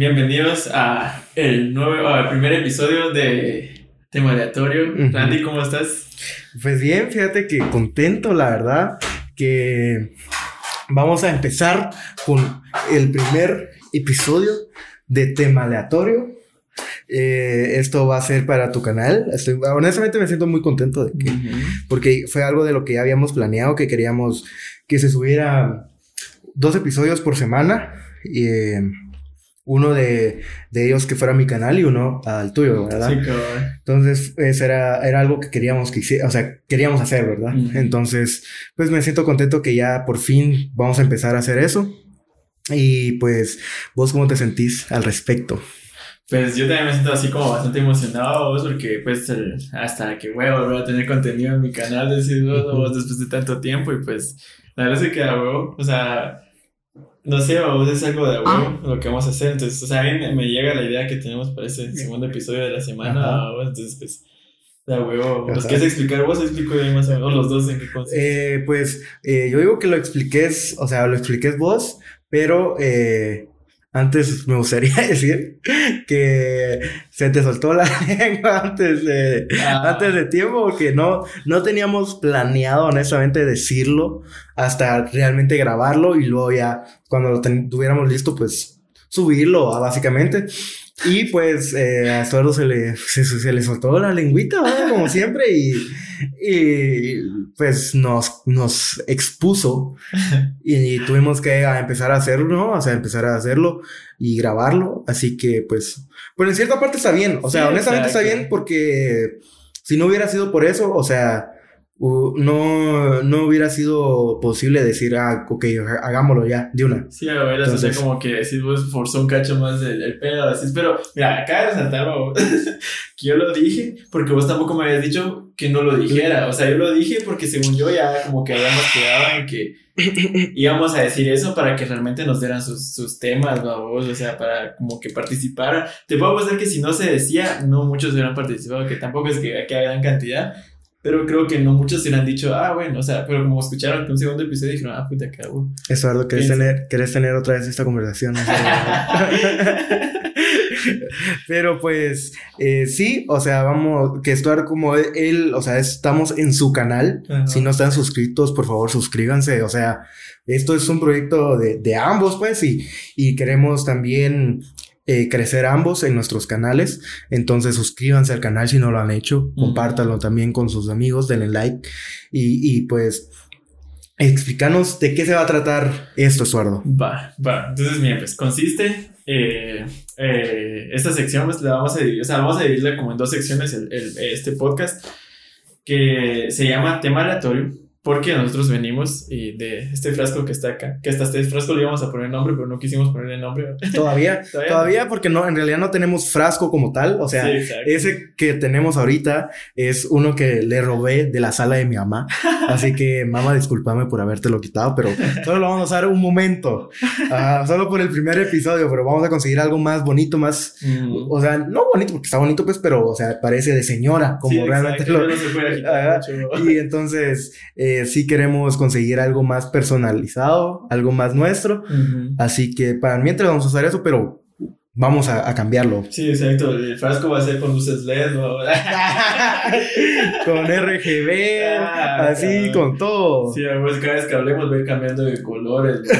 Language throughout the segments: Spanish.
bienvenidos a el nuevo, al primer episodio de Tema Aleatorio. Randy, ¿cómo estás? Pues bien, fíjate que contento, la verdad, que vamos a empezar con el primer episodio de tema aleatorio. Eh, esto va a ser para tu canal. Estoy, honestamente me siento muy contento de que, porque fue algo de lo que ya habíamos planeado, que queríamos que se subiera dos episodios por semana. Y, eh, uno de, de ellos que fuera mi canal y uno al tuyo, ¿verdad? Sí, cabrón. Entonces, pues era, era algo que queríamos que hici- o sea, queríamos hacer, ¿verdad? Entonces, pues me siento contento que ya por fin vamos a empezar a hacer eso. Y pues, ¿vos cómo te sentís al respecto? Pues yo también me siento así como bastante emocionado, vos, porque pues el- hasta que voy a volver a tener contenido en mi canal de Ciudad Ujú. vos después de tanto tiempo y pues la verdad es que a huevo, o sea, no sé, vos es algo de a huevo lo que vamos a hacer, entonces, o sea, a me, me llega la idea que tenemos para ese segundo episodio de la semana, Ajá. entonces pues, de a huevo, ¿nos Ajá. quieres explicar vos? Explico yo más o menos los dos en qué consiste. Eh, pues, eh, yo digo que lo expliques, o sea, lo expliques vos, pero eh, antes me gustaría decir que se te soltó la lengua antes de, Ah. antes de tiempo, que no, no teníamos planeado honestamente decirlo hasta realmente grabarlo y luego ya cuando lo tuviéramos listo, pues subirlo, ah, básicamente. Y pues eh, a Estuardo se le, se, se le soltó la lengüita, ¿verdad? como siempre, y, y pues nos, nos expuso y, tuvimos que empezar a hacerlo, ¿no? O sea, empezar a hacerlo y grabarlo. Así que pues, pues en cierta parte está bien, o sea, Sí, honestamente está bien porque si no hubiera sido por eso, o sea, no, no hubiera sido posible decir, ah, ok, ha- hagámoslo ya, de una. Sí, a ver, o sea, Entonces- como que decís vos forzó un cacho más el, el pedo, así, pero mira, acá de resaltar que yo lo dije porque vos tampoco me habías dicho que no lo dijera, o sea, yo lo dije porque según yo ya como que habíamos quedado en que íbamos a decir eso para que realmente nos dieran sus, sus temas, vos, o sea, para como que participara. Te puedo apostar que si no se decía, no muchos hubieran participado, que tampoco es que, que gran cantidad. Pero creo que no muchos hubieran dicho, ah, bueno, o sea, pero como escucharon que un segundo episodio dijeron, ah, puta, hago. Eduardo, ¿querés tener, ¿querés tener otra vez esta conversación? Pero pues eh, sí, o sea, vamos, que Stuart como él, o sea, estamos en su canal. Ajá. Si no están suscritos, por favor, suscríbanse. O sea, esto es un proyecto de, de ambos, pues, y, y queremos también eh, crecer ambos en nuestros canales. Entonces, suscríbanse al canal si no lo han hecho. Compártanlo también con sus amigos, denle like. Y, y pues, explícanos de qué se va a tratar esto, Estuardo. Va, va. Entonces, mira, pues consiste. eh, eh, esta sección pues, la vamos a dividir, o sea, vamos a dividirla como en dos secciones el, el- este podcast que se llama tema aleatorio porque nosotros venimos y de este frasco que está acá, que hasta este frasco le íbamos a poner nombre, pero no quisimos ponerle nombre. Todavía, Todavía. todavía, porque no, en realidad no tenemos frasco como tal. O sea, Sí, ese que tenemos ahorita es uno que le robé de la sala de mi mamá. Así que, mamá, discúlpame por habértelo quitado, pero solo lo vamos a usar un momento. Ah, solo por el primer episodio, pero vamos a conseguir algo más bonito, más. Mm. O sea, no bonito porque está bonito, pues, pero, o sea, parece de señora, como Sí, realmente lo. no se puede mucho. Y entonces, eh, sí queremos conseguir algo más personalizado, algo más nuestro. Ujú. Así que para mientras vamos a usar eso, pero vamos a, a cambiarlo. Sí, exacto. El frasco va a ser con luces LED. ¿no? con RGB, Ah, así, cabrón. con todo. Sí, pues cada vez que hablemos va a ir cambiando de colores. ¿no?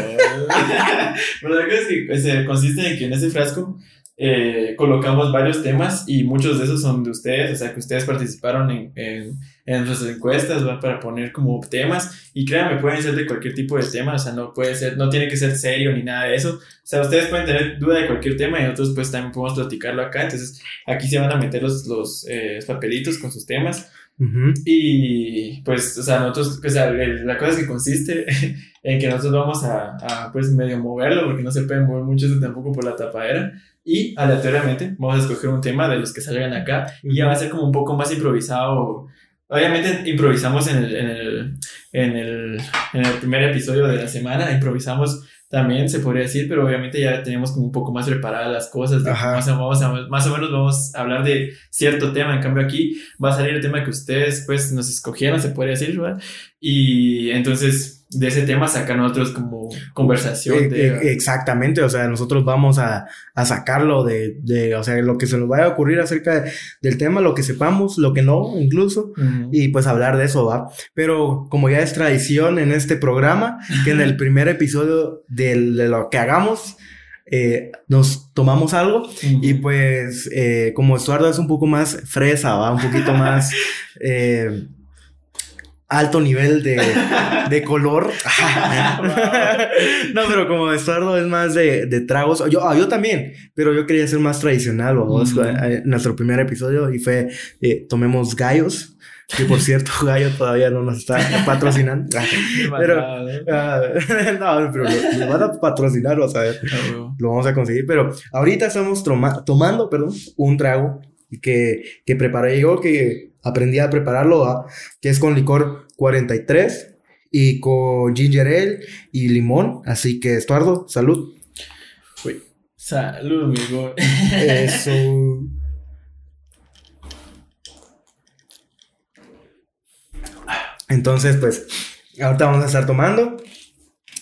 Pero la cosa es que eh, consiste en que en ese frasco eh, colocamos varios temas y muchos de esos son de ustedes, o sea que ustedes participaron en, en, en nuestras encuestas ¿va? para poner como temas. Y créanme, pueden ser de cualquier tipo de tema, o sea, no puede ser, no tiene que ser serio ni nada de eso, o sea, ustedes pueden tener duda de cualquier tema y nosotros pues también podemos platicarlo acá, entonces aquí se van a meter los, los eh, papelitos con sus temas. Ujú. y pues, o sea, nosotros, o sea, el- la cosa es que consiste en que nosotros vamos a, a, pues medio moverlo porque no se pueden mover mucho eso tampoco por la tapadera y aleatoriamente vamos a escoger un tema de los que salgan acá y ya va a ser como un poco más improvisado. Obviamente improvisamos en el, en el, en el, en el primer episodio de la semana, improvisamos también se podría decir, pero obviamente ya tenemos como un poco más preparadas las cosas. Más, o, vamos a- más o menos vamos a hablar de cierto tema. En cambio, aquí va a salir el tema que ustedes pues nos escogieron, se podría decir, ¿verdad? Y entonces de ese tema sacan nosotros como conversación. Eh, de, eh, exactamente, o sea, nosotros vamos a, a sacarlo de, de, o sea, lo que se nos vaya a ocurrir acerca de- del tema, lo que sepamos, lo que no, incluso, y pues hablar de eso, va. Pero como ya es tradición en este programa, que en el primer episodio del- de lo que hagamos, eh, nos tomamos algo y pues eh, como Estuardo es un poco más fresa, va, un poquito más eh, alto nivel de, de color. no, pero como Estuardo es más de, de tragos, yo, ah, yo también, pero yo quería ser más tradicional, vamos, Ujú. eh, nuestro primer episodio y fue eh, tomemos gallos. Que por cierto, Gallo todavía no nos está patrocinando. Pero-. Ah, no, pero lo, lo van a patrocinar, vas a ver lo vamos a conseguir. Pero ahorita estamos toma- tomando, perdón, un trago que, que preparé yo, que aprendí a prepararlo, ¿va? que es con licor 43 y con ginger ale y limón. Así que, Estuardo, salud. Salud, amigo. Eso. Entonces, pues, ahorita vamos a estar tomando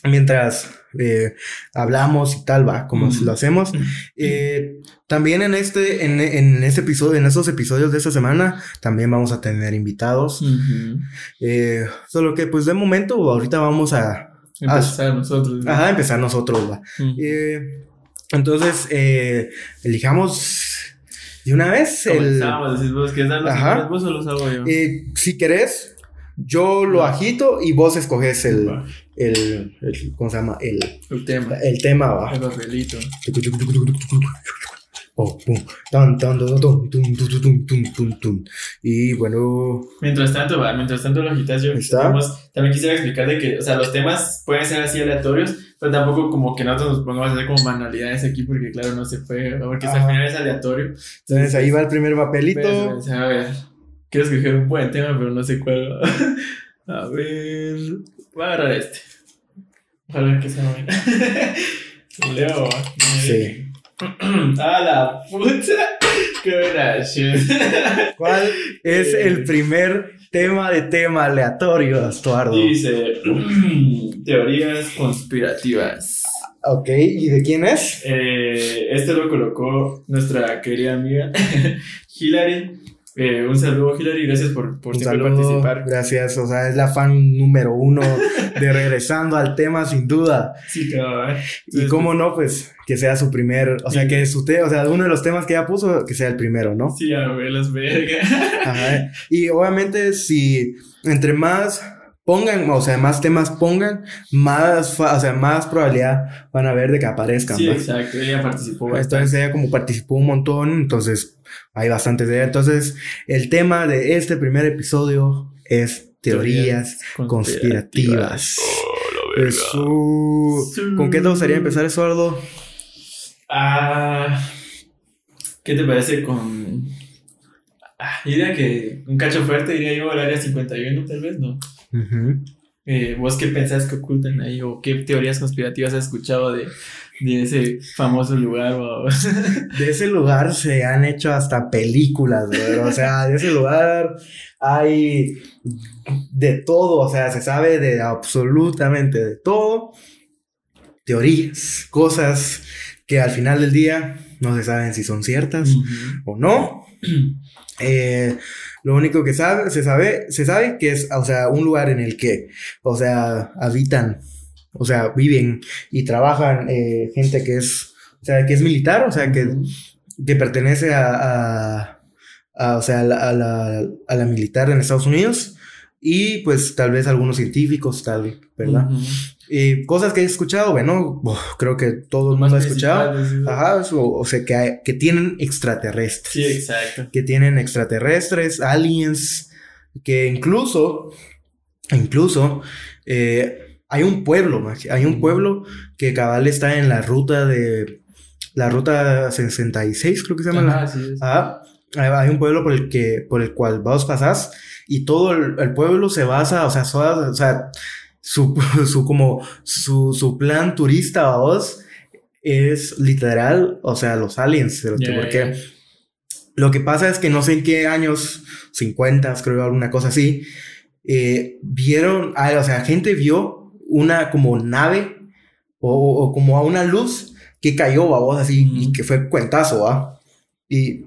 mientras eh, hablamos y tal, va, como Mm. lo hacemos. Eh, también en este, en, en este episodio, en estos episodios de esta semana, también vamos a tener invitados. Ujú. Eh, solo que, pues, de momento, ahorita vamos a, Empezar nosotros. ¿no? a empezar nosotros, va. Ujú. Eh, entonces, eh, elijamos de una vez el... Comenzamos, decís vos, ¿quieres dar los Ajá. nombres vos o los hago yo? eh, si querés, yo lo agito y vos escoges el, Va, el, el- ¿cómo se llama? El, El tema. el tema, va. El papelito. Y bueno, Mientras tanto, va, mientras tanto lo agitas yo. Tenemos- también quisiera explicar de que, o sea, los temas pueden ser así aleatorios, pero tampoco como que nosotros nos pongamos a hacer como manualidades aquí, porque claro, no se puede, porque al final es aleatorio. entonces ahí va el primer papelito. Pero, sea, a ver, quiero escoger un buen tema, pero no sé cuál. va. A ver, voy a agarrar este. Ojalá que sea bueno. Leo. Sí. A la puta. Qué buena. ¿Cuál es el primer tema de tema aleatorio, Estuardo? Dice teorías conspirativas. Ok, ¿y de quién es? Eh, este lo colocó nuestra querida amiga Hilary. Eh, un saludo, Hilary, gracias por, por Un siempre saludo, participar. gracias, o sea, es la fan número uno de regresando al tema sin duda. Sí, cabrón. Y cómo no, pues que sea su primer, o sea, que su te, o sea, uno de los temas que ella puso, que sea el primero, ¿no? Sí, a ver, las vergas. Ajá. Y obviamente si entre más pongan, o sea, más temas pongan, más, o sea, más probabilidad van a haber de que aparezcan. Sí, ¿va? exacto, ella participó bastante. Entonces ella como participó un montón, entonces hay bastantes de ella. Entonces el tema de este primer episodio es teorías conspirativas. Oh, Eso. ¿Con qué te gustaría empezar, Eduardo? Ah, ¿qué te parece con... Ah, yo diría que un cacho fuerte, diría yo, al área 51, tal vez, ¿no? Ujú. Eh, ¿Vos qué pensás que ocultan ahí o qué teorías conspirativas has escuchado de, de ese famoso lugar? o- De ese lugar se han hecho hasta películas, brother. O sea, de ese lugar hay de todo, o sea, se sabe de absolutamente de todo. Teorías, cosas que al final del día no se saben si son ciertas Ujú. o no. Eh, lo único que sabe, se sabe, se sabe que es, o sea, un lugar en el que, o sea, habitan, o sea, viven y trabajan eh, gente que es, o sea, que es militar, o sea, que, que pertenece a, a- a, o sea, a la, a la- a la militar en Estados Unidos y pues tal vez algunos científicos, tal, ¿verdad? Y cosas que he escuchado, bueno, creo que todo el mundo ha escuchado. ¿sí? Ajá, eso, o sea, que, hay- que tienen extraterrestres. Sí, exacto. Que tienen extraterrestres, aliens, que incluso, incluso, eh, hay un pueblo, hay un pueblo que cabal está en la ruta de, la ruta 66, creo que se llama. la- Ajá, sí. Ajá. Hay hay un pueblo por el que, por el cual vos pasás y todo el, el pueblo se basa, o sea, so- o sea, su, su como, su, su plan turista, vos, es literal, o sea, los aliens, porque lo que pasa es que no sé en qué años, 50, creo, alguna cosa así, eh, vieron, ah, o sea, gente vio una como nave o, o como a una luz que cayó, a vos, así, y que fue cuentazo, ¿va? Y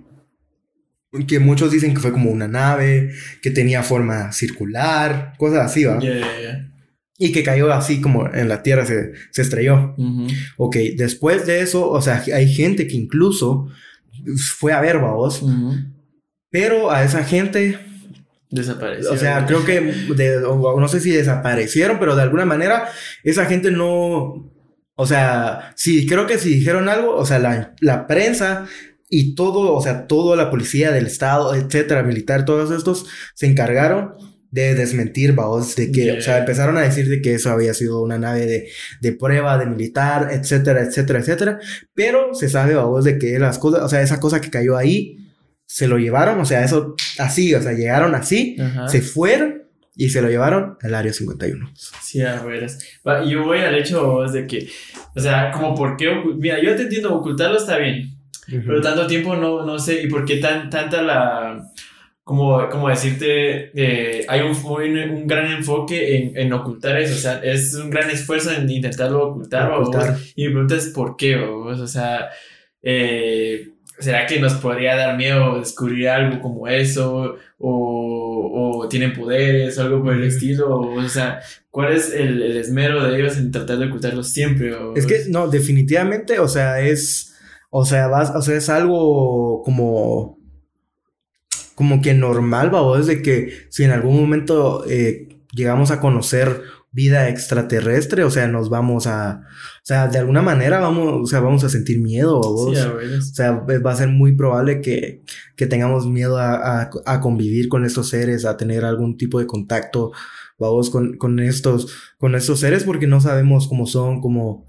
que muchos dicen que fue como una nave, que tenía forma circular, cosas así, ¿va? Y que cayó así como en la Tierra, se, se estrelló. Ok, después de eso, o sea, hay gente que incluso fue a ver, vos. Pero a esa gente... Desapareció. O sea, creo que, no sé si desaparecieron, pero de alguna manera esa gente no... O sea, sí, creo que si dijeron algo, o sea, la, la prensa y todo, o sea, toda la policía del estado, etcétera, militar, todos estos se encargaron de desmentir, vaos, de que, o sea, empezaron a decir de que eso había sido una nave de, de prueba, de militar, etcétera, etcétera, etcétera, pero se sabe, vaos, de que las cosas, o sea, esa cosa que cayó ahí, se lo llevaron, o sea, eso así, o sea, llegaron así, se fueron y se lo llevaron al área 51. Sí, a ver, yo voy al hecho de que, o sea, como por qué, mira, yo te entiendo, ocultarlo está bien, pero tanto tiempo no, no sé, y por qué tan, tanta la como, como decirte, eh, hay un, un, gran enfoque en, en, ocultar eso, o sea, es un gran esfuerzo en intentarlo ocultar, ocultar. y me preguntas por qué, o sea, eh, ¿será que nos podría dar miedo descubrir algo como eso? ¿O, o tienen poderes, algo por el estilo? O, sea, ¿cuál es el, el, esmero de ellos en tratar de ocultarlo siempre? Es que, no, definitivamente, o sea, es, o sea, vas, o sea, es algo como como que normal, vos, de que si en algún momento eh, llegamos a conocer vida extraterrestre, o sea, nos vamos a, o sea, de alguna manera vamos, o sea, vamos a sentir miedo. Sí, o sea, va a ser muy probable que, que tengamos miedo a, a, convivir con estos seres, a tener algún tipo de contacto, vamos, con, con estos, con estos seres, porque no sabemos cómo son, cómo,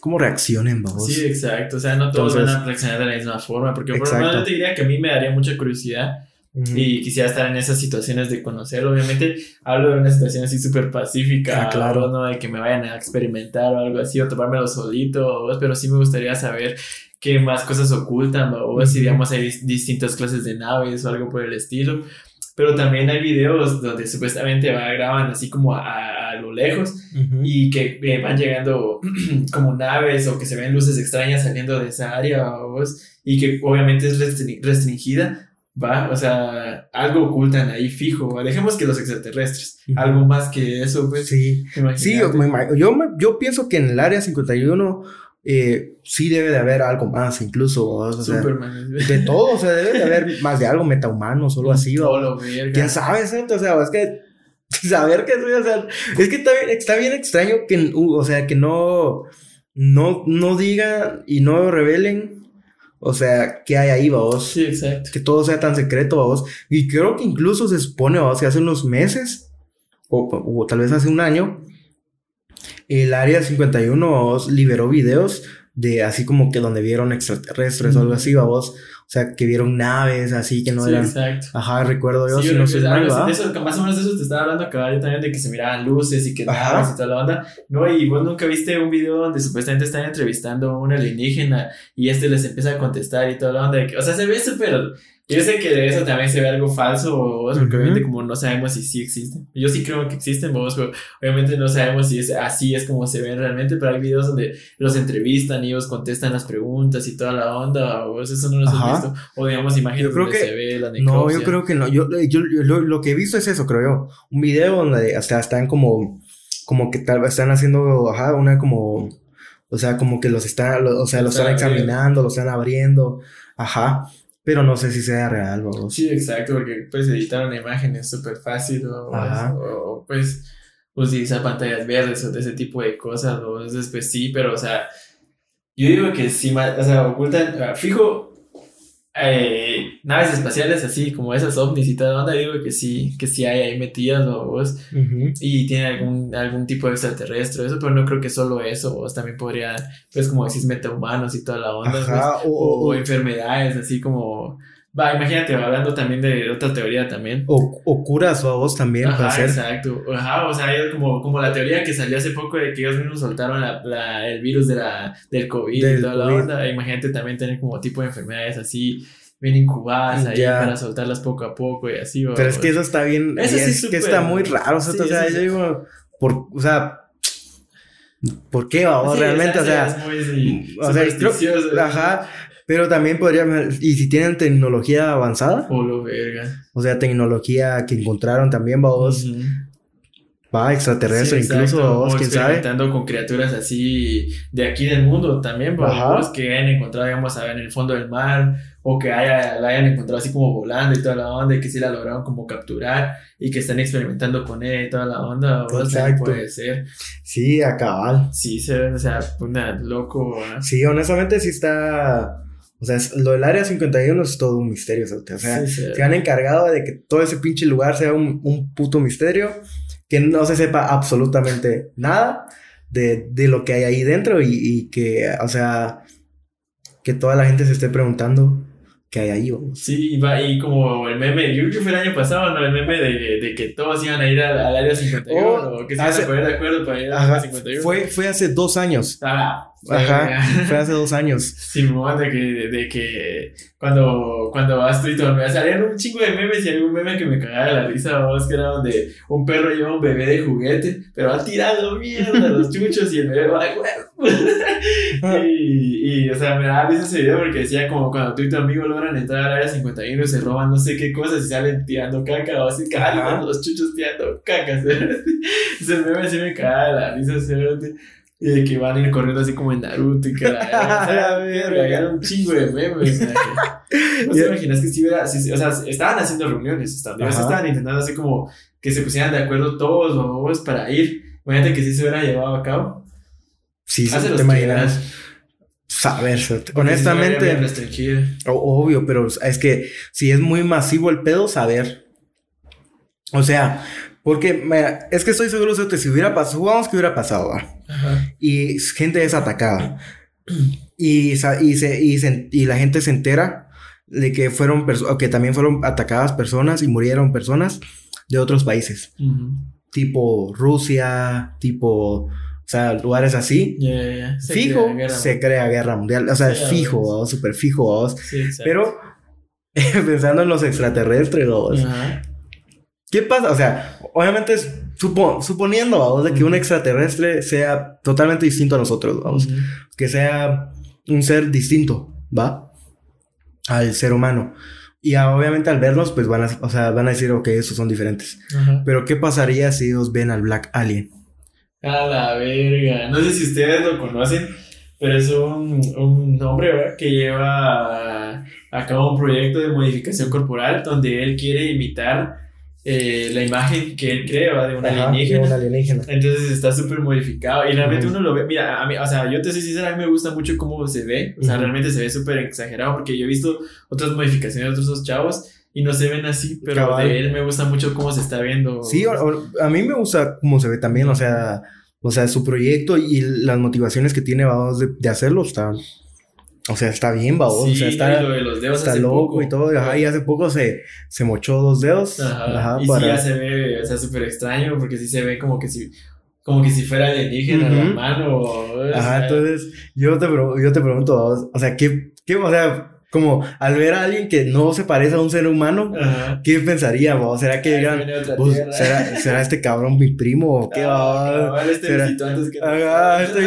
cómo reaccionen, vamos. Sí, exacto. O sea, no todos van a reaccionar de la misma forma. Porque por lo menos yo te diría que a mí me daría mucha curiosidad y quisiera estar en esas situaciones de conocer. Obviamente, hablo de una situación así súper pacífica, ah, claro, no de que me vayan a experimentar o algo así, o tomármelo solito, pero sí me gustaría saber qué más cosas ocultan, o si, digamos, hay distintas clases de naves o algo por el estilo. Pero también hay videos donde supuestamente va, graban así como a, a lo lejos y que eh, van llegando como naves o que se ven luces extrañas saliendo de esa área y que obviamente es restringida Va, o sea, algo ocultan ahí fijo. Dejemos que los extraterrestres, algo más que eso, pues. Sí, sí yo, yo, yo, pienso que en el área 51 eh, sí debe de haber algo más, incluso. O sea, de todo, o sea, debe de haber más de algo metahumano, solo así. o ¿Quién sabe? O sea, es que saber que o sea, es que está bien, está bien extraño que, o sea, que no, no, no digan y no revelen o sea, ¿qué hay ahí, vos? Sí, exacto. Que todo sea tan secreto, vos. Y creo que incluso se supone, vos, que hace unos meses, o, tal vez hace un año, el Área 51 liberó videos de así como que donde vieron extraterrestres o algo así, vos. O sea, que vieron naves así que no sí, eran. Exacto. Ajá, recuerdo yo, si no soy mal, eso, Más o menos de eso te estaba hablando acá yo también, de que se miraban luces y que naves y toda la banda. No, y vos nunca viste un video donde supuestamente están entrevistando a un alienígena y este les empieza a contestar y toda la onda. o sea, se ve súper yo sé que de eso también se ve algo falso, porque obviamente como no sabemos si sí existen. Yo sí creo que existen, vos, pero obviamente no sabemos si es así es como se ven realmente, pero hay videos donde los entrevistan y ellos contestan las preguntas y toda la onda, vos eso no lo has visto. O digamos imágenes creo donde que, se ve la necropsia. No, yo creo que no. Yo, yo, lo, que he visto es eso, creo yo. Un video donde hasta están como, como que tal vez están haciendo, ajá, una como, o sea, como que los están, o sea, los están examinando, los están abriendo, ajá. Pero no sé si sea real, o Sí, exacto, porque pues editaron imágenes súper fácil o, o, pues utilizar pantallas verdes o de ese tipo de cosas, o pues sí, pero o sea, yo digo que sí, o sea, ocultan, fijo, eh, naves espaciales así como esas ovnis y toda onda, digo que sí, que sí hay ahí metidas o y tiene algún, algún tipo de extraterrestre, eso, pero no creo que solo eso, o también podría, pues como decís, metahumanos y toda la onda, pues, o, enfermedades así como Va, imagínate, hablando también de otra teoría también. O, o curas o vos también Ajá, ser. exacto. Ajá, o sea, es como, como la teoría que salió hace poco de que ellos mismos soltaron la, la- el virus de la, del COVID y Del toda la COVID. onda. Imagínate también tener como tipo de enfermedades así, bien incubadas ahí Ya. para soltarlas poco a poco y así. Pero es que eso está bien. Eso sí es es que está muy raro. O sea, Sí, o sea, yo digo, por, o sea, ¿por qué vamos? Realmente, o sea, es muy o sea, creo- ajá. Pero también podría, y si tienen tecnología avanzada, Polo verga. o sea, tecnología que encontraron también, vos, Ujú. va extraterrestre, Sí, incluso, vos, quién sabe. con criaturas así de aquí del mundo también, vos que hayan encontrado, digamos, a ver, en el fondo del mar, o que haya, la hayan encontrado así como volando y toda la onda, y que sí la lograron como capturar, y que están experimentando con ella y toda la onda, también Exacto. puede ser. Sí, a cabal. Sí, se o sea, una loco. ¿verdad? Sí, honestamente sí está. O sea, lo del área 51 es todo un misterio. ¿sabes? O sea, Sí, se han encargado de que todo ese pinche lugar sea un, un puto misterio, que no se sepa absolutamente nada de, de lo que hay ahí dentro y, y que, o sea, que toda la gente se esté preguntando hay ahí. vamos. Sí, y va, y como el meme, yo creo que fue el año pasado, ¿no? El meme de, de que todos iban a ir al, área 51, Oh, o que se iban a poner de acuerdo para ir al área 51. fue, fue hace dos años. Ah, Ajá, fue hace dos años. Simón, de que, de que cuando, cuando todo, me salían un chingo de memes y había un meme que me cagaba de la risa, vamos, que era donde un perro lleva un bebé de juguete, pero va tirando mierda a los chuchos y el bebé va de huevo. y, y, o sea, me daba risa ese video porque decía como cuando tú y tu amigo logran entrar al área 51 y se roban no sé qué cosas y salen tirando caca o así, cagando los chuchos tirando caca. Ese meme sí me cagaba la risa, cerote. Y de que van a ir corriendo así como en Naruto y que la, La verga. era un chingo de memes. ¿No te imaginas que si hubiera, si- o sea, estaban haciendo reuniones, estaban, estaban intentando así como que se pusieran de acuerdo todos los bobos para ir. Imagínate que si se hubiera llevado a cabo. Sí, sí, Hace los te imaginas. Saber, honestamente. Obvio, pero es que si es muy masivo el pedo, saber. O sea, porque mira, es que estoy seguro de que si hubiera pasado, jugamos que hubiera pasado. Ajá. y gente es atacada. Y, y, se, y, se- y la gente se entera de que fueron que también fueron atacadas personas y murieron personas de otros países, Ujú. tipo Rusia, tipo, o sea, lugares así. Ya, ya, ya. Se fijo, crea se crea guerra mundial, o sea, fijo, súper fijo. Sí. Pero pensando en los extraterrestres, ¿va? Ajá. ¿Qué pasa? O sea, obviamente es supo- suponiendo ¿va? de que un extraterrestre sea totalmente distinto a nosotros, vamos, Ujú. que sea un ser distinto, ¿va? Al ser humano. Y a- obviamente al verlos, pues van a, o sea, van a decir, ok, esos son diferentes. Ajá. Pero ¿qué pasaría si ellos ven al Black Alien? A la verga. No sé si ustedes lo conocen, pero es un, un hombre ¿verdad? que lleva a cabo un proyecto de modificación corporal donde él quiere imitar eh, la imagen que él ¿verdad? de un Ajá, alienígena. un alienígena. Entonces está súper modificado y realmente uno lo ve, mira, a mí, o sea, yo te soy sincera, a mí me gusta mucho cómo se ve, o sea, realmente se ve súper exagerado porque yo he visto otras modificaciones de otros chavos y no se ven así, pero Cabal. de él me gusta mucho cómo se está viendo. Sí, o- o- a mí me gusta cómo se ve también, o sea, o sea, su proyecto y las motivaciones que tiene, de, de hacerlo, está, o sea, está bien, vamos, Sí, o sea, y está, lo de los dedos está hace loco poco. y todo, ajá, y hace poco se, se mochó dos dedos, Ajá. ajá, y para... sí ya se ve, o sea, súper extraño porque sí se ve como que si, como que si fuera alienígena la Ujú. mano. o- o Ajá, sea, entonces yo te, yo te pregunto, o sea, ¿qué, qué, o sea, como al ver a alguien que no se parece a un ser humano, Ajá. ¿qué pensaría, vamos? ¿Será que Ay, digan, pues. ¿será, será este cabrón mi primo o qué va? este será- visitó antes que Ajá, estoy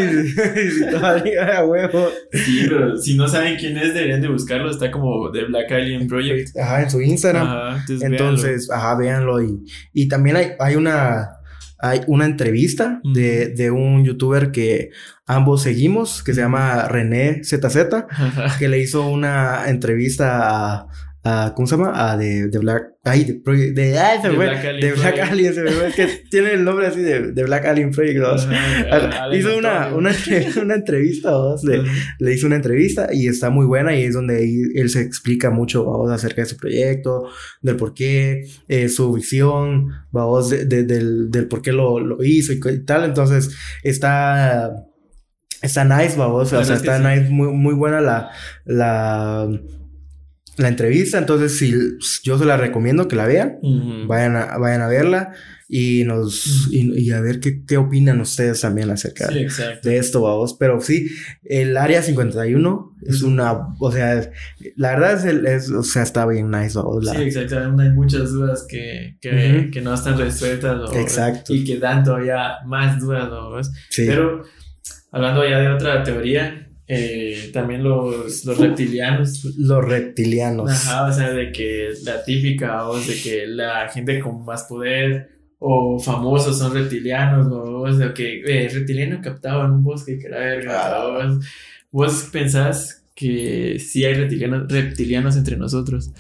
visitando a huevo. Sí, pero si no saben quién es, deberían de buscarlo. Está como The Black Alien Project. Ajá, en su Instagram. Ajá, entonces, Entonces, ajá, véanlo. Y, y también hay, hay una hay una entrevista de, de un youtuber que ambos seguimos, que se llama René ZZ, que le hizo una entrevista a, a- ¿cómo se llama? A de, de Black, ay, de, Proye- de, ay, se The me fue, Black Alien de Black Project. Alien, se me fue, es que tiene el nombre así de, de Black Alien Project. ¿no? Ajá, Alan hizo una, una, una entrevista, ¿no? Le, le hizo una entrevista y está muy buena y es donde él se explica mucho, vamos, acerca de su proyecto, del por qué, eh, su visión, vamos, de- de- del, del por qué lo, lo hizo y, tal. Entonces, está, está nice, vamos, o sea, está sí. nice, muy, muy buena la, la, la entrevista. Entonces, si yo se la recomiendo que la vean, Ujú. vayan, a, vayan a verla y nos y, y a ver qué, qué opinan ustedes también acerca Sí, exacto. de esto, vamos. Pero sí, el área 51 es una, o sea, la verdad es, el, es o sea, está bien nice, vamos. la- Sí, exactamente. Hay muchas dudas que, que, no están resueltas. ¿no? Exacto. Y que dan todavía más dudas. sí. Pero hablando ya de otra teoría, eh, también los, los reptilianos. Los reptilianos. Ajá, o sea, de que la típica, o de que la gente con más poder o famosos son reptilianos, o, o sea, que eh, reptiliano captado en un bosque, que la verga. Ah. o- ¿Vos pensás que sí hay reptilianos, reptilianos entre nosotros?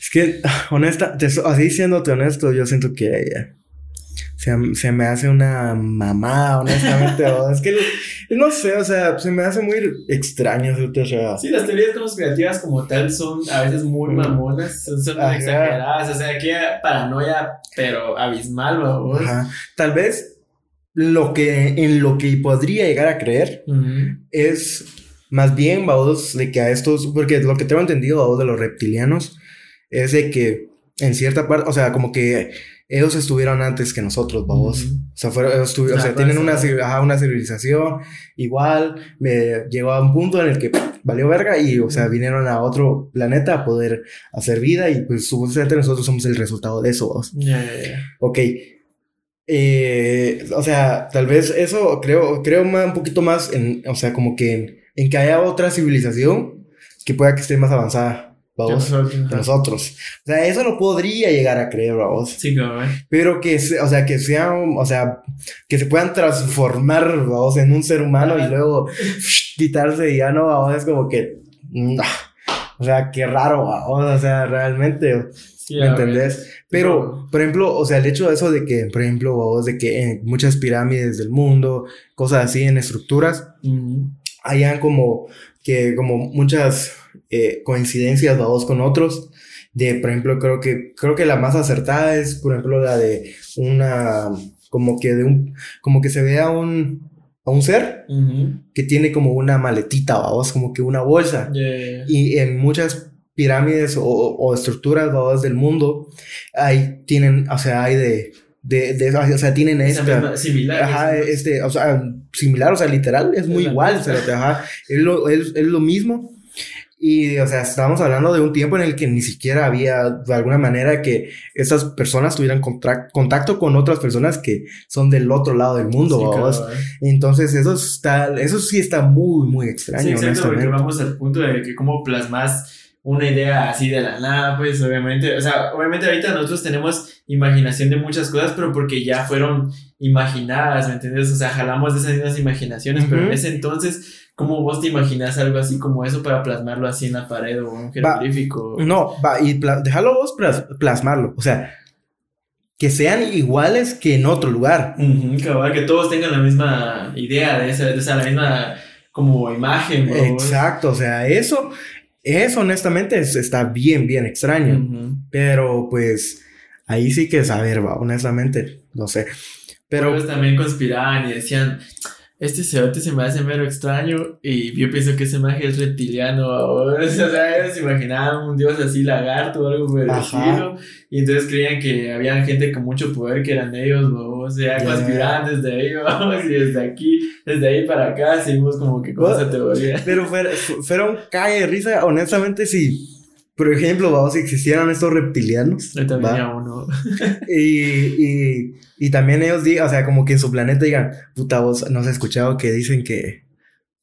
Es que, honesta, te, así siéndote honesto, yo siento que eh, se, se me hace una mamá, honestamente. es que, no sé, o sea, se me hace muy extraño. O sea, Sí, las teorías conspirativas como tal son a veces muy mamonas, son, son Ajá. exageradas, o sea, aquí paranoia, pero abismal, ajá. Tal vez lo que, en lo que podría llegar a creer es más bien, vamos, de que a estos, porque lo que tengo entendido, vamos, de los reptilianos, es de que en cierta parte, o sea, como que ellos estuvieron antes que nosotros, vamos. Ujú. O sea, fueron, ellos o sea tienen una, ajá, una civilización igual, me llegó a un punto en el que valió verga y, o sea, vinieron a otro planeta a poder hacer vida y pues supuestamente nosotros somos el resultado de eso, vamos. Ya, ya, ya. Ok. Eh, o sea, tal vez eso creo, creo más, un poquito más en, o sea, como que en, en que haya otra civilización que pueda que esté más avanzada, vamos, nosotros. O sea, eso lo podría llegar a creer, vamos. Sí, cabrón. Pero que, se- o sea, que sean, o sea, que se puedan transformar, vamos, en un ser humano y luego quitarse y ya no, vamos, es como que, mm, ah, o sea, qué raro, vamos, o sea, realmente. Sí, ¿Me entendés? Pero, por ejemplo, o sea, el hecho de eso de que, por ejemplo, vos, de que en muchas pirámides del mundo, cosas así en estructuras, Ujú. hayan como que, como muchas eh, coincidencias, vos, con otros. De, por ejemplo, creo que, creo que la más acertada es, por ejemplo, la de una, como que de un, como que se ve a un, a un ser Ujú. que tiene como una maletita, vos, como que una bolsa. Ya. Y en muchas pirámides o, o estructuras babas del mundo, ahí tienen, o sea, hay de, de, de- o sea, tienen Esa esta, similar. ajá, es- este, o sea, similar, o sea, literal, es muy igual, misma. pero, ajá, es lo, es, es lo mismo. Y, o sea, estamos hablando de un tiempo en el que ni siquiera había, de alguna manera, que estas personas tuvieran contacto con otras personas que son del otro lado del mundo, Sí, babos. cabrón. Entonces, eso está, eso sí está muy, muy Sí, extraño, exacto, porque vamos al punto de que cómo plasmas una idea así de la nada, pues obviamente, o sea, obviamente ahorita nosotros tenemos imaginación de muchas cosas, pero porque ya fueron imaginadas, ¿me entiendes? O sea, jalamos de esas mismas imaginaciones, pero en ese entonces, ¿cómo vos te imaginas algo así como eso para plasmarlo así en la pared o un jeroglífico? No, va, y déjalo vos plas- plasmarlo. O sea, que sean iguales que en otro lugar. Ujú, cabal, que todos tengan la misma idea de esa, de esa la misma como imagen. Exacto, o sea, eso, eso honestamente es- está bien, bien extraño. Ujú. Pero pues ahí sí que saber, va, honestamente, no sé. Pero Pero también conspiraban y decían, este cerote se me hace mero extraño y yo pienso que ese magia es reptiliano. O, o sea, ellos se imaginaban un dios así lagarto o algo estilo. Y entonces creían que había gente con mucho poder que eran ellos, ¿no? o sea, Ya. conspiraban desde ahí, vamos, y desde aquí, desde ahí para acá, seguimos como que con esa teoría. Pero fuera, fu- fuera un cague de risa, honestamente, si, por ejemplo, vamos, si existieran estos reptilianos, Yo también era uno. y, y, y también ellos digan, o sea, como que en su planeta digan, puta, vos no has escuchado que dicen que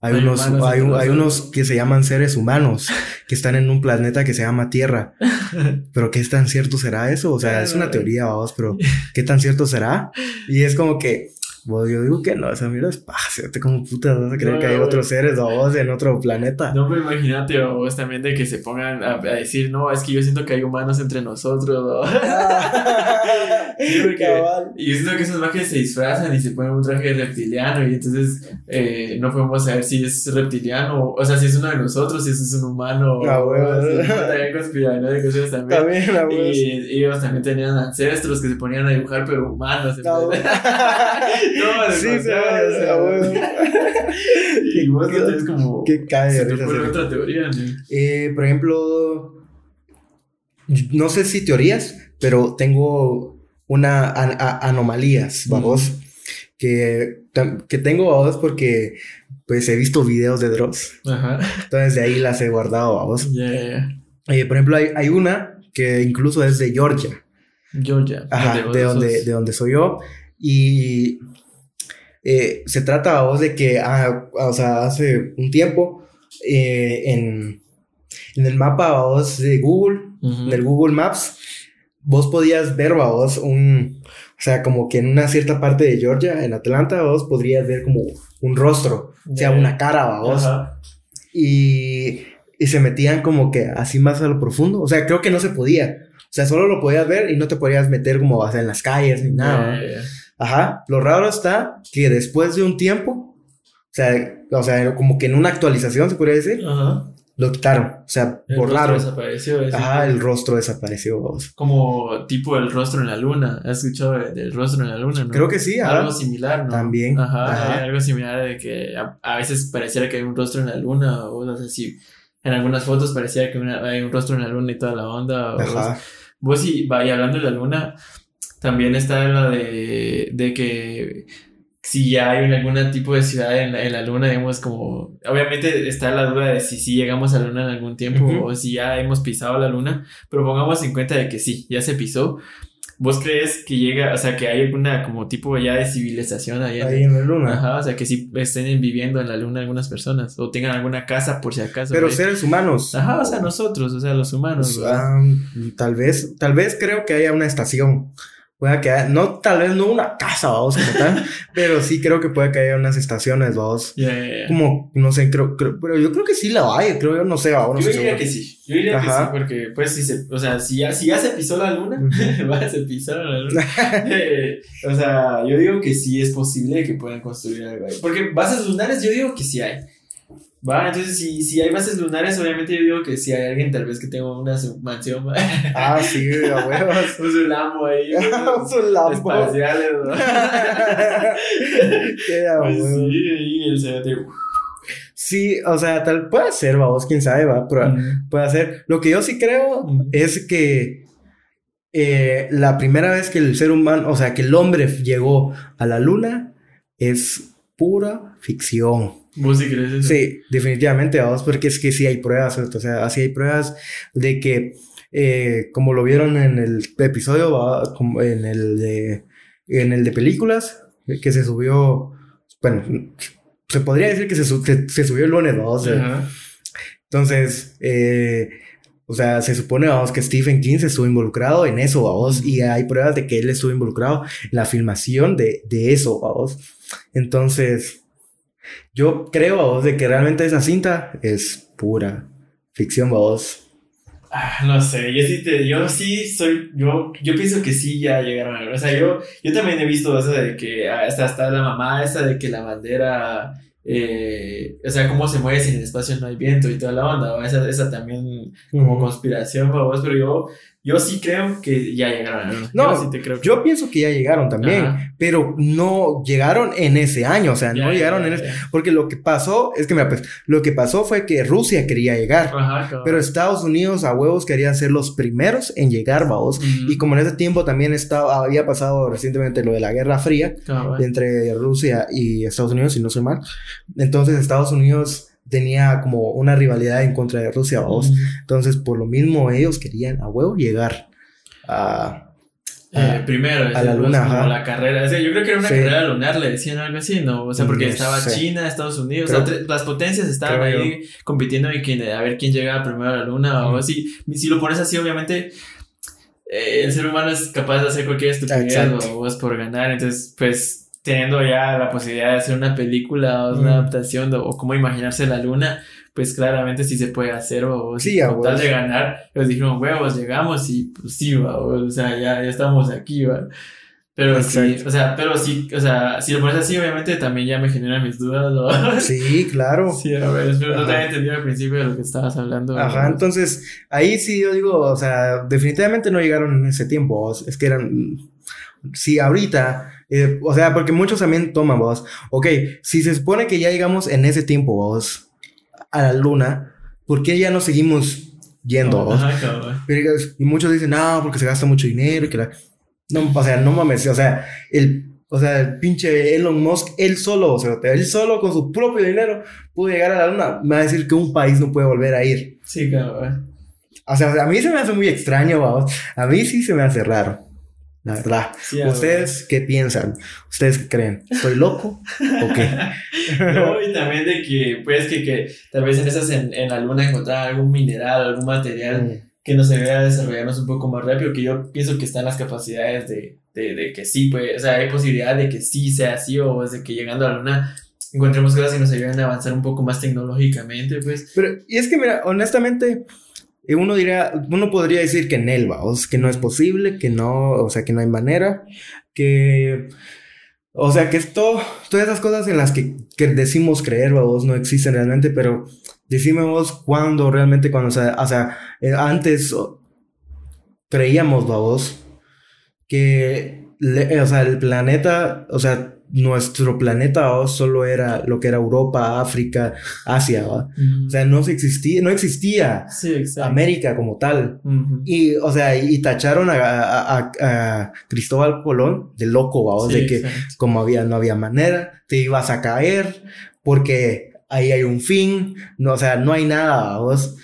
hay, Hay unos, hay, hay unos que se llaman seres humanos, que están en un planeta que se llama Tierra. Pero ¿qué tan cierto será eso? O sea, es una teoría, vamos, pero ¿qué tan cierto será? Y es como que, bueno, yo digo que no, esa mierda es paja, como puta, vas a creer No, que hay no, otros seres, vos, en otro planeta. No, pero imagínate o vos también de que se pongan a, a decir, no, es que yo siento que hay humanos entre nosotros. porque-. Y yo siento que esos mages se disfrazan y se ponen un traje reptiliano y entonces eh, no podemos saber si es reptiliano, o sea, si es uno de nosotros, si es un humano. Ah, o huevo. si también conspiranoia de cosas también. También, la. Y, y ellos también tenían ancestros que se ponían a dibujar, pero humanos. No, Sí, o sea, sí, Y vos no tenés como. ¿Qué cae Se de te otra teoría, ¿no? Eh, por ejemplo, no sé si teorías, pero tengo una an- anomalías, vamos, que, tam- que tengo, vamos, porque pues he visto videos de Dross. Ajá. Entonces de ahí las he guardado, vamos. Ya, ya, ya. Eh, por ejemplo, hay, hay una que incluso es de Georgia, Georgia. ajá, vos de donde, sos- de donde soy yo, y eh, se trata, vamos, de que, ah, o sea, hace un tiempo, eh, en, en el mapa, de Google, Ujú. del Google Maps, vos podías ver, vos, un, o sea, como que en una cierta parte de Georgia, en Atlanta, vos podrías ver como un rostro, o sea, una cara, vos, Ajá. y, y se metían como que así más a lo profundo, o sea, creo que no se podía, o sea, solo lo podías ver y no te podías meter como en las calles ni nada. Ajá, lo raro está que después de un tiempo, o sea, o sea, como que en una actualización se podría decir, Ajá. lo quitaron, o sea, El borraron, rostro desapareció. es ajá, el rostro desapareció, vos. Como tipo el rostro en la luna. ¿Has escuchado de- del rostro en la luna, no? Creo que sí, ajá. Algo similar, ¿no? También, Ajá, ajá. hay algo similar de que a, a veces pareciera que hay un rostro en la luna, o no sé si en algunas fotos parecía que una- hay un rostro en la luna y toda la onda. o Ajá. Vos y vaya hablando de la luna, también está la de, de que si ya hay algún tipo de ciudad en la, en la luna, digamos, como, obviamente está la duda de si sí llegamos a la luna en algún tiempo o si ya hemos pisado la luna, pero pongamos en cuenta de que sí, ya se pisó. ¿Vos crees que llega, o sea, que hay alguna como tipo ya de civilización ahí? en- Ahí en la luna. Ajá, o sea, que sí estén viviendo en la luna algunas personas o tengan alguna casa por si acaso. Pero güey. seres humanos. Ajá, o sea, nosotros, o sea, los humanos. Pues, ah, tal vez, tal vez creo que haya una estación. Pueda que haya- no, tal vez no una casa, vamos, como tal, pero sí creo que puede que haya unas estaciones, vamos. Ya, ya, ya. Como, no sé, creo, creo, pero yo creo que sí la hay, creo yo, no sé, vamos. no Yo sé diría seguro. que sí, yo diría que Ajá. sí, porque pues si se, o sea, si ya, si ya se pisó la luna, va, se pisaron la luna. Eh, o sea, yo digo que sí es posible que puedan construir algo ahí. Porque bases lunares yo digo que sí hay. Va, entonces si, si hay bases lunares, obviamente yo digo que sí hay alguien tal vez que tenga una mansión. Ah, sí, a huevos. un Lambo ahí. Un Lambo. Espaciales, ¿no? Qué a Pues sí, y el cerote, Sí, o sea, tal puede ser, vamos, quién sabe, va, pero puede ser. Lo que yo sí creo es que eh, la primera vez que el ser humano, o sea, que el hombre llegó a la luna es pura ficción. ¿Vos sí crees eso? Sí, definitivamente, vamos, porque es que sí hay pruebas, ¿cierto? o sea, sí hay pruebas de que, eh, como lo vieron en el episodio, va, como en el de, en el de películas, que se subió, bueno, se podría decir que se, que se subió el lunes, Ajá. entonces, eh, o sea, se supone, vamos, que Stephen King se estuvo involucrado en eso, vamos, y hay pruebas de que él estuvo involucrado en la filmación de, de eso, vamos. Entonces, yo creo, vamos, de que realmente esa cinta es pura ficción, vamos. Ah, no sé, yo sí te, yo sí soy, yo, yo pienso que sí ya llegaron a, o sea, yo, yo también he visto eso de que hasta, hasta la mamá esa de que la bandera, eh, o sea, cómo se mueve si en el espacio no hay viento y toda la onda, ¿va? esa, esa también como conspiración, vamos, pero yo, yo sí creo que ya llegaron. No, yo sí te creo. que- Yo pienso que ya llegaron también, Ajá. pero no llegaron en ese año, o sea, Ya, no llegaron ya, en ese... ya. Porque lo que pasó es que, mira, pues, lo que pasó fue que Rusia quería llegar. Ajá. Pero Estados Unidos a huevos querían ser los primeros en llegar, vamos. Y como en ese tiempo también estaba, había pasado recientemente lo de la Guerra Fría entre Rusia y Estados Unidos, si no soy mal. Entonces Estados Unidos tenía como una rivalidad en contra de Rusia, vamos. Ujú. Entonces por lo mismo ellos querían a huevo llegar a... Eh, a- primero, a la luna, como la carrera. O sea, yo creo que era una Sí. carrera lunar, le decían algo así, ¿no? O sea, porque No estaba sé. China, Estados Unidos, Creo- o sea, las potencias estaban ahí compitiendo en quién, a ver quién llegaba primero a la luna o Ujú. así. Si lo pones así, obviamente, eh, el ser humano es capaz de hacer cualquier estupidez o, o es por ganar. Entonces, pues, teniendo ya la posibilidad de hacer una película o una Ujú. adaptación de- o cómo imaginarse la luna, pues claramente sí se puede hacer o, o Sí, con tal de ganar, pues dijeron huevos, llegamos y pues sí, va, o, o sea, ya, ya estamos aquí, va. Pero sí, Exacto. o sea, pero sí, o sea, si lo pones así, obviamente también ya me generan mis dudas, ¿no? Sí, claro. Sí, a ver, pero no te había entendido al principio de lo que estabas hablando. Ajá, ¿no? entonces ahí sí yo digo, o sea, definitivamente no llegaron en ese tiempo, o es que eran, si ahorita, eh, o sea, porque muchos también toman, vos, ok, si se supone que ya llegamos en ese tiempo, vos, a la luna, ¿por qué ya no seguimos yendo, vos? Cabrón. Y muchos dicen, no, porque se gasta mucho dinero y que la... No, o sea, no mames, o sea, el, o sea, el pinche Elon Musk, él solo, o sea, él solo con su propio dinero pudo llegar a la luna. Me va a decir que un país no puede volver a ir. Sí, cabrón. O sea, a mí se me hace muy extraño, vamos. A mí sí se me hace raro. La verdad. Sí, ¿Ustedes qué piensan? ¿Ustedes qué creen? ¿Estoy loco? ¿O qué? No, y también de que, pues, que, que tal vez en esas en, en la luna encontrar algún mineral, algún material Mm. que nos ayude a desarrollarnos un poco más rápido, que yo pienso que están las capacidades de, de, de que sí, pues, o sea, hay posibilidad de que sí sea así, o es de que llegando a la luna encontremos cosas que nos ayuden a avanzar un poco más tecnológicamente, pues. Pero, y es que, mira, honestamente, uno diría, uno podría decir que en él, que no es posible, que no, o sea, que no hay manera, que, o sea, que esto, todas esas cosas en las que, que decimos creer, vamos, no existen realmente, pero decimos cuando realmente, cuando, o sea, o sea, eh, antes creíamos, vamos, que, o sea, el planeta, o sea, nuestro planeta vamos, solo era lo que era Europa, África, Asia. O sea, no se existía, no existía sí. América como tal. Y, o sea, y tacharon a, a- a- a Cristóbal Colón de loco. Sí, de que exacto. como había, no había manera, te ibas a caer porque ahí hay un fin, no, o sea, no hay nada, ¿vos?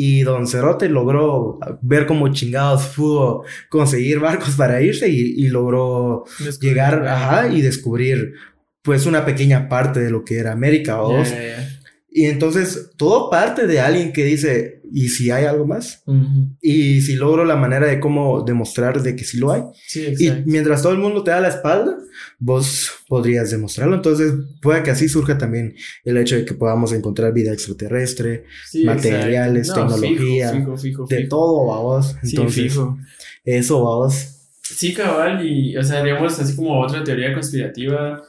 Y Don Cerote logró ver cómo chingados pudo conseguir barcos para irse y, y logró Descubrir llegar, ajá, y descubrir pues una pequeña parte de lo que era América, ya, ya. Y entonces todo parte de alguien que dice, ¿y si hay algo más? Ujú. Y si logro la manera de cómo demostrar de que sí lo hay. Sí, Y mientras todo el mundo te da la espalda, vos podrías demostrarlo. Entonces puede que así surja también el hecho de que podamos encontrar vida extraterrestre, Sí, materiales. No, tecnología, fijo, fijo, fijo, de todo, vamos. Sí, Entonces, fijo. eso, vamos. Sí, cabal, y, o sea, digamos, así como otra teoría conspirativa,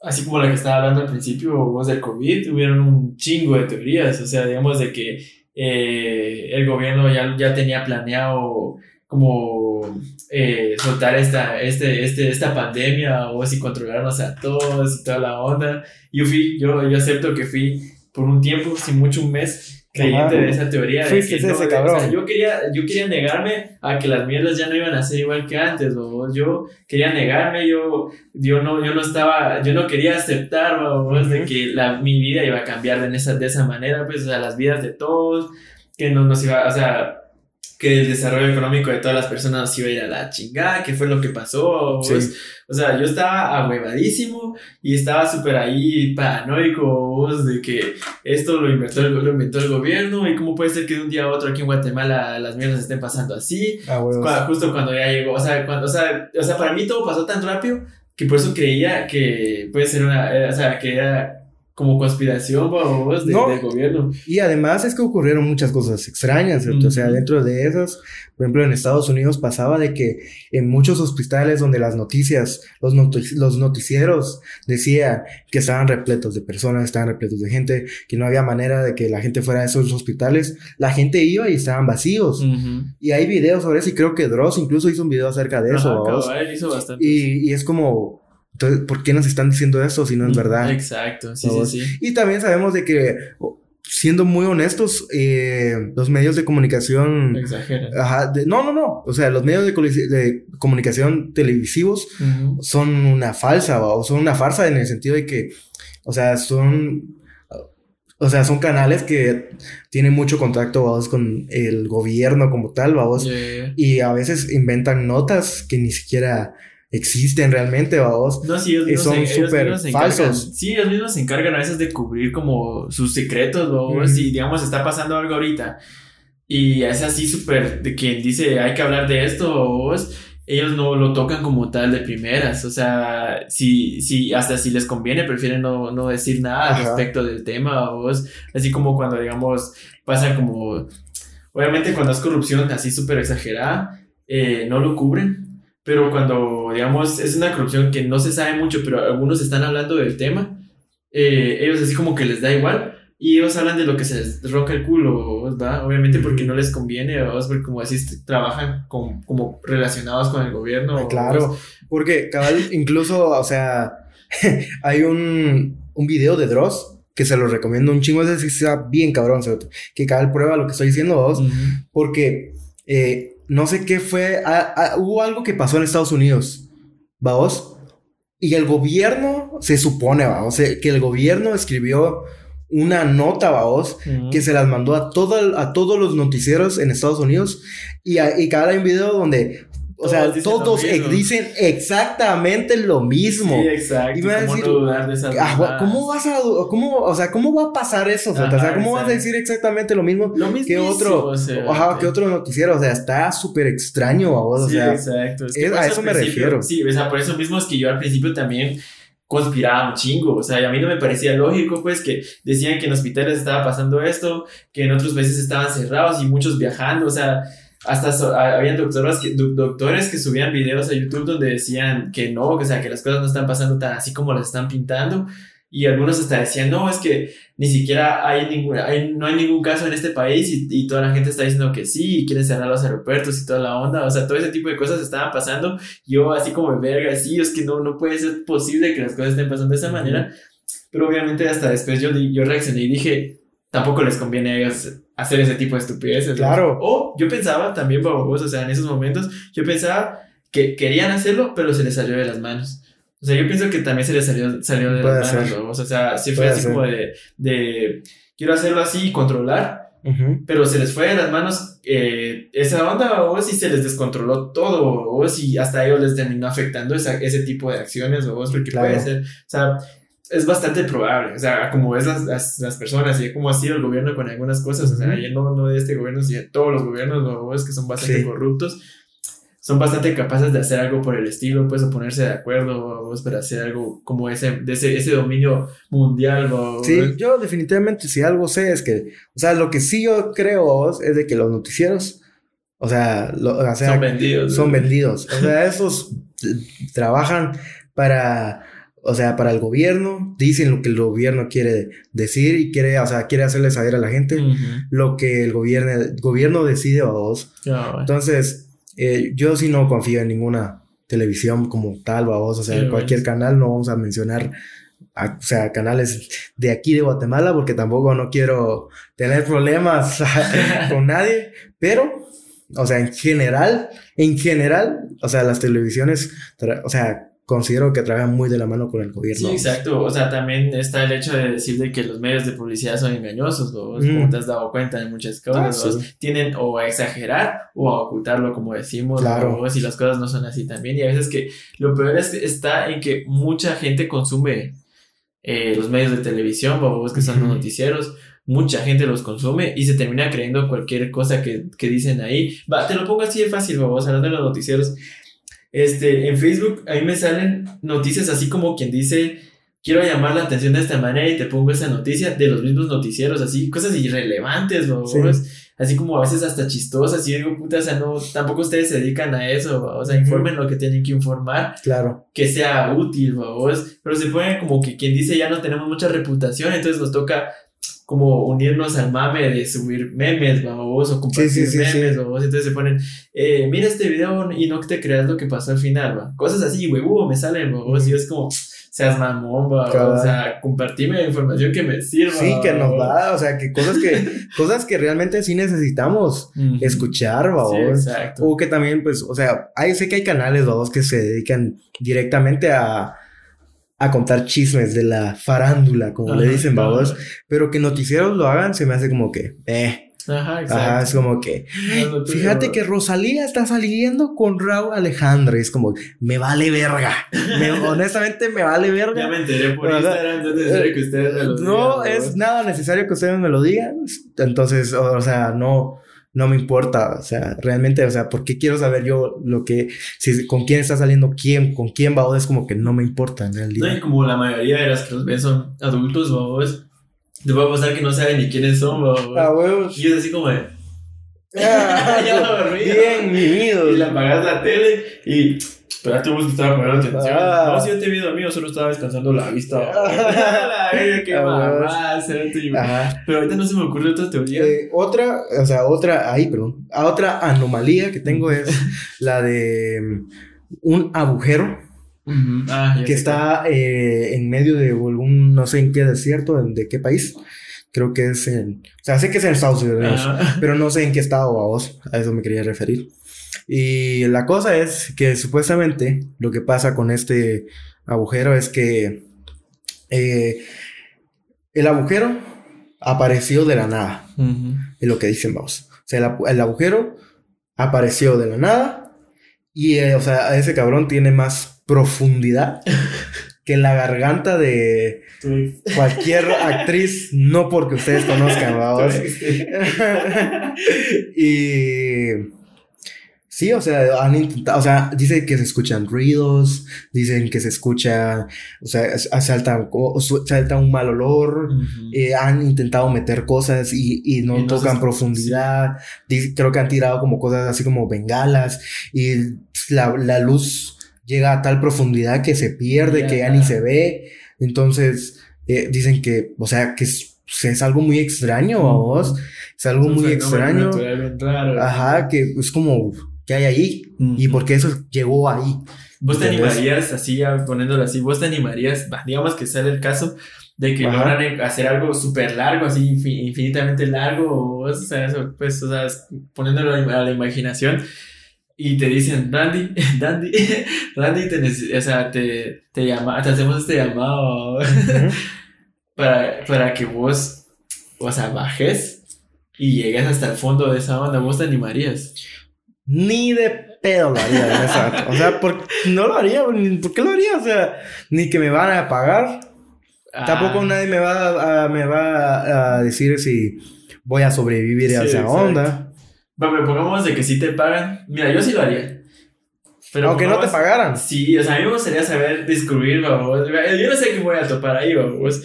así como la que estaba hablando al principio, vos del COVID, hubieron un chingo de teorías, o sea, digamos, de que eh, el gobierno ya, ya tenía planeado como eh, soltar esta, este, este, esta pandemia o si controlarnos a todos y toda la onda. Yo fui, yo, yo acepto que fui por un tiempo, sin mucho un mes, creyente Ajá. de esa teoría. de Fuiste que no, ese de- cabrón. o sea, yo quería, yo quería negarme a que las mierdas ya no iban a ser igual que antes, ¿no? Yo quería negarme, yo, yo no, yo no estaba, yo no quería aceptar, ¿no? de que la, mi vida iba a cambiar de esa, de esa manera, pues, o sea, las vidas de todos, que no nos iba, o sea, que el desarrollo económico de todas las personas iba a ir a la chingada, que fue lo que pasó, Sí. pues. O sea, yo estaba ahuevadísimo y estaba súper ahí paranoico, vos, de que esto lo inventó, el, lo inventó el gobierno y cómo puede ser que de un día a otro aquí en Guatemala las mierdas estén pasando así. Ah, huevos. Cua- Justo cuando ya llegó, o sea, cuando, o sea, o sea, para mí todo pasó tan rápido que por eso creía que puede ser una, eh, o sea, que era como conspiración, vos, de- No. del gobierno. Y además es que ocurrieron muchas cosas extrañas, ¿cierto? O sea, dentro de esas, por ejemplo, en Estados Unidos pasaba de que en muchos hospitales donde las noticias, los, noti- los noticieros decían que estaban repletos de personas, estaban repletos de gente, que no había manera de que la gente fuera a esos hospitales, la gente iba y estaban vacíos. Y hay videos sobre eso y creo que Dross incluso hizo un video acerca de eso, Ajá, ¿vamos? cabal, hizo bastante. Y, y es como, entonces, ¿por qué nos están diciendo esto si no es verdad? Exacto, sí, sí, sí. Y también sabemos de que, siendo muy honestos, eh, los medios de comunicación... Exagera. Ajá, de- no, no, no. O sea, los medios de, comunicación televisivos son una falsa, o son una farsa en el sentido de que, o sea, son... O sea, son canales que tienen mucho contacto, vamos, con el gobierno como tal, vamos. Ya. Y a veces inventan notas que ni siquiera existen realmente, vamos. No, sí, ellos Y mismos son súper falsos. Sí, ellos mismos se encargan a veces de cubrir como sus secretos, ¿no? Ujú. Si, digamos, está pasando algo ahorita y es así súper de quien dice hay que hablar de esto, vos, ellos no lo tocan como tal de primeras. O sea, si, si, hasta si les conviene, prefieren no, no decir nada Ajá. respecto del tema, vos. Así como cuando, digamos, pasa como. Obviamente, cuando es corrupción así súper exagerada, eh, no lo cubren. Pero cuando, digamos, es una corrupción que no se sabe mucho, pero algunos están hablando del tema, eh, ellos así como que les da igual, y ellos hablan de lo que se les ronca el culo, ¿va? Obviamente porque no les conviene, ¿va? porque como así trabajan con, como relacionados con el gobierno. Ah, claro, porque cabal, incluso, o sea, hay un, un video de Dross que se lo recomiendo un chingo, ese sí está bien cabrón, que cabal prueba lo que estoy diciendo vos, porque eh, no sé qué fue, hubo algo que pasó en Estados Unidos, vos, y el gobierno, se supone, vamos, que el gobierno escribió una nota, vamos, que se las mandó a, todo, a todos los noticieros en Estados Unidos. Y, y cada hay un video donde o sea, todos dicen exactamente lo mismo. Sí, exacto. Y me a decir, ah, ¿cómo vas a, cómo, o sea, cómo va a pasar eso? o sea, ¿cómo vas a decir exactamente lo mismo, lo que otro, ajá, que otro noticiero? O sea, está súper extraño a vos, o sea. exacto. a eso me refiero. Sí, o sea, por eso mismo es que yo al principio también conspiraba un chingo, o sea, a mí no me parecía lógico, pues, que decían que en hospitales estaba pasando esto, que en otros países estaban cerrados y muchos viajando, o sea, hasta había doctores que, doctores que subían videos a YouTube donde decían que no, o sea, que las cosas no están pasando tan así como las están pintando. Y algunos hasta decían, no, es que ni siquiera hay ningún, no hay ningún caso en este país y, y, toda la gente está diciendo que sí y quieren cerrar los aeropuertos y toda la onda. O sea, todo ese tipo de cosas estaban pasando. Yo así como verga, sí, es que no, no puede ser posible que las cosas estén pasando de esa manera. Pero obviamente hasta después yo, yo reaccioné y dije, tampoco les conviene a ellos hacer ese tipo de estupideces. Claro. O yo pensaba también, babos, o sea, en esos momentos, yo pensaba que querían hacerlo, pero se les salió de las manos. O sea, yo pienso que también se les salió, salió de las manos, O sea, sí fue así como de, de, quiero hacerlo así y controlar, pero se les fue de las manos eh, esa onda, o si se les descontroló todo, o si hasta ellos les terminó afectando esa, ese tipo de acciones, o porque puede ser, o sea, es bastante probable, o sea, como es las, las, las, personas y como ha sido el gobierno con algunas cosas, o sea, y no, no de este gobierno, sino de todos los gobiernos, ¿no? es que son bastante corruptos, son bastante capaces de hacer algo por el estilo, pues, o ponerse de acuerdo, vos, para hacer algo como ese, de ese, ese dominio mundial, ¿no? Sí, yo definitivamente si algo sé es que, o sea, lo que sí yo creo es de que los noticieros, o sea, o sea son vendidos. Son vendidos, o sea, esos trabajan para o sea, para el gobierno, dicen lo que el gobierno quiere decir y quiere, o sea, quiere hacerle saber a la gente lo que el gobierno, gobierno decide a vos. Entonces, eh, yo sí no confío en ninguna televisión como tal, vos, o sea, en cualquier canal no vamos a mencionar, o sea, canales de aquí de Guatemala, porque tampoco no quiero tener problemas con nadie, pero, o sea, en general, en general, o sea, las televisiones, o sea, considero que trabajan muy de la mano con el gobierno. Sí, exacto. O sea, también está el hecho de decir de que los medios de publicidad son engañosos, ¿vos? como te has dado cuenta de muchas cosas, ah, tienen o a exagerar o a ocultarlo, como decimos, claro. y las cosas no son así también. Y a veces que lo peor es que está en que mucha gente consume eh, los medios de televisión, vos que son los noticieros, mucha gente los consume y se termina creyendo cualquier cosa que, que dicen ahí. Va, te lo pongo así de fácil, vamos, hablando de los noticieros. Este, en Facebook a mí me salen noticias así como quien dice, quiero llamar la atención de esta manera y te pongo esa noticia de los mismos noticieros, así, cosas irrelevantes, ¿no? Así como a veces hasta chistosas y digo, puta, o sea, no, tampoco ustedes se dedican a eso, o sea, informen lo que tienen que informar. Claro. Que sea útil, vos. Pero se pone como que quien dice ya no tenemos mucha reputación, entonces nos toca como unirnos al mame de subir memes, vamos, o compartir memes, vamos, entonces se ponen, eh, mira este video y no te creas lo que pasó al final, va, cosas así, güey, uh, me salen, vamos, y es como, seas mamón, va, o sea, compartime información que me sirva. Sí, que nos va, o sea, que cosas que, cosas que realmente sí necesitamos escuchar, sí, exacto. o que también, pues, o sea, hay, sé que hay canales, vamos, que se dedican directamente a a contar chismes de la farándula, como le dicen, babos. Pero que noticieros lo hagan, se me hace como que, eh. Ajá, exacto. Ajá, es como que, fíjate que Rosalía está saliendo con Raúl Alejandro. Es como, me vale verga. honestamente, me vale verga. Ya me enteré por Instagram, no es necesario que ustedes me lo digan. No, es nada necesario que ustedes me lo digan. Entonces, o sea, no no me importa, o sea, realmente, o sea, ¿por qué quiero saber yo lo que, si con quién está saliendo, quién, con quién va, o es como que no me importa en realidad. No, y como la mayoría de las que los ven son adultos, o es, te puede pasar que no saben ni quiénes son, o ah, huevos. Y es así como de, ah, ya lo dormí. Bien. Y le apagas la tele y Espérate, vos que estaba poniendo atención. Ah. No, si yo te vi dormido, solo estaba descansando la vista. la verga, qué Ah, mamá, cerote. Ajá. Pero ahorita no se me ocurre otra teoría. Eh, otra, o sea, otra, ahí, perdón. A otra anomalía que tengo es la de mm, un agujero Ujú. Ah, ya que está eh, en medio de algún, no sé en qué desierto, en- de qué país. Creo que es en, o sea, sé que es en Estados. Unidos, pero no sé en qué estado a vos, a eso me quería referir. Y la cosa es que supuestamente lo que pasa con este agujero es que eh, el agujero apareció de la nada, es lo que dicen vos. O sea, el, agu- el agujero apareció de la nada y, eh, o sea, ese cabrón tiene más profundidad que la garganta de cualquier actriz, no porque ustedes conozcan, vamos. y sí, o sea, han intentado, o sea, dicen que se escuchan ruidos, dicen que se escucha, o sea, salta, salta un mal olor. Eh, han intentado meter cosas y, y no tocan profundidad. Di- Creo que han tirado como cosas así como bengalas y la, la luz llega a tal profundidad que se pierde, que ya ni se ve. Entonces, eh, dicen que, o sea, que es, es algo muy extraño a vos. Es algo Es muy extraño. raro. Ajá, que es como, ¿qué hay ahí? Y Ujú. porque eso llegó ahí. ¿Vos te ¿Entendés? animarías, así ya poniéndolo así, vos te animarías, digamos que sale el caso de que Ajá. logran hacer algo súper largo, así infi- infinitamente largo, o, sea, eso, pues, o sea, poniéndolo a la imaginación, y te dicen, Randy, Randy, Randy, te, o sea, te, te, llama, te hacemos este llamado para, para que vos, o sea, bajes y llegues hasta el fondo de esa onda, vos te animarías. Ni de pedo lo haría en esa- O sea, por- no lo haría. ni- ¿Por qué lo haría? O sea, ni que me van a pagar. Tampoco Ah, nadie me va a, a- me va a decir si voy a sobrevivir a Sí, esa exacto. onda. Bueno, pongamos de que sí te pagan. Mira, yo sí lo haría. Pero Aunque no te pagaran. Sí, o sea, a mí me gustaría saber descubrir, vamos. Yo no sé qué voy a topar ahí, vamos.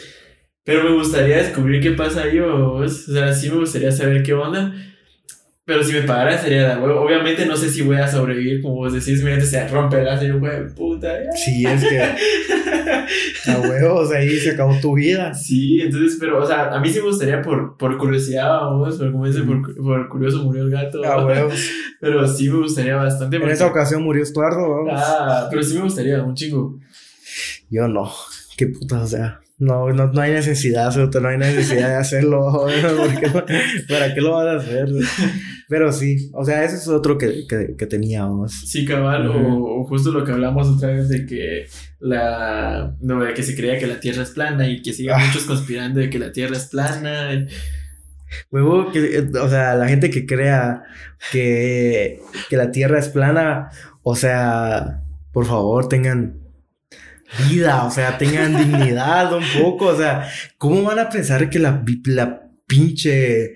Pero me gustaría descubrir qué pasa ahí, vamos. O sea, sí me gustaría saber qué onda. Pero si me pagaran sería de huevo. Obviamente no sé si voy a sobrevivir, como vos decís, mi mente se rompe el yo, güey, puta. ya. Sí, es que a huevos ahí se acabó tu vida. Sí, entonces, pero, o sea, a mí sí me gustaría por, por curiosidad, vamos. Por, como dice, por, por curioso murió el gato. A huevos. Pero sí me gustaría bastante. En porque- esa ocasión murió Estuardo. vamos. Ah, pero sí me gustaría, un chingo. Yo no. Qué puta, o sea. No, no, no hay necesidad, no hay necesidad de hacerlo. porque ¿Para qué lo vas a hacer? Pero sí, o sea, ese es otro que, que, que teníamos. Sí, cabal, o, o justo lo que hablamos otra vez de que la. No, de que se creía que la Tierra es plana y que sigan Ah. muchos conspirando de que la Tierra es plana. Huevo, que, eh, o sea, la gente que crea que, que la Tierra es plana, o sea, por favor, tengan vida, o sea, tengan dignidad un poco, o sea, ¿cómo van a pensar que la, la pinche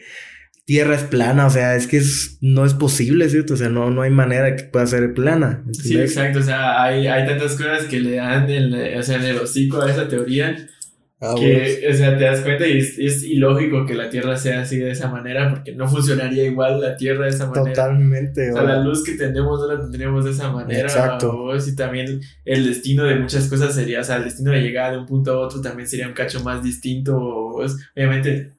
Tierra es plana? O sea, es que es, no es posible, ¿cierto? O sea, no, no hay manera que pueda ser plana. Sí, exacto, o sea, hay, hay tantas cosas que le dan en, o sea, en el hocico a esa teoría Ah, que, o sea, te das cuenta y es, es ilógico que la Tierra sea así de esa manera porque no funcionaría igual la Tierra de esa manera. Totalmente. O sea, la luz que tenemos no la tendríamos de esa manera. Exacto. Y también el destino de muchas cosas sería, o sea, el destino de llegar de un punto a otro también sería un cacho más distinto. Obviamente,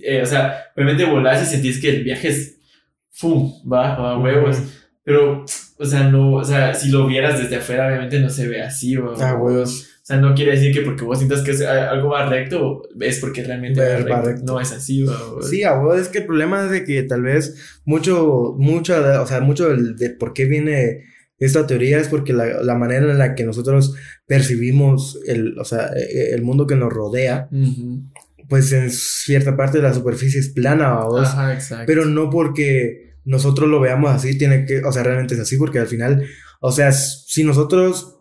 eh, o sea, obviamente volás y sentís que el viaje es, ¡fum! Va, a huevos. Ujú. Pero, o sea, no, o sea, si lo vieras desde afuera, obviamente no se ve así, o, Ah, huevos. o sea, no quiere decir que porque vos sientas que es, a- algo va recto, es porque realmente va Va recto. recto. No es así, va, Sí, a huevo, es que el problema es de que tal vez mucho, mucho, o sea, mucho de, por qué viene esta teoría es porque la, la manera en la que nosotros percibimos el, o sea, e- el mundo que nos rodea, Ujú. Pues en cierta parte de la superficie es plana, vamos. Ajá, exacto. Pero no porque nosotros lo veamos así, tiene que, o sea, realmente es así, porque al final, o sea, si nosotros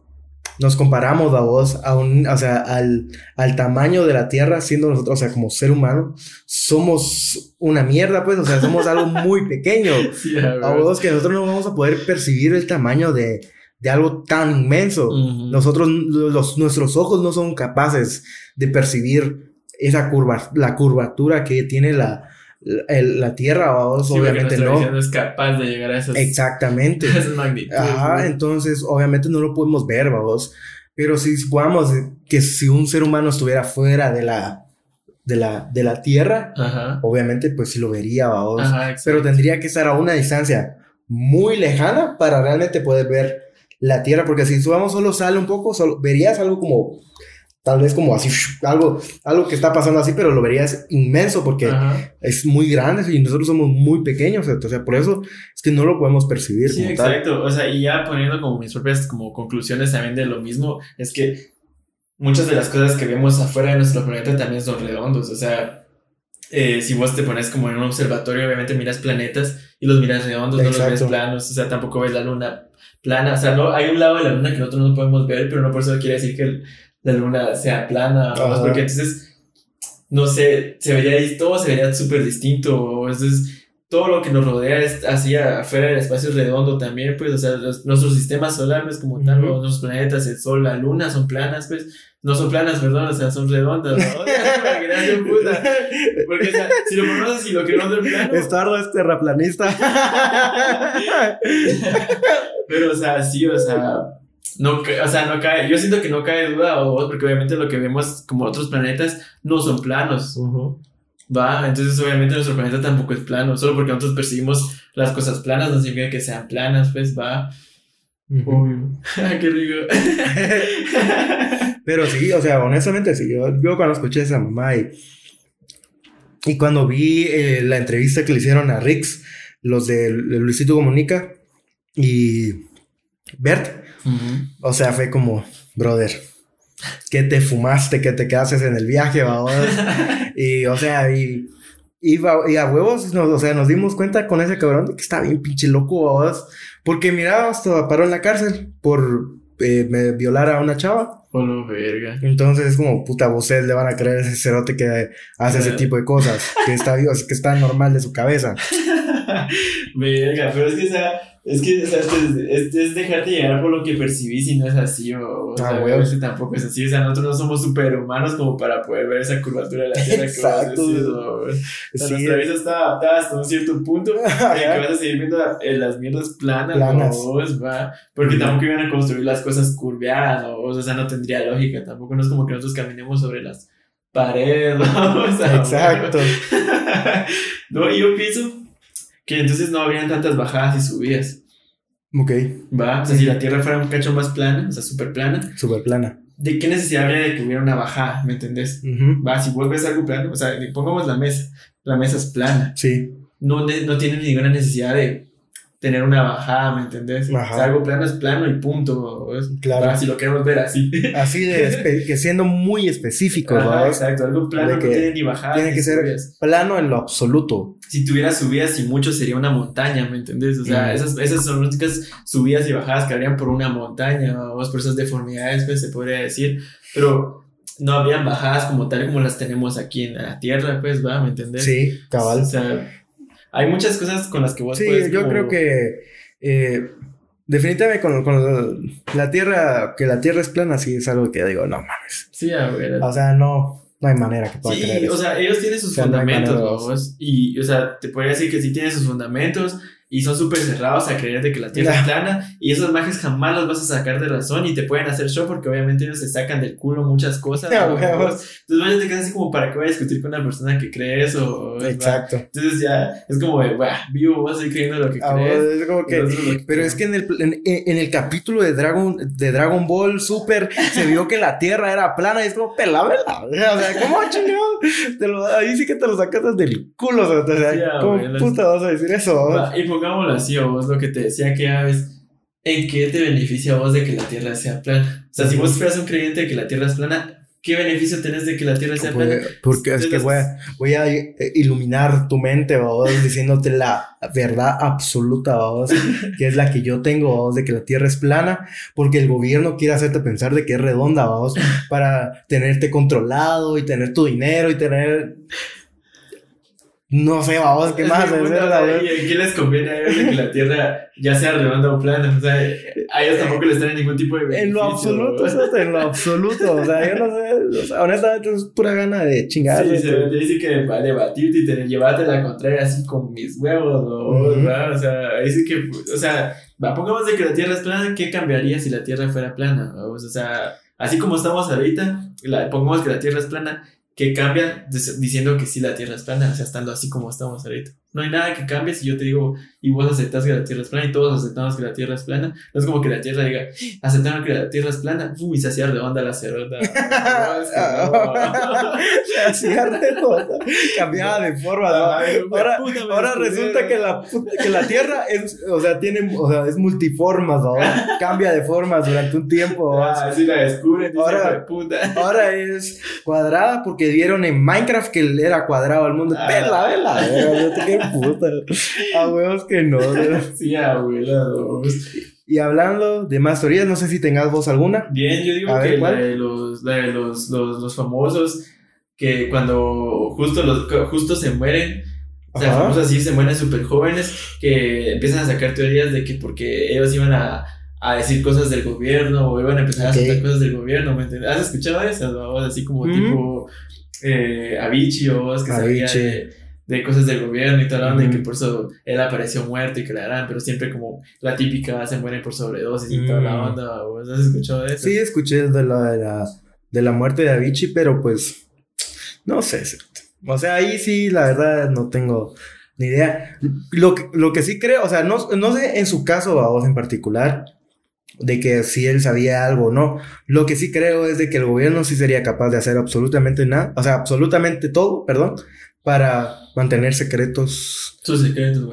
nos comparamos a vos, a un, o sea, al, al tamaño de la Tierra, siendo nosotros, o sea, como ser humano, somos una mierda, pues, o sea, somos algo muy pequeño. A vos que nosotros no vamos a poder percibir el tamaño de, de algo tan inmenso. Nosotros, los, nuestros ojos no son capaces de percibir esa curva, la curvatura que tiene la, la Tierra, vamos, obviamente no. es capaz de llegar a esas, Exactamente. Ajá, entonces obviamente no lo podemos ver, vamos. Pero si supongamos que si un ser humano estuviera fuera de la, de la, de la Tierra, obviamente pues sí lo vería, vamos. Pero tendría que estar a una distancia muy lejana para realmente poder ver la Tierra, porque si subamos solo sale un poco, solo, verías algo como tal vez como así, algo, algo que está pasando así, pero lo verías inmenso porque es muy grande y nosotros somos muy pequeños, o sea, por eso es que no lo podemos percibir. Sí, exacto, o sea, y ya poniendo como mis propias como conclusiones también de lo mismo, es que muchas de las cosas que vemos afuera de nuestro planeta también son redondos, o sea, eh, si vos te pones como en un observatorio, obviamente miras planetas y los miras redondos, no los ves planos, o sea, tampoco ves la luna plana, o sea, no, hay un lado de la luna que nosotros no podemos ver, pero no por eso quiere decir que... El, la luna sea plana, porque entonces, no sé, se vería, todo se vería súper distinto, entonces todo lo que nos rodea es así afuera del espacio redondo también, pues, o sea, nuestros sistemas solares como tal, los planetas, el sol, la luna son planas, pues, no son planas, perdón, o sea, son redondas, ¿no? puta. Porque, o sea, si lo ponemos así, lo queremos ver plano. Estardo es terraplanista. Pero, o sea, sí, o sea, no, o sea, no cae, yo siento que no cae duda o porque obviamente lo que vemos como otros planetas no son planos. Va, entonces obviamente nuestro planeta tampoco es plano, solo porque nosotros percibimos las cosas planas no significa que sean planas, pues va. Obvio. Qué rico. Pero sí, o sea, honestamente sí, yo, yo cuando escuché a esa mamá y, y cuando vi eh, la entrevista que le hicieron a Rix, los de Luisito Comunica y Bert, o sea, fue como, brother, ¿qué te fumaste? ¿Qué te quedaste en el viaje, vamos? y, o sea, y, y, a huevos, o sea, nos dimos cuenta con ese cabrón de que está bien pinche loco, vamos. Porque mira, hasta paró en la cárcel por eh, violar a una chava. Oh, verga. Entonces es como, puta, ustedes le van a creer a ese cerote que hace ese tipo de cosas, que está, que está normal de su cabeza. verga, pero es que, o sea, es que, o sea, es, es, dejarte llegar por lo que percibís y no es así, o, o ah, sea, que tampoco es así, o sea, nosotros no somos superhumanos como para poder ver esa curvatura de la Tierra que Exacto. vas o, sea, nuestra vida está adaptada hasta un cierto punto que vas a seguir viendo las mierdas planas, planas. va, porque tampoco iban a construir las cosas curveadas, o, sea, no tendría lógica, tampoco no es como que nosotros caminemos sobre las paredes, o sea, Exacto. no, y yo pienso que entonces no habrían tantas bajadas y subidas. Ok. Va, o sea, si la Tierra fuera un cacho más plana, o sea, súper plana. Súper plana. ¿De qué necesidad habría de que hubiera una bajada? ¿Me entendés? Va, si vuelves algo plano, o sea, pongamos la mesa, la mesa es plana. Sí. No, no tiene ninguna necesidad de tener una bajada, ¿me entendés? O sea, algo plano es plano y punto. Claro. si lo queremos ver así. Así de que siendo muy específico, Ajá, Exacto, algo plano no tiene ni bajada. Tiene que ser plano en lo absoluto. Si tuviera subidas y mucho sería una montaña, ¿me entendés? O sea, esas, esas son las únicas subidas y bajadas que habrían por una montaña, o por esas deformidades, pues se podría decir. Pero no habrían bajadas como tal como las tenemos aquí en la Tierra, pues, ¿va? ¿Me entendés? Sí, cabal. O sea, hay muchas cosas con las que vos sí, yo creo que eh, definitivamente con, con, la tierra, que la tierra es plana, sí es algo que digo, no mames. Sí, a ver. O sea, no, no hay manera que pueda sí, o sea, ellos tienen sus fundamentos, y, o sea, te podría decir que sí tienen sus fundamentos, y son súper cerrados a creer de que la Tierra es plana y esos mages jamás los vas a sacar de razón y te pueden hacer show porque obviamente ellos se sacan del culo muchas cosas. Entonces vaya te quedas así como para que vaya a discutir con una persona que cree eso. Exacto. Entonces ya es como de, vivo, vas a seguir creyendo lo que ah, crees. Es como que, pero es que en el, en, el capítulo de Dragon, de Dragon Ball Super se vio que la Tierra era plana y es como, pelámela. O sea, ¿cómo chingón? ahí sí que te lo sacas del culo. O sea, ¿cómo puta vas a decir eso? Pongámoslo así, o vos lo que te decía que ya ves, ¿en qué te beneficia a vos de que la Tierra sea plana? O sea, si vos fueras un creyente de que la Tierra es plana, ¿qué beneficio tenés de que la Tierra sea plana? Porque es que voy a, voy a, iluminar tu mente, vos, diciéndote la verdad absoluta, vos, que es la que yo tengo, vos, de que la Tierra es plana, porque el gobierno quiere hacerte pensar de que es redonda, vos, para tenerte controlado y tener tu dinero y tener No sé, vamos, ¿qué más? Es ¿Y a quién les conviene a ellos de que la Tierra ya sea redonda o plana? O sea, a ellos tampoco les trae ningún tipo de beneficio. En lo absoluto, eso en lo absoluto. O sea, yo no sé. O sea, honestamente es pura gana de chingar. Sí, se te dice que va a debatirte y te, llevarte la contraria así con mis huevos, ¿no? O sea, sí que. O sea, pongamos de que la Tierra es plana, ¿qué cambiaría si la Tierra fuera plana? O sea, así como estamos ahorita, la, pongamos que la Tierra es plana que cambia diciendo que sí la Tierra es plana, o sea, estando así como estamos ahorita. No hay nada que cambie si yo te digo y vos aceptas que la Tierra es plana y todos aceptamos que la Tierra es plana. No es como que la Tierra diga, aceptaron que la Tierra es plana, uy, se hacía redonda la cerota. se hacía redonda. Cambiaba de forma. ahora, ahora resulta que la, que la Tierra es, o sea, tiene, o sea, es multiforma, ¿no? Cambia de formas durante un tiempo. Ah, sí la descubren. Ahora, ahora es cuadrada porque vieron en Minecraft que era cuadrado el mundo. Ah. Vela, vela, puta. A huevos que no. Sí, abuela, Y hablando de más teorías, no sé si tengas vos alguna. Bien, yo digo que la de, los, los, los, los, famosos que cuando justo, los, justo se mueren, o sea, famosos así se mueren súper jóvenes, que empiezan a sacar teorías de que porque ellos iban a, a decir cosas del gobierno o iban a empezar a sacar cosas del gobierno, ¿me entiendes? ¿Has escuchado eso? Así como tipo eh, Avicii o que sabía de cosas del gobierno y tal, y que por eso él apareció muerto y que la harán, pero siempre como la típica se mueren por sobredosis y toda la mm. onda. ¿Has escuchado de eso? Sí, escuché de la, de la, de la muerte de Avicii, pero pues no sé. O sea, ahí sí, la verdad, no tengo ni idea. Lo que, lo que sí creo, o sea, no, no sé en su caso, a vos en particular, de que si él sabía algo o no. Lo que sí creo es de que el gobierno sí sería capaz de hacer absolutamente nada, o sea, absolutamente todo, perdón, para mantener secretos. Sus secretos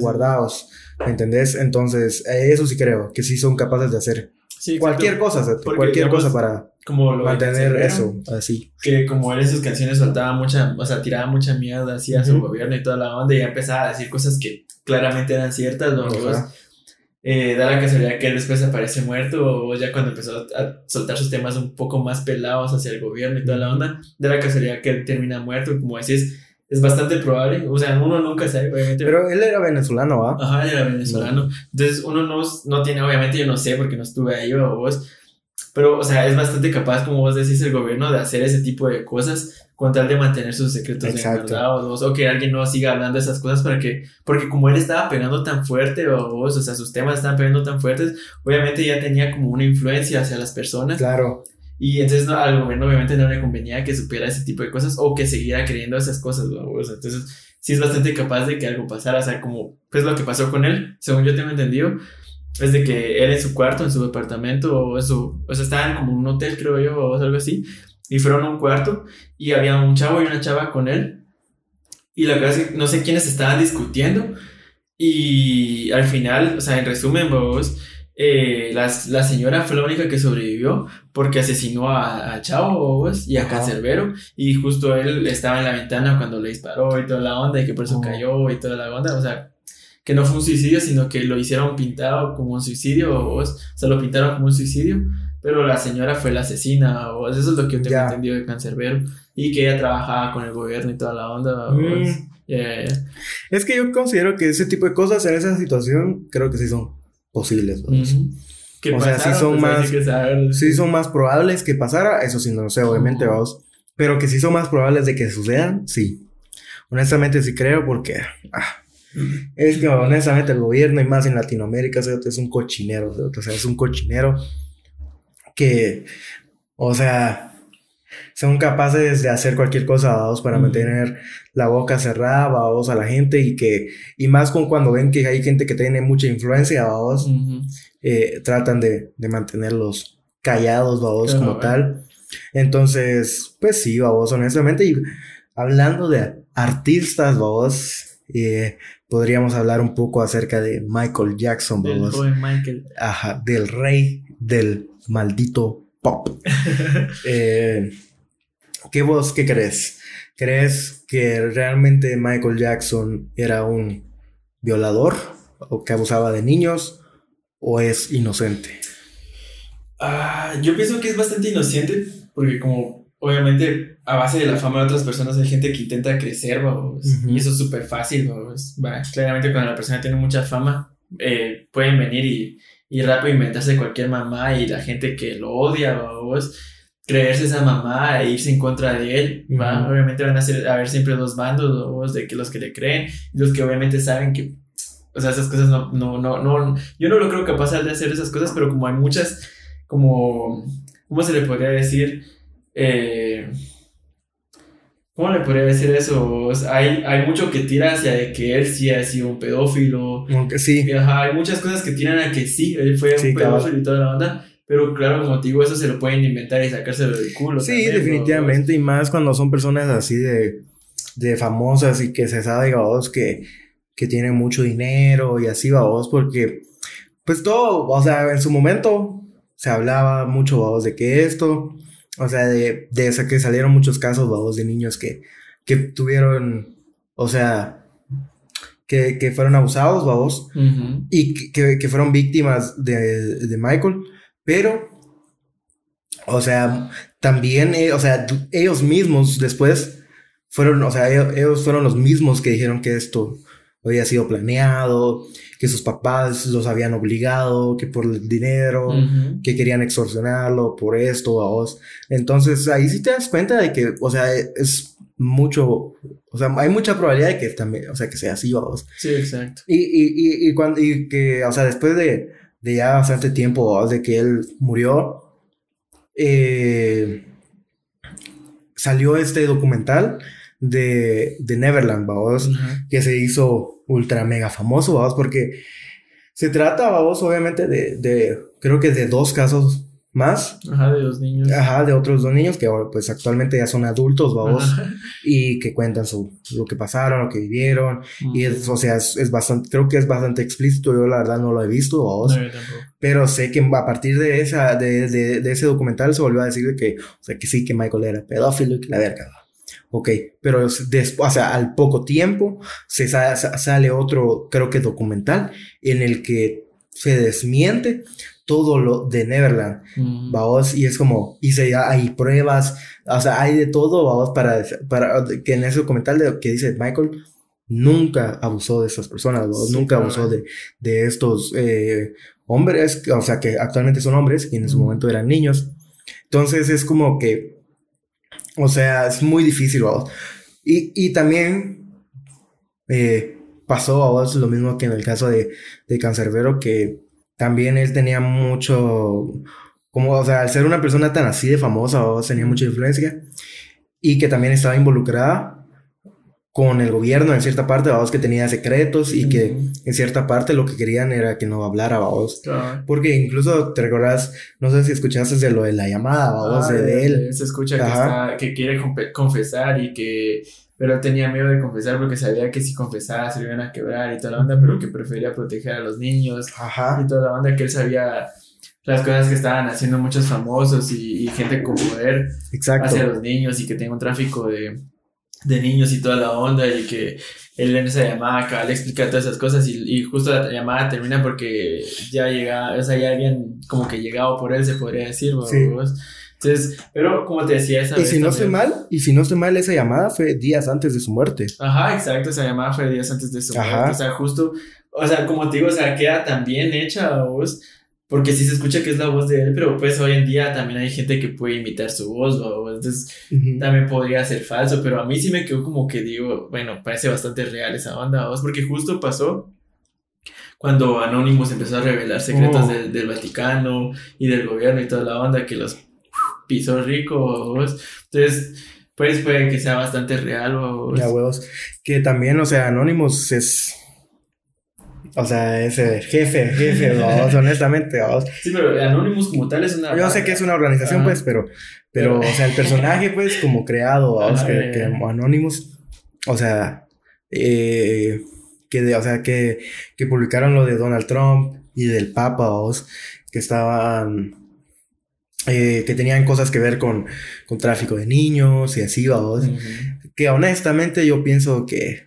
guardados. ¿Me entendés? Entonces, eh, eso sí creo, que sí son capaces de hacer cualquier cosa, cualquier cosa para mantener eso así. Que como él en sus canciones soltaba mucha, o sea, tiraba mucha mierda así a su gobierno y toda la onda y ya empezaba a decir cosas que claramente eran ciertas, ¿no? Eh, da la casualidad que él después aparece muerto o ya cuando empezó a soltar sus temas un poco más pelados hacia el gobierno y toda la onda, da la casualidad que él termina muerto, como decís, es bastante probable. O sea, uno nunca sabe, obviamente. Pero él era venezolano, ¿ah? Ajá, él era venezolano. Entonces, uno no, no tiene, obviamente, yo no sé porque no estuve ahí o vos. Pero, o sea, es bastante capaz, como vos decís, el gobierno de hacer ese tipo de cosas con tal de mantener sus secretos guardados o que alguien no siga hablando esas cosas para que, porque como él estaba pegando tan fuerte o vos, o sea, sus temas estaban pegando tan fuertes, obviamente ya tenía como una influencia hacia las personas. Claro. Y entonces no, al gobierno obviamente no le convenía que supiera ese tipo de cosas o que siguiera creyendo esas cosas, entonces sí es bastante capaz de que algo pasara, o sea, como pues lo que pasó con él, según yo tengo entendido, es de que él en su cuarto, en su departamento o en su, o sea, estaban como en un hotel creo yo o algo así, y fueron a un cuarto y había un chavo y una chava con él y la verdad es que no sé quiénes estaban discutiendo y al final, o sea, en resumen, vos eh, la, la, señora fue la única que sobrevivió porque asesinó a, a Chavo y a Cancerbero. Y justo él estaba en la ventana cuando le disparó y toda la onda y que por eso cayó y toda la onda, o sea, que no fue un suicidio, sino que lo hicieron pintado como un suicidio, o, sea, lo pintaron como un suicidio, pero la señora fue la asesina, o eso es lo que yo tengo entendido de Cancerbero, y que ella trabajaba con el gobierno y toda la onda. Mm. Es que yo considero que ese tipo de cosas en esa situación creo que sí son posibles. o sea, si son pues, más, si son más probables que pasara, eso sí no lo sé, obviamente, vamos. Pero que si son más probables de que sucedan, sí. Honestamente sí creo porque ah, es que honestamente el gobierno y más en Latinoamérica es un cochinero, o sea, es un cochinero que, o sea, son capaces de hacer cualquier cosa, vamos, para mantener la boca cerrada, vamos, a la gente y que, y más con cuando ven que hay gente que tiene mucha influencia, vamos, eh, tratan de, de, mantenerlos callados, vamos, como tal. Entonces, pues sí, vamos, honestamente, y hablando de artistas, vamos, eh, podríamos hablar un poco acerca de Michael Jackson, vamos. Michael. Ajá, del rey del maldito pop. eh, ¿Qué vos qué crees? ¿Crees que realmente Michael Jackson era un violador o que abusaba de niños o es inocente? Ah, yo pienso que es bastante inocente porque como obviamente, a base de la fama de otras personas hay gente que intenta crecer, vamos. Y eso es súper fácil. Va, claramente cuando la persona tiene mucha fama, eh, pueden venir y, y rápido inventarse cualquier mamá y la gente que lo odia, vamos creerse esa mamá e irse en contra de él, ¿va? Obviamente van a, ser, a haber siempre dos bandos, de que los que le creen y los que obviamente saben que, o sea, esas cosas no, no, no, no, yo no lo creo capaz de hacer esas cosas, pero como hay muchas, como, ¿cómo se le podría decir? Eh, ¿Cómo le podría decir eso? hay, hay mucho que tira hacia de que él sí ha sido un pedófilo. Aunque sí. Ajá, hay muchas cosas que tiran a que sí, él fue un pedófilo y toda la onda. Pero claro, como te digo, eso se lo pueden inventar y sacárselo del culo. Sí, definitivamente. Y más cuando son personas así de, de famosas y que se sabe, vos, que, que tienen mucho dinero y así, vos, porque pues todo, o sea, en su momento se hablaba mucho, vos, de que esto, o sea, de, de que salieron muchos casos, de niños que, que tuvieron, o sea, que, que fueron abusados, vos, y que, que, fueron víctimas de, de Michael. Pero, o sea, también, eh, o sea, ellos mismos después fueron, o sea, ellos, fueron los mismos que dijeron que esto había sido planeado, que sus papás los habían obligado, que por el dinero, que querían extorsionarlo por esto vos. Entonces ahí sí te das cuenta de que, o sea, es mucho, o sea, hay mucha probabilidad de que también, o sea, que sea así a vos. Sí, exacto. Y, y, y, y, cuando, y que, o sea, después de, de ya bastante tiempo, de que él murió, eh, salió este documental de, de Neverland, vamos, que se hizo ultra mega famoso, vamos, porque se trata, vamos, obviamente de, de, creo que de dos casos más. Ajá, de dos niños. Ajá, de otros dos niños que pues actualmente ya son adultos, vamos, y que cuentan su, lo que pasaron, lo que vivieron. Y es, o sea, es, bastante, creo que es bastante explícito. Yo la verdad no lo he visto, vamos. pero sé que a partir de, esa, de, de, de, ese documental se volvió a decir que, o sea, que sí, que Michael era pedófilo y que la verga. Ok, pero después, o sea, al poco tiempo se sale otro, creo que documental, en el que se desmiente todo lo de Neverland, mm. y es como, y se, hay pruebas, o sea, hay de todo, vamos, para, para que en ese documental que dice Michael, nunca abusó de esas personas, nunca abusó de, de estos eh, hombres, o sea, que actualmente son hombres y en su momento eran niños. Entonces es como que, o sea, es muy difícil, vamos. Y, y también eh, pasó a vos lo mismo que en el caso de, de Cancerbero, que también él tenía mucho, como, o sea, al ser una persona tan así de famosa, o tenía mucha influencia y que también estaba involucrada con el gobierno en cierta parte, vamos, que tenía secretos y que en cierta parte lo que querían era que no hablara, vamos. Porque incluso te recordás, no sé si escuchaste de lo de la llamada, vamos, ah, de, él. Se escucha que, está, que quiere confesar y que pero tenía miedo de confesar porque sabía que si confesaba se iban a quebrar y toda la onda, pero que prefería proteger a los niños y toda la onda que él sabía las cosas que estaban haciendo muchos famosos y, gente con poder hacia los niños y que tenga un tráfico de, de, niños y toda la onda y que él en esa llamada acaba le explica todas esas cosas y, y, justo la llamada termina porque ya llega, o sea, ya habían como que llegado por él, se podría decir, entonces, pero como te decía esa y si no estoy mal, y si no estoy mal, esa llamada fue días antes de su muerte. Ajá, exacto, esa llamada fue días antes de su muerte. O sea, justo, o sea, como te digo, o sea, queda tan bien hecha voz, porque sí se escucha que es la voz de él, pero pues hoy en día también hay gente que puede imitar su voz, ¿no? entonces también podría ser falso, pero a mí sí me quedó como que digo, bueno, parece bastante real esa onda, voz, porque justo pasó cuando Anonymous empezó a revelar secretos oh. del, del Vaticano y del gobierno y toda la onda que los piso rico, entonces pues puede que sea bastante real o ya huevos. Que también o sea Anonymous es o sea, ese jefe, jefe, honestamente. Sí, pero Anonymous como tal es una... Yo sé que es una organización, pues, pero, pero, o sea, el personaje, pues, como creado, vamos, que, que, Anonymous, o sea, eh, que, de, o sea, que, que publicaron lo de Donald Trump y del Papa, que estaban eh, que tenían cosas que ver con, con tráfico de niños y así, vamos. Que honestamente yo pienso que,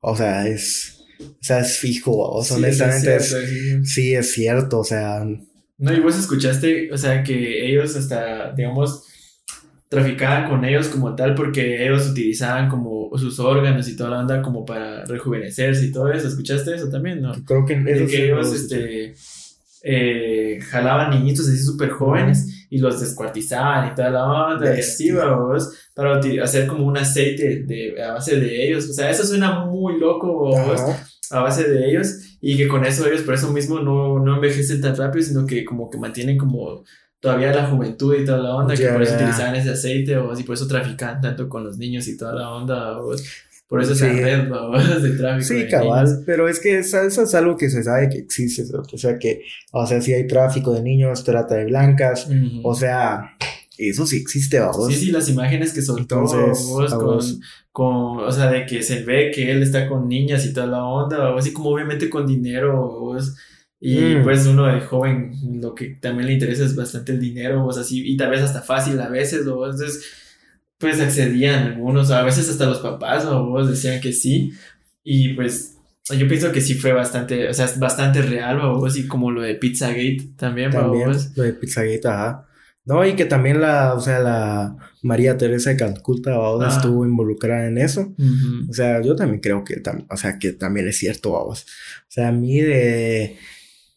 o sea, es, o sea, es fijo, vamos. honestamente es, sí, es cierto, o sea. No, y vos escuchaste, o sea, que ellos hasta, digamos, traficaban con ellos como tal porque ellos utilizaban como sus órganos y toda la onda como para rejuvenecerse y todo eso. ¿Escuchaste eso también? No. Creo que De eso que sí ellos lo este, eh, jalaban niñitos así súper jóvenes y los descuartizaban y toda la onda y así, babos, para hacer como un aceite de, a base de ellos. O sea, eso suena muy loco, Ajá. A base de ellos y que con eso ellos por eso mismo no, no envejecen tan rápido, sino que como que mantienen como todavía la juventud y toda la onda, que Ya, por eso ya. utilizaban ese aceite o así, por eso traficaban tanto con los niños y toda la onda, babos. por eso Sí. red babos, de tráfico. Sí, de cabal, niños. pero es que eso, eso es algo que se sabe que existe, o sea que, o sea, si hay tráfico de niños, trata de blancas, Ujú. o sea, eso sí existe, vamos. Sí, sí, las imágenes que soltó Entonces, con, con, o sea, de que se ve que él está con niñas y toda la onda, o así como obviamente con dinero, vos, y Mm. pues uno de joven lo que también le interesa es bastante el dinero, vos, así, y tal vez hasta fácil a veces, o entonces, pues accedían algunos, a veces hasta los papás, o decían que sí, y pues yo pienso que sí fue bastante, o sea, bastante real, vos, y como lo de Pizzagate también, También, vos. lo de Pizzagate, ajá. No, y que también la, o sea, la María Teresa de Calcuta, Ah. estuvo involucrada en eso. O sea, yo también creo que, tam- o sea, que también es cierto, vamos. O sea, a mí de,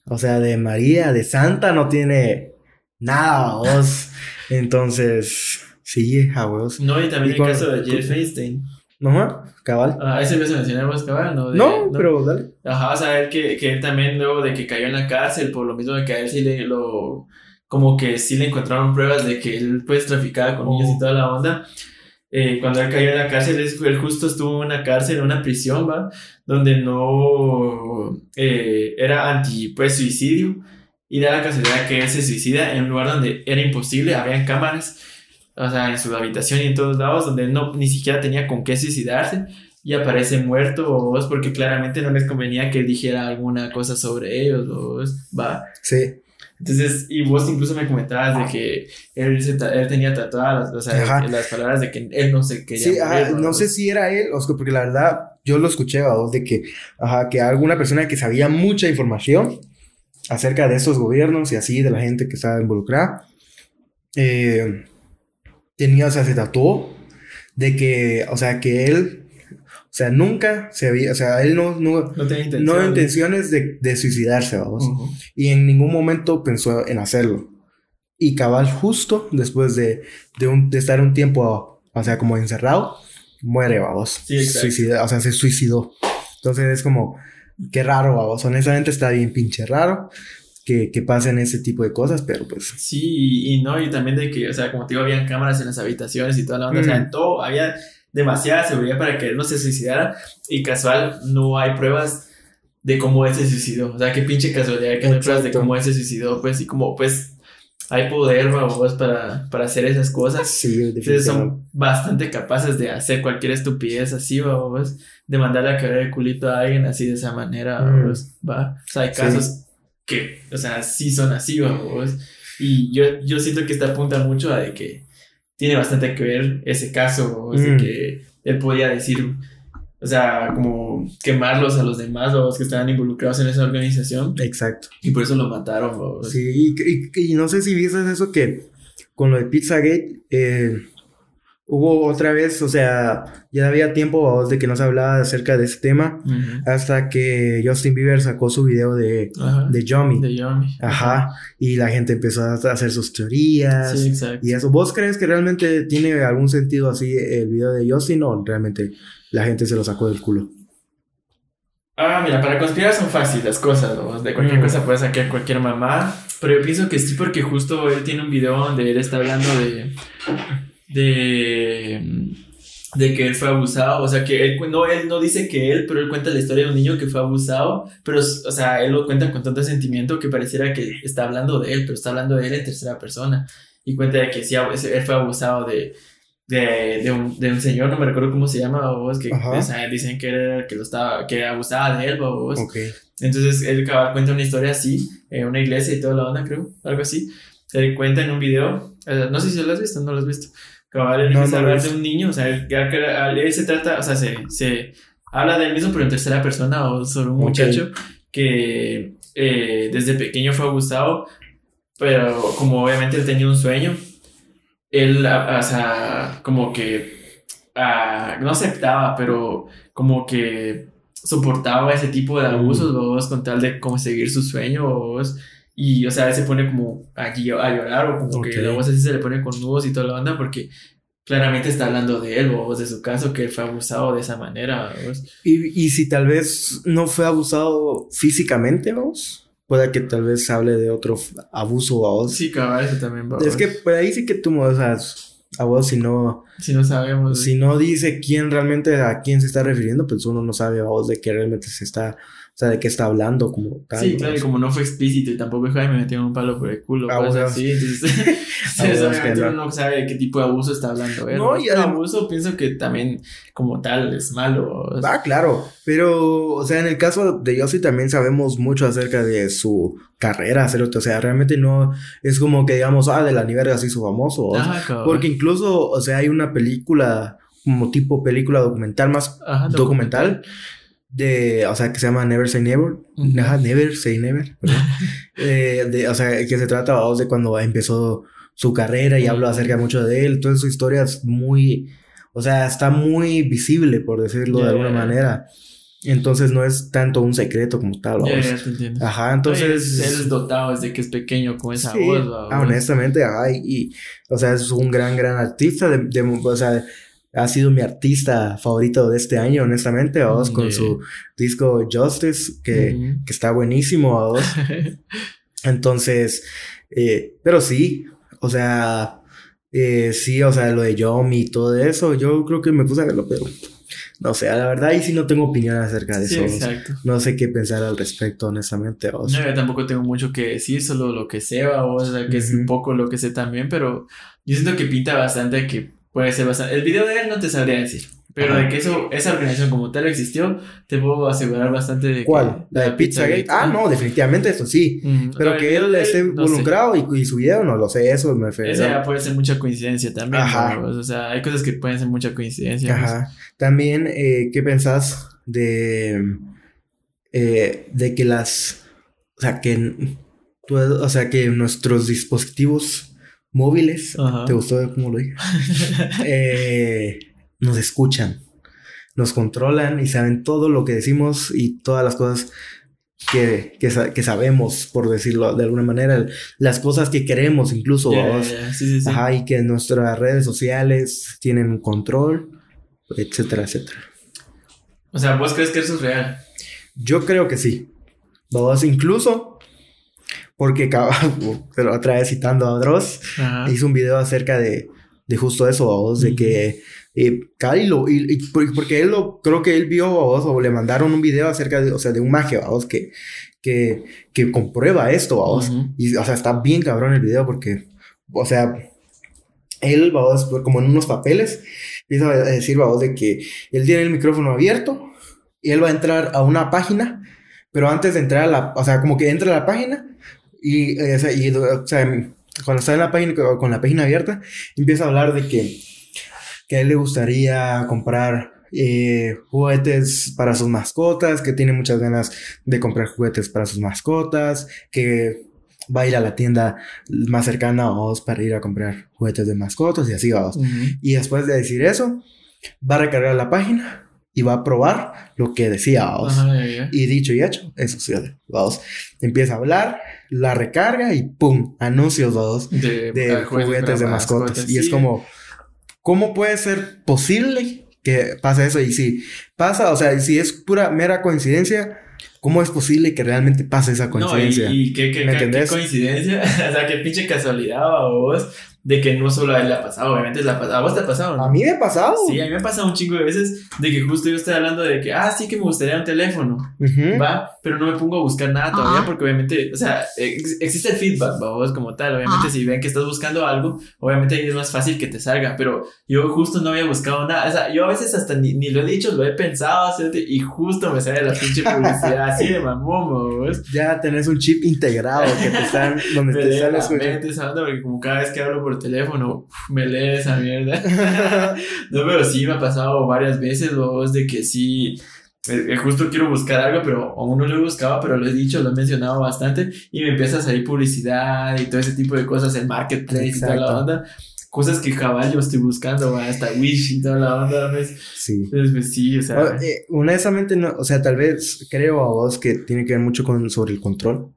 o sea, de María, de Santa, no tiene nada, vamos. Entonces, sí, a vos. No, y también Y el caso de Jeff Einstein. No, cabal. Ah, ese que mencionamos, cabal, ¿no? De- No, pero dale. Ajá, o sea, él que, que él también luego de que cayó en la cárcel, por lo mismo de que a él sí le lo... Como que sí le encontraron pruebas de que él pues traficaba con niños y Oh. toda la onda. Eh, cuando él cayó en la cárcel, él, él justo estuvo en una cárcel, en una prisión, ¿va? Donde no... eh, era anti, pues, suicidio. Y da la casualidad que él se suicida en un lugar donde era imposible, habían cámaras, o sea, en su habitación y en todos lados, donde él no, ni siquiera tenía con qué suicidarse y aparece muerto o vos porque claramente no les convenía que él dijera alguna cosa sobre ellos o vos, va Sí. Entonces y vos incluso me comentabas de que él, se él tenía tatuadas o sea, Ajá. las palabras de que él no se quería Sí, ajá, morir, no sé si era él, o sea, porque la verdad, yo lo escuché, vamos, de que, ajá, que alguna persona que sabía mucha información acerca de esos gobiernos y así, de la gente que estaba involucrada, eh, tenía, o sea, se tatuó de que, o sea, que él, o sea, nunca se había, o sea, él no, no, no tenía intención no intenciones de, de suicidarse, vamos, y en ningún momento pensó en hacerlo. Y cabal, justo después de, de, un- de estar un tiempo, o sea, como encerrado, muere, vamos. Sí. Suicida, o sea, se suicidó. Entonces es como, qué raro, vamos. Honestamente está bien pinche raro que, que pasen ese tipo de cosas, pero pues. Sí, y, y no, y también de que, o sea, como te digo, habían cámaras en las habitaciones y toda la onda, o sea, Mm. en todo, había demasiada seguridad para que él no se suicidara, y casual, no hay pruebas de cómo él se suicidó, o sea, qué pinche casualidad que no hay pruebas de cómo él se suicidó, pues, y como, pues, hay poder, vamos, para, para hacer esas cosas, Sí, definitivamente. son bastante capaces de hacer cualquier estupidez así, vamos, de mandarle a caer el culito a alguien así de esa manera, Mm. vamos, va. O sea, hay Sí. casos que, o sea, sí son así, vamos. Y yo, yo siento que esta apunta mucho a de que tiene bastante que ver ese caso, vamos, de Mm. que él podía decir, o sea, como quemarlos a los demás, vamos, que estaban involucrados en esa organización, Exacto. y por eso lo mataron. Sí, y, y- y no sé si viste eso que con lo de Pizzagate, eh, hubo otra vez, o sea, ya había tiempo de que no se hablaba acerca de ese tema, hasta que Justin Bieber sacó su video de, Ajá. de Yomi. De Yomi. Ajá, y la gente empezó a hacer sus teorías. Sí, exacto. Y eso, ¿vos crees que realmente tiene algún sentido así el video de Justin o realmente la gente se lo sacó del culo? Ah, mira, para conspirar son fáciles las cosas, ¿no? De cualquier Mm. cosa puede sacar cualquier mamá. Pero yo pienso que sí, porque justo él tiene un video donde él está hablando de. De. de que él fue abusado. O sea, que él, no, él no dice que él, pero él cuenta la historia de un niño que fue abusado. Pero, o sea, él lo cuenta con tanto sentimiento que pareciera que está hablando de él, pero está hablando de él en tercera persona. Y cuenta de que sí, él fue abusado de. De, de, un, de un señor, no me recuerdo cómo se llama, vos, que Ajá. o sea, dicen que era que lo estaba, que abusaba de él, vos. Ok. Entonces él cuenta una historia así, en una iglesia y toda la onda, creo, algo así. Él cuenta en un video, eh, no sé si lo has visto, no lo has visto. Cabal, él No, empieza no a lo he hablar de un niño, o sea, él, se trata, o sea, se, se habla de él mismo, pero en tercera persona, o sobre un Ok. muchacho que eh, desde pequeño fue abusado, pero como obviamente él tenía un sueño, él, a- o sea, como que ah, no aceptaba, pero como que soportaba ese tipo de abusos, vos, con tal de conseguir su sueño, vos. Y, o sea, se pone como allí a llorar o como que la voz así se le pone con nudos y toda la banda porque claramente está hablando de él, vos, de su caso, que él fue abusado de esa manera, vos. Y, y si tal vez no fue abusado físicamente, vamos, puede que tal vez hable de otro abuso a vos. Sí, cabal, eso también, vos. Es que por ahí sí que tú, o sea, a vos si no, Si no sabemos. si no dice quién realmente a quién se está refiriendo, pues uno no sabe a vos de qué realmente se está, o sea, de qué está hablando como tal. Sí, claro, y como no fue explícito y tampoco ay, me metieron un palo por el culo, Ah, así, entonces, sí, Ah, obviamente es uno no sabe de qué tipo de abuso está hablando él. No, y adem- abuso pienso que también como tal es malo. o sea, Ah, claro, pero, o sea, en el caso de Yossi también sabemos mucho acerca de su carrera, cerote, o sea, realmente no es como que digamos, ah, de la ni verga se hizo famoso, o sea, ajá, cabal. porque incluso, o sea, hay una película, como tipo película documental, más Ajá, documental, de, o sea, que se llama Never Say Never, ajá, Never Say Never. Eh, de, o sea, que se trata vamos, de cuando empezó su carrera y hablo Ujú. acerca mucho de él, toda su historia es muy, o sea, está muy visible, por decirlo de alguna manera. Entonces no es tanto un secreto como tal, ya te. Ajá, Entonces, él es dotado desde que es pequeño con esa Sí, voz. ah, honestamente, ajá, y, y, o sea, es un gran, gran artista, de, de- o sea, ha sido mi artista favorito de este año, honestamente, con Yeah. su disco Justice, que, Ujú. que está buenísimo, vamos. Entonces, eh, pero sí, o sea, eh, sí, o sea, lo de Yomi y todo eso, yo creo que me puse a verlo, pero no sé, la verdad, ahí sí no tengo opinión acerca de Sí, eso. exacto. No sé qué pensar al respecto, honestamente. sea. No, yo tampoco tengo mucho que decir, solo lo que sé, o sea, que es Ujú. un poco lo que sé también, pero yo siento que pinta bastante que puede ser bastante. El video de él no te sabría decir, pero Ajá. de que eso, esa organización como tal existió, te puedo asegurar bastante de que. ¿Cuál? ¿La de Pizzagate? Ah, no, definitivamente eso sí. Pero que él esté no sé. involucrado y, y su video, no lo sé, eso me refiero. Esa ya puede ser mucha coincidencia también, Ajá. ¿no? O sea, hay cosas que pueden ser mucha coincidencia. pues. Ajá. También, eh, ¿qué pensás de, eh, de que las, o sea, que, o sea, que nuestros dispositivos móviles, Ajá. ¿te gustó cómo lo dije? Eh, nos escuchan, nos controlan y saben todo lo que decimos y todas las cosas que, que, que sabemos, por decirlo de alguna manera, las cosas que queremos incluso, vamos. ya, sí, sí, sí. Ajá, y que nuestras redes sociales tienen un control, etcétera, etcétera. O sea, ¿vos crees que eso es real? Yo creo que sí. Vamos, incluso porque cab- pero otra vez citando a Dross, Ajá. hizo un video acerca de, de justo eso, vamos, de Ujú. que eh, Cali lo, y, y por- porque él lo, creo que él vio, vamos, o le mandaron un video acerca de, o sea, de un mago, vamos, que, que, que comprueba esto, vamos. Ujú. Y, o sea, está bien cabrón el video porque, o sea, él, vamos, como en unos papeles, empieza a decir, vamos, de que él tiene el micrófono abierto y él va a entrar a una página, pero antes de entrar a la, o sea, como que entra a la página y, eh, y, o sea, cuando está en la página, con la página abierta, empieza a hablar de que, que a él le gustaría comprar eh, juguetes para sus mascotas, que tiene muchas ganas de comprar juguetes para sus mascotas, que va a ir a la tienda más cercana a vos para ir a comprar juguetes de mascotas y así vamos. Ujú. Y después de decir eso, va a recargar la página y va a probar lo que decía ya. Y dicho y hecho, eso sucede. Vamos. Empieza a hablar, la recarga y ¡pum! Anuncios vamos de, de juguetes de mascotas. Y es como, ¿cómo puede ser posible que pase eso? Y si pasa, o sea, si es pura mera coincidencia, ¿cómo es posible que realmente pase esa No, coincidencia? y, y qué, qué, ¿Me qué- qué entendés? coincidencia, o sea, qué pinche casualidad vos de que no solo a él le ha pasado, obviamente la a vos te ha pasado, ¿no? A mí me ha pasado. Sí, a mí me ha pasado un chingo de veces de que justo yo estoy hablando de que, ah, sí que me gustaría un teléfono, Ujú. va, pero no me pongo a buscar nada todavía Ajá. porque obviamente, o sea, ex- existe el feedback, va, vos como tal, obviamente Ajá. si ven que estás buscando algo, obviamente ahí es más fácil que te salga, pero yo justo no había buscado nada, o sea, yo a veces hasta ni, ni lo he dicho, lo he pensado hacerte y justo me sale la pinche publicidad así de mamón, vos. Ya tenés un chip integrado que te están, donde Me te sale su... porque como cada vez que hablo por teléfono, uf, me lee esa mierda. no, pero sí me ha pasado varias veces, vos, de que sí, eh, eh, justo quiero buscar algo, pero aún no lo he buscado, pero lo he dicho, lo he mencionado bastante, y me empieza a salir publicidad y todo ese tipo de cosas, el marketplace y toda la Exacto. onda. cosas que cabal yo estoy buscando, va, hasta Wish y toda la onda, ¿ves? Sí. Entonces, pues sí, o sea. O- eh, honestamente, no, o sea, tal vez creo a vos que tiene que ver mucho con sobre el control.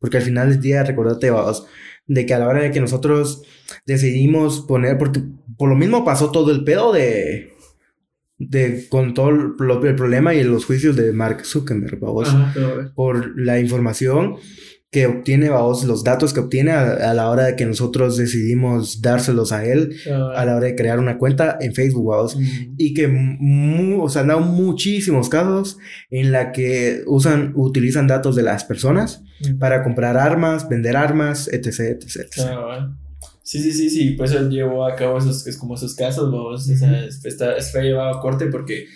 Porque al final del día, recordate vos, de que a la hora de que nosotros decidimos poner, porque por lo mismo pasó todo el pedo de, de con todo el, pro- el problema y los juicios de Mark Zuckerberg, vos, Ajá, pero, por la información que obtiene, vos, los datos que obtiene a, a la hora de que nosotros decidimos dárselos a él, ah, a la hora de crear una cuenta en Facebook, vos. mm, Y que, mu- o sea, han dado muchísimos casos en la que usan, utilizan datos de las personas mm. para comprar armas, vender armas, etc, etc, etc. Sí, sí, sí, sí, pues él llevó a cabo esos, es como esos casos, vamos, o sea, es- está, fue llevado a corte porque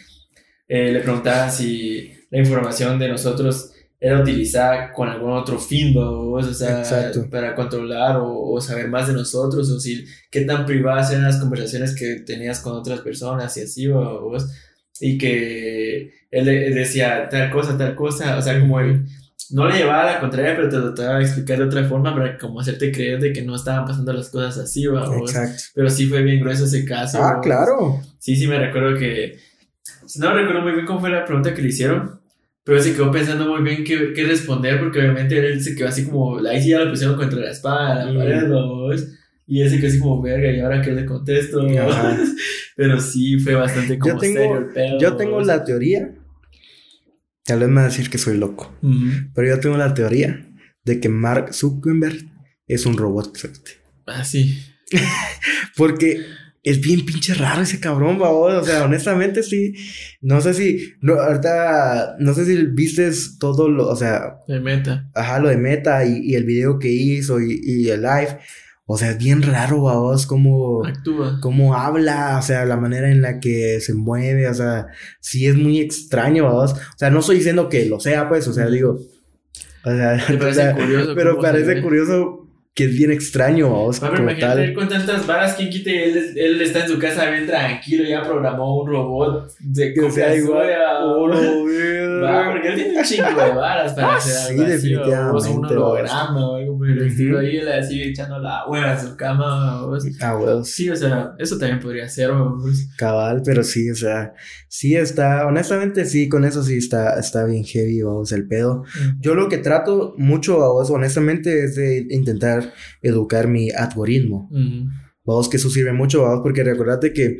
eh, le preguntaban si la información de nosotros era utilizada con algún otro fin, vamos, o sea, Exacto. para controlar o, o saber más de nosotros, o si qué tan privadas eran las conversaciones que tenías con otras personas y así, vamos, y que él decía tal cosa, tal cosa, o sea, como él no le llevaba a la contraria, pero te trataba de explicar de otra forma para como hacerte creer de que no estaban pasando las cosas así, vamos. Exacto. Pero sí fue bien grueso ese caso. Ah, claro. Sí, sí, me recuerdo que. No recuerdo muy bien cómo fue la pregunta que le hicieron. Pero se quedó pensando muy bien qué, qué responder, porque obviamente él se quedó así como. Ahí sí ya lo pusieron contra la espada, la Mm. pared, vamos. Y él se quedó así como, verga, ¿y ahora qué le contesto? Pero sí, fue bastante como Yo tengo- serio el pedo. Yo tengo la teoría, tal vez me va a decir que soy loco, pero yo tengo la teoría de que Mark Zuckerberg es un robot. Ah, sí. Porque es bien pinche raro ese cabrón, babos. O sea, honestamente sí. No sé si. No, ahorita. No sé si viste todo lo. O sea, De meta. ajá, lo de Meta y, y el video que hizo y, y el live. O sea, es bien raro, babos, cómo. Actúa. Cómo habla, o sea, la manera en la que se mueve, o sea, sí es muy extraño, babos. O sea, no estoy diciendo que lo sea, pues, o sea, digo. O sea, o sea, curioso. pero parece curioso que es bien extraño, Ah, pero como imagínate tal. con tantas varas, quien quite, él, él está en su casa bien tranquilo, ya programó un robot de Que sea igual. Va, porque él tiene un chingo de varas para Ah, hacer sí, algo así, definitivamente, o un vos. holograma o algo por el estilo, ahí él así echando la hueva a su cama, vos. Ah, huevos. Sí, o sea, eso también podría ser, vos. Cabal, pero sí, o sea, sí está, honestamente sí, con eso sí está, está bien heavy, vamos, el pedo. Yo lo que trato mucho, vos, honestamente, es de intentar educar mi algoritmo. Vamos, que eso sirve mucho, vamos, porque recordate que,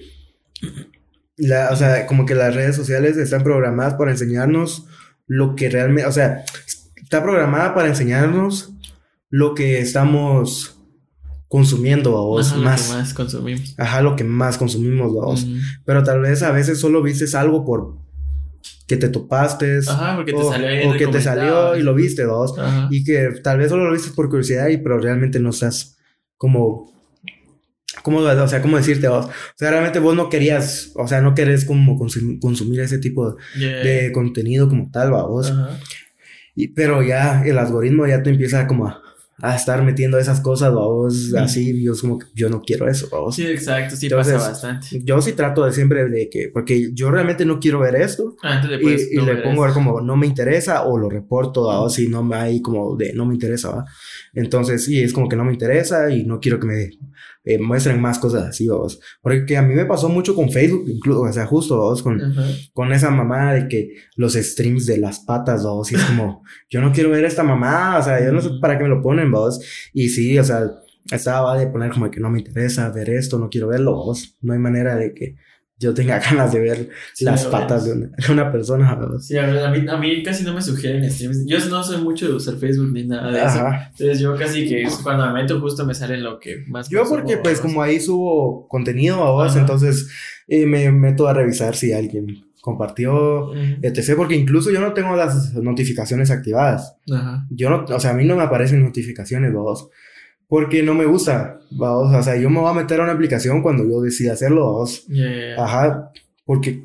la, o sea, como que las redes sociales están programadas para enseñarnos lo que realmente, o sea, está programada para enseñarnos lo que estamos consumiendo, vamos, Ajá, lo que más. más consumimos. Ajá, lo que más consumimos. Ujú. Pero tal vez a veces solo vistes algo por que te topaste Ajá, porque te o, salió ahí o que te salió y lo viste, vos. Ajá. Y que tal vez solo lo viste por curiosidad y pero realmente no estás como ¿Cómo, o sea, cómo decirte vos? O sea, realmente vos no querías, o sea, no querés como consum- consumir ese tipo Yeah. de contenido como tal, va vos. Ajá. Y, pero ya el algoritmo ya te empieza como a, a estar metiendo esas cosas, va vos, Mm. así, yo es como yo no quiero eso, va vos. Sí, exacto, sí Entonces, pasa bastante. Yo sí trato de siempre de que, porque yo realmente no quiero ver esto. Ah, entonces Y, puedes y no le pongo a ver como no me interesa o lo reporto ¿va? o si no me hay como de no me interesa ¿va? entonces sí es como que no me interesa y no quiero que me eh, muestren más cosas así vamos porque a mí me pasó mucho con Facebook incluso o sea justo ¿vos? con, Ajá. con esa mamá de que los streams de las patas ¿vos? y es como yo no quiero ver esta mamá o sea yo no sé para qué me lo ponen ¿vos? y sí o sea estaba de poner como que no me interesa ver esto no quiero verlo ¿vos? no hay manera de que yo tenga ganas de ver Sí, las patas de una, de una persona. Sí, a, ver, a, mí, a mí casi no me sugieren streams. Yo no soy mucho de usar Facebook ni nada de eso. Entonces yo casi que cuando me meto justo me sale lo que más Yo porque pues como ahí subo contenido a vos, Ajá. entonces eh, me meto a revisar si alguien compartió, etc. Porque incluso yo no tengo las notificaciones activadas. Ajá. Yo no, o sea, a mí no me aparecen notificaciones, vos. Porque no me gusta, vos. O sea, yo me voy a meter a una aplicación cuando yo decida hacerlo. Yeah. Ajá, porque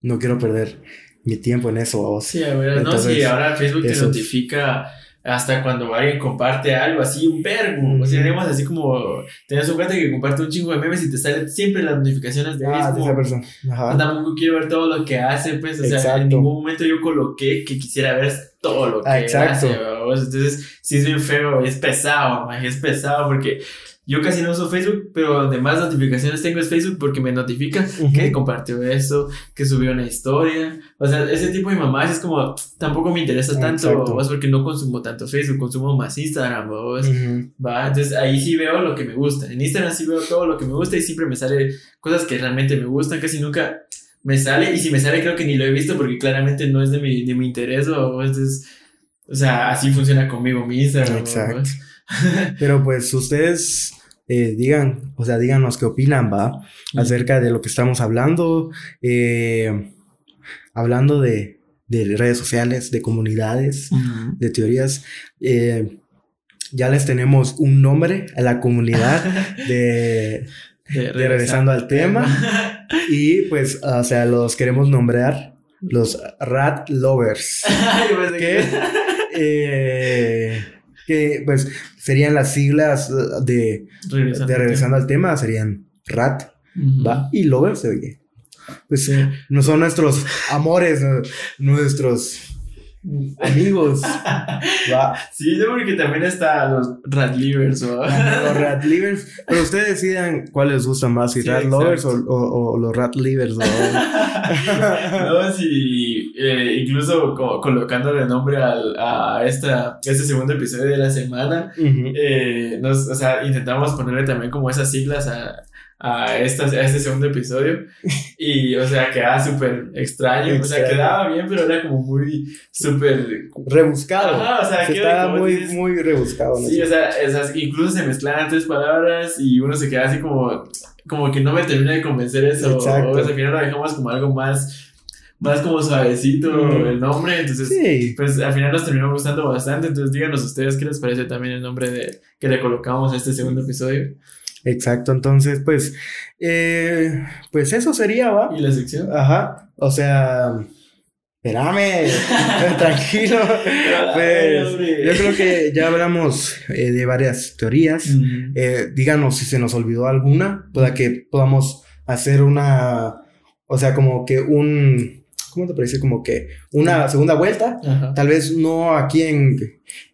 no quiero perder mi tiempo en eso, vos. Sí, a ver, no, Entonces, sí, ahora Facebook te notifica hasta cuando alguien comparte algo así, un verbo. O sea, tenemos así como, tenés un cuenta que comparte un chingo de memes y te salen siempre las notificaciones de. Ah, de esa persona. Ajá. Tampoco quiero ver todo lo que hace, pues, o sea, en ningún momento yo coloqué que quisiera ver todo lo que Ah, exacto. hace, ¿verdad? Entonces sí es bien feo, es pesado, es pesado porque yo casi no uso Facebook, pero donde más notificaciones tengo es Facebook porque me notifica que compartió eso, que subió una historia. O sea, ese tipo de mamás es como, tampoco me interesa tanto, ¿vos? porque no consumo tanto Facebook, consumo más Instagram, ¿vos? ¿va? Entonces ahí sí veo lo que me gusta. En Instagram sí veo todo lo que me gusta y siempre me sale cosas que realmente me gustan, casi nunca me sale y si me sale creo que ni lo he visto porque claramente no es de mi, de mi interés o, o sea, así funciona conmigo mi Instagram. Exacto. Pero pues ustedes eh, digan, o sea, díganos qué opinan, ¿va? Acerca de lo que estamos hablando, eh, hablando de, de, redes sociales, de comunidades, de teorías. Eh, ya les tenemos un nombre a la comunidad de, de, regresando al tema. y pues, o sea, los queremos nombrar los Rat Lovers. que, que pues serían las siglas de regresando, al tema, serían Rat, ¿va? Y Lovers, oye. Pues no son nuestros amores, nuestros amigos. ¿va? Sí, yo porque también está los Rat Livers. Los Rat Livers. Pero ustedes decidan cuál les gusta más, si Rat Lovers o, los Rat Livers. no, si eh, incluso colocándole nombre al, a esta, este segundo episodio de la semana, eh, nos, o sea, intentamos ponerle también como esas siglas a a, esta, a este segundo episodio. Y, o sea, quedaba súper extraño. O sea, quedaba bien, pero era como muy súper... Rebuscado. Ajá, o sea, quedaba muy, muy rebuscado. Sí, o sea, incluso se mezclaban tres palabras y uno se queda así como, como que no me termina de convencer eso. Exacto. O, sea, al final lo dejamos como algo más más como suavecito el nombre, entonces sí. pues al final nos terminó gustando bastante, entonces díganos ustedes qué les parece también el nombre de que le colocamos a este segundo episodio. Exacto, entonces, pues, eh, pues eso sería, ¿va? ¿Y la sección? Ajá, o sea, espérame, tranquilo. pues, yo creo que ya hablamos eh, de varias teorías. Eh, díganos si se nos olvidó alguna, para que podamos hacer una, o sea, como que un, ¿cómo te parece? Como que una segunda vuelta. Tal vez no aquí en,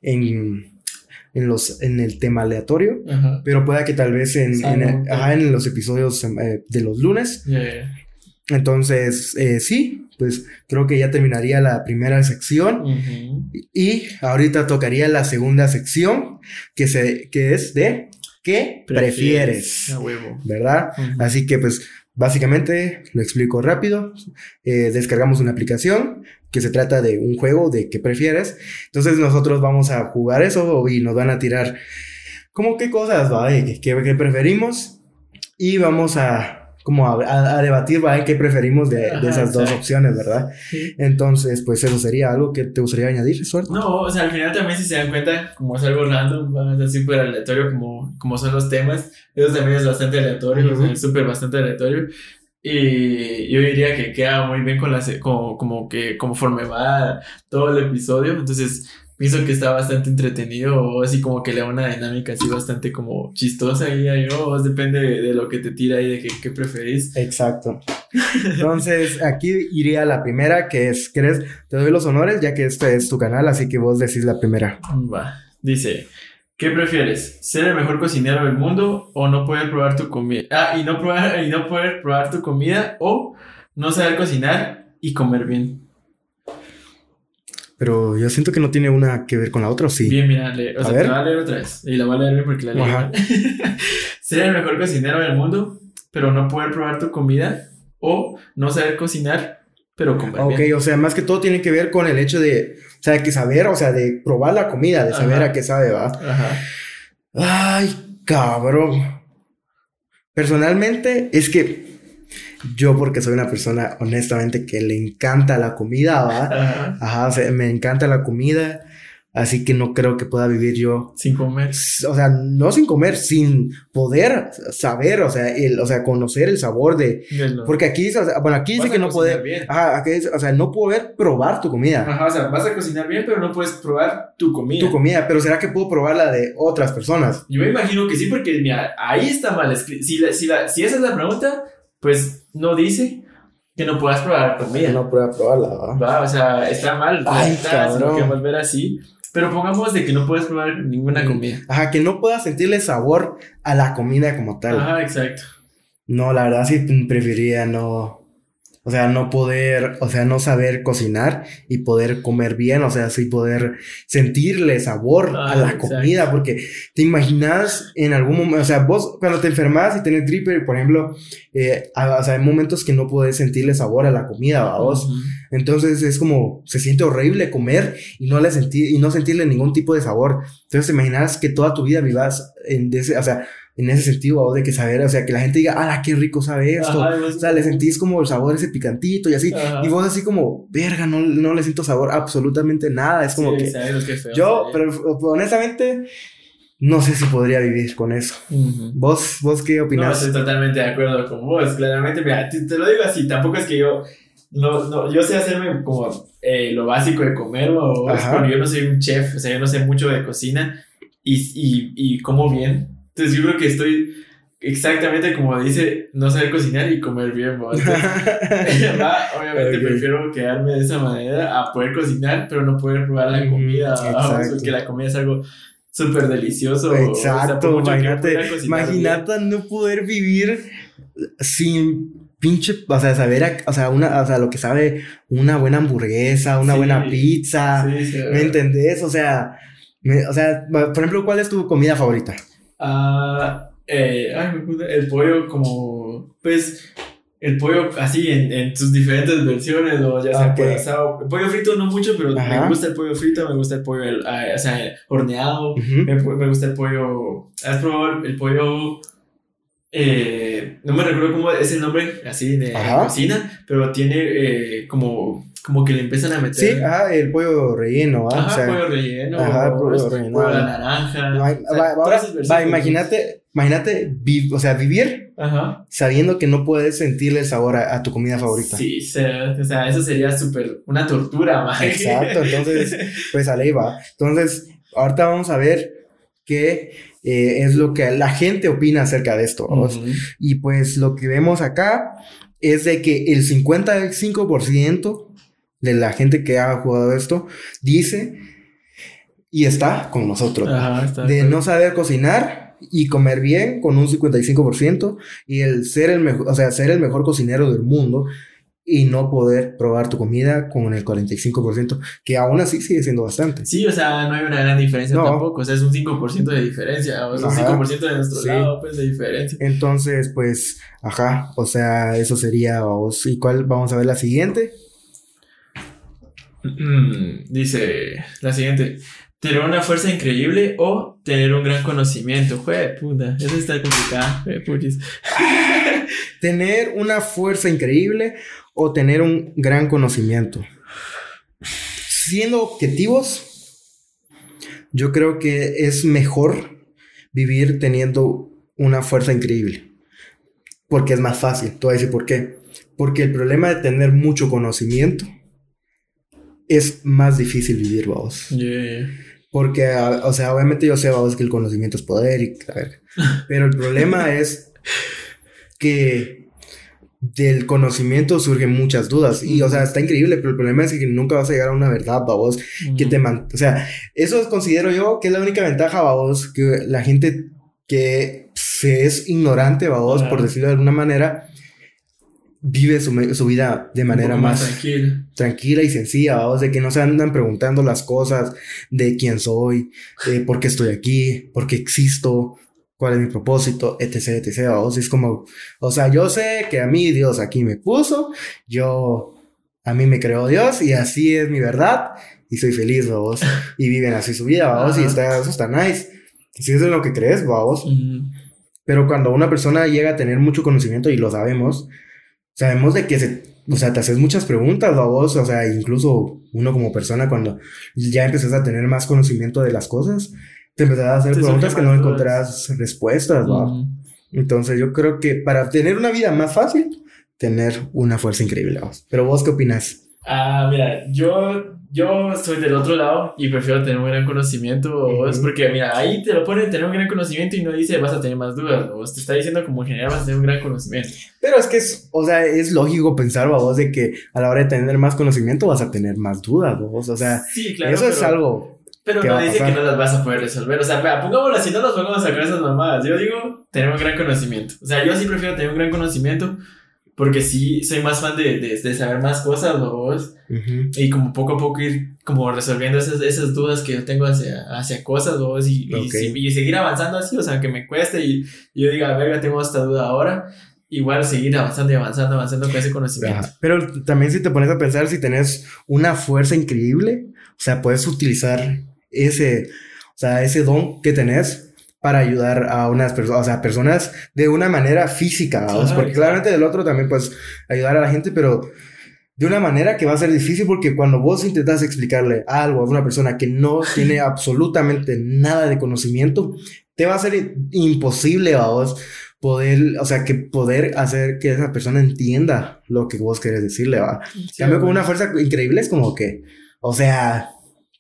en en, los, en el tema aleatorio, pero pueda que tal vez en, en, los episodios eh, de los lunes. Entonces, eh, sí, pues creo que ya terminaría la primera sección y ahorita tocaría la segunda sección que, se, que es de ¿qué prefieres? ¿Verdad? Así que pues básicamente lo explico rápido. Eh, descargamos una aplicación que se trata de un juego de qué prefieres. Entonces nosotros vamos a jugar eso y nos van a tirar como qué cosas, ¿va? ¿Qué, preferimos? Y vamos a como a, debatir, ¿va? ¿Qué preferimos de, esas dos opciones, verdad? Entonces, pues eso sería algo que te gustaría añadir, suerte. No, o sea, al final también si se dan cuenta, como es algo random, es súper aleatorio como, como son los temas, eso también es bastante aleatorio, es súper bastante aleatorio. Y yo diría que queda muy bien con la, como, como que conforme va todo el episodio. Entonces, pienso que está bastante entretenido o así como que le da una dinámica así bastante como chistosa y yo, depende de, lo que te tira y de qué, qué preferís. Exacto. Entonces, aquí iría la primera, que es, ¿crees? Te doy los honores, ya que este es tu canal, así que vos decís la primera. Va, dice, ¿Qué prefieres? ¿Ser el mejor cocinero del mundo o no poder probar tu comida? Ah, y no, probar, y no poder probar tu comida o no saber cocinar y comer bien. Pero yo siento que no tiene una que ver con la otra, ¿o sí? Bien, mira, o sea, te voy a leer otra vez. Y la voy a leer bien porque la leí. Ser el mejor cocinero del mundo, pero no poder probar tu comida o no saber cocinar, pero comer Ok, o sea, más que todo tiene que ver con el hecho de o sea, que saber, o sea, de probar la comida, de saber a qué sabe, va. Ajá. Ay, cabrón. Personalmente, es que yo, porque soy una persona, honestamente, que le encanta la comida, va. Ajá. Ajá, o sea, me encanta la comida. Así que no creo que pueda vivir yo. Sin comer. O sea, no sin comer, sin poder saber, o sea, el, o sea, conocer el sabor de. Porque aquí, o sea, bueno, aquí dice que no puede. Ajá, aquí dice, o sea, no poder probar tu comida. Ajá, o sea, vas a cocinar bien, pero no puedes probar tu comida. Tu comida, pero ¿será que puedo probar la de otras personas? Yo me imagino que sí, porque mira, ahí está mal escrito. Si, si, la, si esa es la pregunta, pues no dice que no puedas probar comida. Que no pueda probarla, ¿va? Va, o sea, está mal. Ay, está, cabrón. que volver así. Pero pongamos de que no puedes probar ninguna comida. Ajá, que no puedas sentirle sabor a la comida como tal. Ajá, exacto. No, la verdad sí preferiría no. O sea, no poder, o sea, no saber cocinar y poder comer bien, o sea, sí poder sentirle sabor a Ah, la exacto. comida, porque te imaginas en algún momento, o sea, vos cuando te enfermas y tenés gripe, por ejemplo, eh, a- o sea, hay momentos que no podés sentirle sabor a la comida, ¿va vos. Entonces es como, se siente horrible comer y no le sentir, y no sentirle ningún tipo de sabor. Entonces te imaginas que toda tu vida vivas en ese, o sea, en ese sentido, ¿va vos? de que saber, o sea, que la gente diga, ah, qué rico sabe esto. Ajá, O sea, le sentís como el sabor ese picantito y así. Ajá. Y vos así como, verga, no, no le siento sabor absolutamente nada. Es como Sí, que sabes, qué feo yo, pero honestamente, no sé si podría vivir con eso. Ujú. ¿Vos, vos qué No, opinás? estoy totalmente de acuerdo con vos. Claramente, mira, te, te lo digo así, tampoco es que yo. No, no, yo sé hacerme como eh, lo básico de comer, o pero yo no soy un chef, o sea, yo no sé mucho de cocina y, y, y como bien. Entonces, yo creo que estoy exactamente como dice, no saber cocinar y comer bien, ¿no? Entonces, obviamente Ok. prefiero quedarme de esa manera a poder cocinar, pero no poder probar la comida, ¿va? exacto. porque la comida es algo súper delicioso. o sea, Exacto, que yo imagínate, imagínate no poder vivir sin pinche, o sea, saber, a- o sea, una, o sea, lo que sabe una buena hamburguesa, una Sí, buena pizza, Sí, sí, ¿me entendés? O sea, me- o sea, por ejemplo, ¿cuál es tu comida favorita? Ah, eh, ay, el pollo como, pues, el pollo así en, en sus diferentes versiones, o ya sea Ok. pollo asado. El pollo frito no mucho, pero Ajá. me gusta el pollo frito, me gusta el pollo, el- ah, o sea, horneado, me, me gusta el pollo, ¿has probado el, pollo? Eh, no me recuerdo cómo es el nombre así de Ajá. cocina, pero tiene eh, como, como que le empiezan a meter. Sí, ajá, el pollo relleno, ¿ah? Ajá, o sea, pollo relleno, ajá, o pollo relleno. pollo la naranja. no hay- o sea, va- ahora, va, imagínate, imagínate, vi- o sea, vivir Ajá. sabiendo que no puedes sentirle el sabor a, a tu comida favorita. Sí, se- o sea, eso sería súper una tortura, man. Exacto, entonces, pues a ley va. Entonces, ahorita vamos a ver qué eh, es lo que la gente opina acerca de esto. vamos. Ujú. Y pues lo que vemos acá es de que el 55% de la gente que ha jugado esto dice y está con nosotros. Ajá, está de bien. no saber cocinar y comer bien con un 55% y el ser el mejor, o sea, ser el mejor cocinero del mundo y no poder probar tu comida con el 45%, que aún así sigue siendo bastante. Sí, o sea, no hay una gran diferencia No. tampoco. O sea, es un 5% de diferencia. O sea, un Ajá. 5% de nuestro Sí. lado, pues, de diferencia. Entonces, pues, ajá, o sea, eso sería, vamos, ¿y cuál? Vamos a ver la siguiente. Mm, Dice la siguiente. Tener una fuerza increíble o tener un gran conocimiento. Jue, puta, eso está complicado. Tener una fuerza increíble o tener un gran conocimiento. Siendo objetivos, yo creo que es mejor vivir teniendo una fuerza increíble. Porque es más fácil. Te voy a decir por qué. Porque el problema de tener mucho conocimiento es más difícil vivir, vamos. Yeah. Porque, o sea, obviamente yo sé, vamos, que el conocimiento es poder y. Pero el problema es que del conocimiento surgen muchas dudas. Y, o sea, está increíble, pero el problema es que nunca vas a llegar a una verdad, babos, que te man- O sea, eso considero yo que es la única ventaja, babos, que la gente que se es ignorante, babos, por decirlo de alguna manera, vive su, su vida de manera más tranquila. tranquila y sencilla, vamos, de que no se andan preguntando las cosas de quién soy, de por qué estoy aquí, por qué existo, cuál es mi propósito, etc, etc, vamos, es como, o sea, yo sé que a mí Dios aquí me puso, yo, a mí me creó Dios y así es mi verdad y soy feliz, vamos, y viven así su vida, vamos, y Ajá. está, eso está nice, si eso es lo que crees, vamos, pero cuando una persona llega a tener mucho conocimiento, y lo sabemos, sabemos de que se, o sea, te haces muchas preguntas a vos, o sea, incluso uno como persona, cuando ya empezás a tener más conocimiento de las cosas, te empezás a hacer Te preguntas que no encontrás respuestas, ¿va? Ujú. Entonces yo creo que para tener una vida más fácil, tener una fuerza increíble, ¿va? Pero vos qué opinas? Ah, mira, yo, yo soy del otro lado y prefiero tener un gran conocimiento. Es porque, mira, ahí te lo pone tener un gran conocimiento y no dice vas a tener más dudas. O te está diciendo como en general vas a tener un gran conocimiento. Pero es que es, o sea, es lógico pensar, vos, de que a la hora de tener más conocimiento vas a tener más dudas, vos? O sea, Sí, claro. eso es pero- algo Pero no dice que no las vas a poder resolver. O sea, pongámoslo así, no nos pongamos a sacar esas mamadas. Yo digo, tener un gran conocimiento. O sea, yo sí prefiero tener un gran conocimiento porque sí soy más fan de, de, saber más cosas, vos. Y como poco a poco ir como resolviendo esas, esas dudas que yo tengo hacia, hacia cosas, vos. Y, y, seguir avanzando así, o sea, que me cueste y, y yo diga, verga, tengo esta duda ahora igual seguir avanzando y avanzando, avanzando con ese conocimiento. Pero también si te pones a pensar, si tenés una fuerza increíble, o sea, puedes utilizar ese, o sea, ese don que tenés para ayudar a unas personas, o sea, personas de una manera física, porque claramente del otro también puedes ayudar a la gente, pero de una manera que va a ser difícil porque cuando vos intentas explicarle algo a una persona que no tiene absolutamente nada de conocimiento, te va a ser imposible a vos poder, o sea, que poder hacer que esa persona entienda lo que vos querés decirle, va. Cambio con una fuerza increíble es como que, o sea,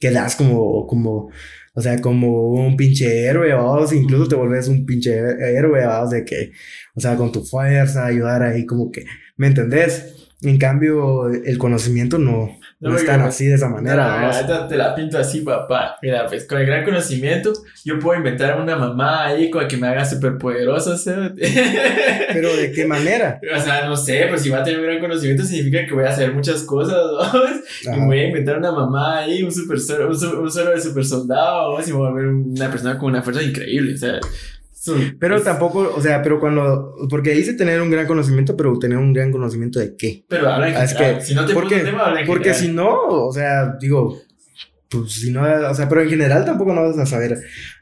quedas como, como, o sea, como un pinche héroe, vos, incluso te volvés un pinche héroe, vos, de que, o sea, con tu fuerza, ayudar ahí, como que, ¿me entendés? En cambio, el conocimiento no, no, están así de esa manera. No, te la pinto así, papá. Mira, pues con el gran conocimiento, yo puedo inventar una mamá ahí con la que me haga súper poderosa. Pero ¿de qué manera? O sea, no sé, pues si va a tener un gran conocimiento significa que voy a hacer muchas cosas, ¿no? Y voy a inventar una mamá ahí, un super un, un solo de super soldado, ¿no? Y voy a ver una persona con una fuerza increíble. O sea, pero tampoco, o sea, pero cuando, porque dice tener un gran conocimiento, pero tener un gran conocimiento de qué. Pero habla en ah, es que, si no te porque, tema, Porque si no, o sea, digo, pues si no, o sea, pero en general tampoco no vas a saber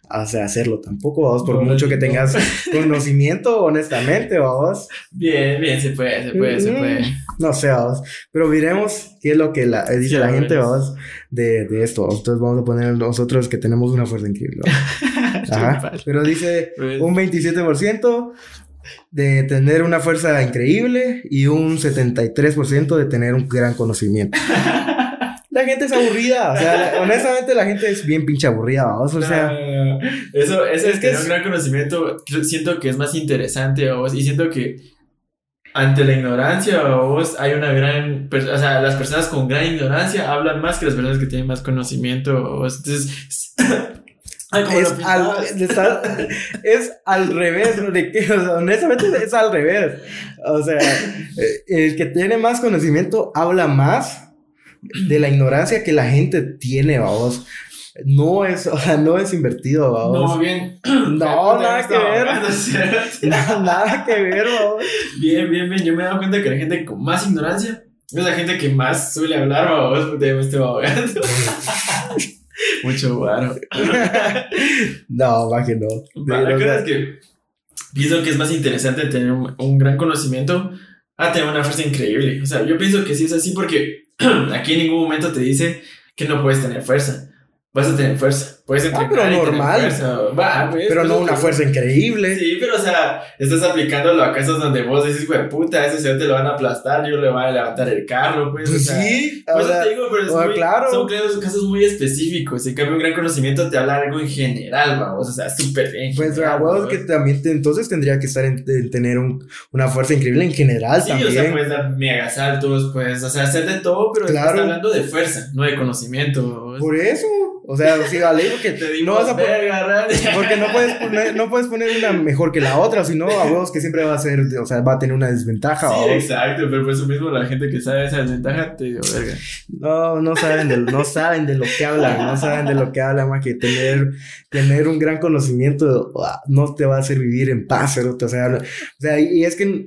o sea, hacerlo tampoco, vamos, por mucho que tengas conocimiento, honestamente, vamos. Bien, bien, se puede, se puede, se puede. No sé, vamos. Pero miremos qué es lo que la, dice la gente, vamos, de, de esto. Entonces vamos a poner nosotros que tenemos una fuerza increíble. Ajá. Pero dice pues un 27% de tener una fuerza increíble y un 73% de tener un gran conocimiento. la gente es aburrida. O sea, honestamente, la gente es bien pinche aburrida, vamos. O sea, eso, eso es que es un gran conocimiento. Siento que es más interesante, vos. Y siento que ante la ignorancia, vos, hay una gran. O sea, las personas con gran ignorancia hablan más que las personas que tienen más conocimiento, vos. Entonces. Es, al, es al revés, de que, o sea, honestamente es al revés. O sea, eh, el que tiene más conocimiento habla más de la ignorancia que la gente tiene, vamos. No es, o sea, no es invertido, vamos. No, bien. No, nada que ver. nada que ver, vamos. Bien, bien, bien. Yo me he dado cuenta que la gente con más ignorancia es la gente que más suele hablar, vamos. De este abogando. Mucho guaro. no, más que no. La verdad es que pienso que es más interesante tener un, un gran conocimiento a tener una fuerza increíble. O sea, yo pienso que sí es así porque aquí en ningún momento te dice que no puedes tener fuerza. Vas a tener fuerza. Puedes. Ah, pero normal. Va, pues, pero no una fuerza increíble. Sí, pero o sea, estás aplicándolo a casos donde vos decís, güey, puta, ese señor te lo van a aplastar, yo le voy a levantar el carro, pues. pues sí, pues te digo, pero es muy, claro. son casos muy específicos. En cambio, un gran conocimiento te habla algo en general, vamos, o sea, súper bien. Pues, a huevos que también entonces tendría que estar en, tener un, una fuerza increíble en general sí, también. Sí, o sea, puedes dar mega saltos, pues, o sea, hacer de todo, pero claro. estás hablando de fuerza, no de conocimiento. Por eso. O sea, sí, vale, porque te no vas a poner, porque no puedes poner, no puedes poner una mejor que la otra, sino a huevos que siempre va a ser, o sea, va a tener una desventaja. Sí, exacto, pero por eso mismo la gente que sabe esa desventaja te digo, verga. No, no saben de, no saben de lo que hablan, no saben de lo que hablan, más que tener, tener un gran conocimiento ah, no te va a hacer vivir en paz, o sea, o sea, y es que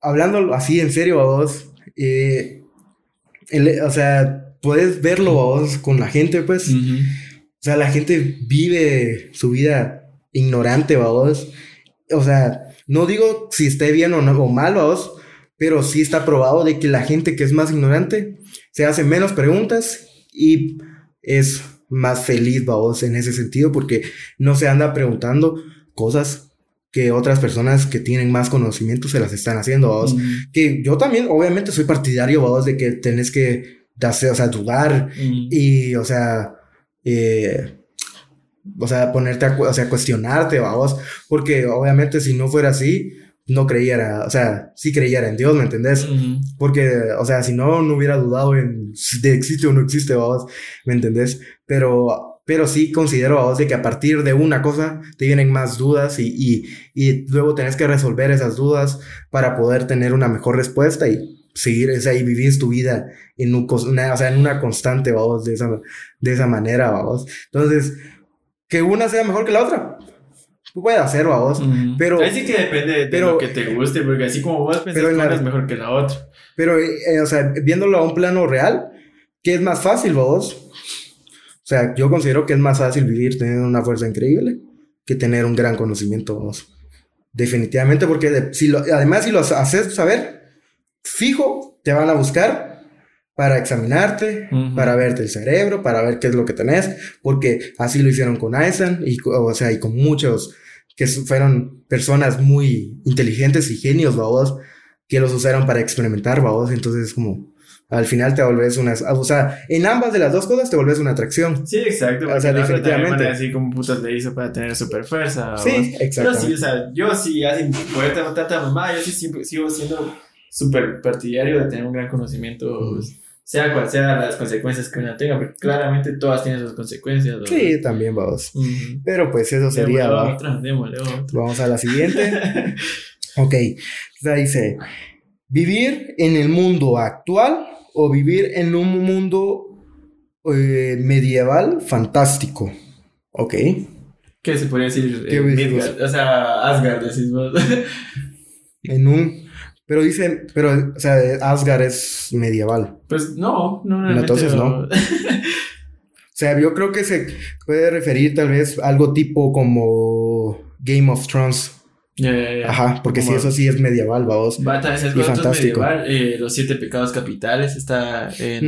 hablando así en serio a vos, eh, o sea, puedes verlo vos con la gente, pues. O sea, la gente vive su vida ignorante, vos. O sea, no digo si esté bien o, no, o mal, vos, pero sí está probado de que la gente que es más ignorante se hace menos preguntas y es más feliz, vos, en ese sentido, porque no se anda preguntando cosas que otras personas que tienen más conocimiento se las están haciendo, vos. Que yo también, obviamente, soy partidario, vos, de que tenés que o sea, dudar y, o sea, eh, o sea, ponerte a, o sea, cuestionarte, vamos, porque obviamente si no fuera así, no creyera, o sea, sí creyera en Dios, ¿me entendés? Porque, o sea, si no, no hubiera dudado en si existe o no existe, vamos, ¿me entendés? Pero Pero sí considero a vos de que a partir de una cosa te vienen más dudas y, y, y luego tenés que resolver esas dudas para poder tener una mejor respuesta y seguir, o sea, y vivir tu vida en, un, una, o sea, en una constante, vamos, de esa, de esa manera, vamos. Entonces, que una sea mejor que la otra. Puede hacer, vamos. Pero. Ahí sí que depende de lo que te guste, porque así como vos pensás que una es mejor que la otra. Pero, eh, o sea, viéndolo a un plano real, ¿qué es más fácil, vos? O sea, yo considero que es más fácil vivir teniendo una fuerza increíble que tener un gran conocimiento, vos. Definitivamente, porque si lo, además, si lo haces saber, fijo, te van a buscar para examinarte, para verte el cerebro, para ver qué es lo que tenés, porque así lo hicieron con Einstein y, o sea, y con muchos que fueron personas muy inteligentes y genios, vamos, que los usaron para experimentar, vamos, entonces como al final te volvés una, o sea, en ambas de las dos cosas te volvés una atracción. Sí, exacto. O sea, definitivamente. Así como putas le hizo para tener super fuerza. Sí, exacto. Pero sí, o sea, yo sí, así, poder tratar a mamá, yo sí sigo siendo súper partidario de tener un gran conocimiento, sea cual sea las consecuencias que uno tenga, porque claramente todas tienen sus consecuencias. Sí, también vamos. Pero pues eso sería. Vamos a la siguiente. ok, dice, vivir en el mundo actual o vivir en un mundo eh, medieval fantástico. Ok. ¿Qué se podría decir? Eh, o sea, Asgard, decís vos. en un pero dicen, pero, o sea, Asgard es medieval. Pues no, no, no. Entonces no. o sea, yo creo que se puede referir tal vez a algo tipo como Game of Thrones. Ajá, porque si eso sí es medieval, vamos. Bata, es fantástico. medieval. Eh, los siete pecados capitales está en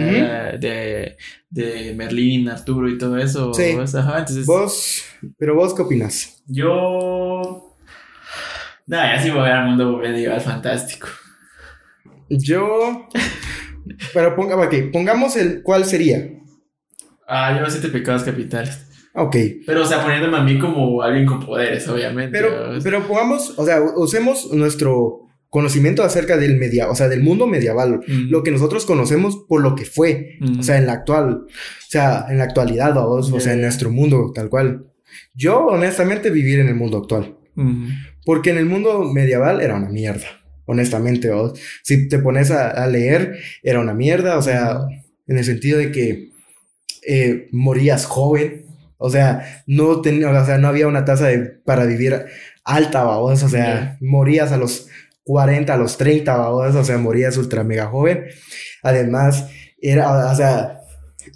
de, de Merlín, Arturo y todo eso. Sí. Ajá, entonces... Vos, pero vos qué opinas? Yo no, ya sí voy al mundo medieval fantástico. Yo. Pero ponga, pongamos el. ¿Cuál sería? Ah, yo siete pecados capitales. Ok. Pero, o sea, poniéndome a mí como alguien con poderes, obviamente. Pero, pero pongamos, o sea, usemos nuestro conocimiento acerca del media, o sea, del mundo medieval, lo que nosotros conocemos por lo que fue, o sea, en la actual, o sea, en la actualidad, vamos, o sea, en nuestro mundo tal cual. Yo, honestamente, vivir en el mundo actual. Porque en el mundo medieval era una mierda, honestamente. Si te pones a, leer, era una mierda, o sea, en el sentido de que eh, morías joven, o sea, no, tenía, o sea, no había una tasa de, para vivir alta, ¿vos? o sea, morías a los 40, a los 30, ¿vos? o sea, morías ultra mega joven. Además, era, o sea,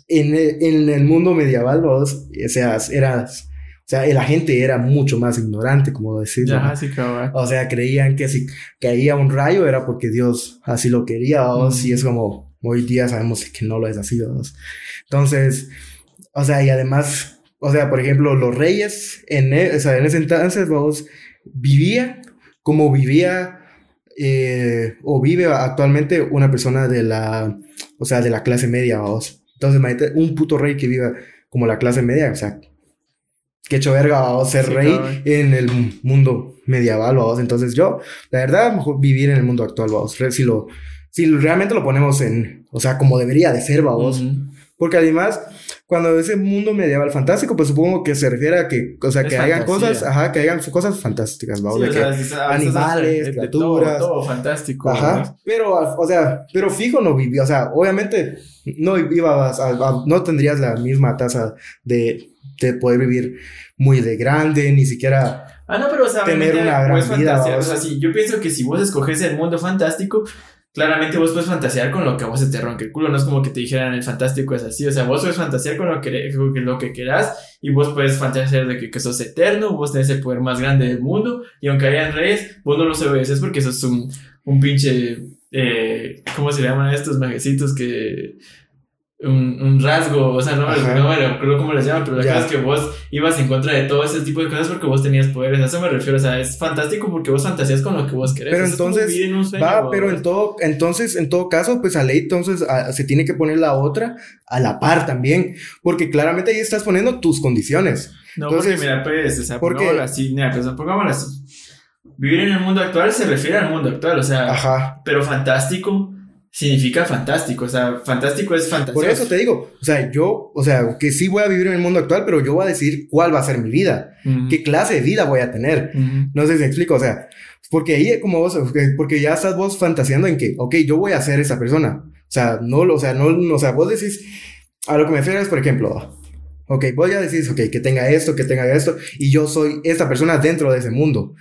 en el, en el mundo medieval, vos, o sea, eras o sea, la gente era mucho más ignorante, como decirlo. o sea, creían que si caía un rayo era porque Dios así lo quería, o si mm. es como hoy día sabemos que no lo es así, Entonces, o sea, y además, o sea, por ejemplo, los reyes en, e, o sea, en ese entonces, vamos, vivía como vivía eh, o vive actualmente una persona de la, o sea, de la clase media, vamos. Entonces, un puto rey que viva como la clase media, o sea, que hecho verga, vamos, ser rey en el mundo medieval, vamos. Entonces yo, la verdad, mejor vivir en el mundo actual, vamos. Si lo, si realmente lo ponemos en, o sea, como debería de ser, vamos. Porque además, cuando ese mundo medieval fantástico, pues supongo que se refiere a que, o sea, que hagan cosas, ajá, que hagan cosas fantásticas, vamos. de que animales, criaturas. Todo, fantástico. Ajá. Pero, o sea, pero fijo no vivía, o sea, obviamente no ibas no tendrías la misma tasa de de poder vivir muy de grande, ni siquiera ah, no, pero, o sea, tener una gran vida. O sea, sí, yo pienso que si vos escoges el mundo fantástico, claramente vos puedes fantasear con lo que vos se te ronque el culo. No es como que te dijeran el fantástico es así. O sea, vos puedes fantasear con lo que, lo que quieras y vos puedes fantasear de que, que, sos eterno, vos tenés el poder más grande del mundo y aunque hayan reyes, vos no los obedeces porque sos un, un pinche. Eh, ¿Cómo se llaman estos majecitos que un, un, rasgo, o sea, no, no me recuerdo cómo les llaman, pero la verdad es que vos ibas en contra de todo ese tipo de cosas porque vos tenías poderes, a eso me refiero, o sea, es fantástico porque vos fantasías con lo que vos querés. Pero entonces, va, pero en todo, entonces, en todo caso, pues a ley, entonces se tiene que poner la otra a la par también, porque claramente ahí estás poniendo tus condiciones. No, entonces, porque mira, pues, o sea, pongámoslo así, mira, pues, pongámoslo así. Vivir en el mundo actual se refiere al mundo actual, o sea, Ajá. pero fantástico significa fantástico. O sea, fantástico es fantástico. Por eso te digo, o sea, yo, o sea, que sí voy a vivir en el mundo actual, pero yo voy a decidir cuál va a ser mi vida, qué clase de vida voy a tener. No sé si me explico, o sea, porque ahí como vos, porque ya estás vos fantaseando en que, ok, yo voy a ser esa persona. O sea, no, o sea, no, o sea, vos decís, a lo que me refiero es, por ejemplo, ok, voy a decir, ok, que tenga esto, que tenga esto, y yo soy esta persona dentro de ese mundo.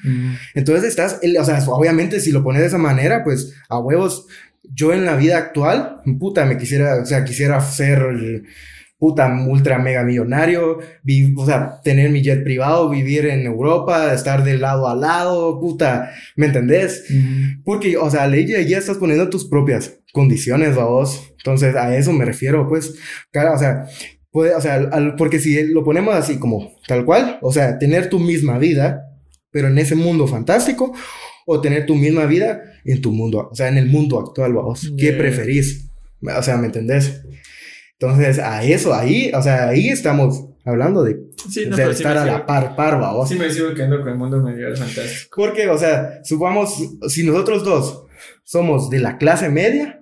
Entonces estás, o sea, obviamente si lo pones de esa manera, pues a huevos, yo en la vida actual, puta, me quisiera, o sea, quisiera ser puta, ultra mega millonario, o sea, tener mi jet privado, vivir en Europa, estar de lado a lado, puta, ¿me entendés? Porque, o sea, ley ya estás poniendo tus propias condiciones, vos. Entonces, a eso me refiero, pues, cara, o sea, puede, o sea, porque si lo ponemos así como tal cual, o sea, tener tu misma vida, pero en ese mundo fantástico, o tener tu misma vida en tu mundo, o sea, en el mundo actual, vos. ¿Qué preferís? O sea, ¿me entendés? Entonces, a eso, ahí, o sea, ahí estamos hablando de, estar a la par, par, vos. Sí, me sigo quedando con el mundo medieval fantástico. Porque, o sea, supongamos, si nosotros dos somos de la clase media,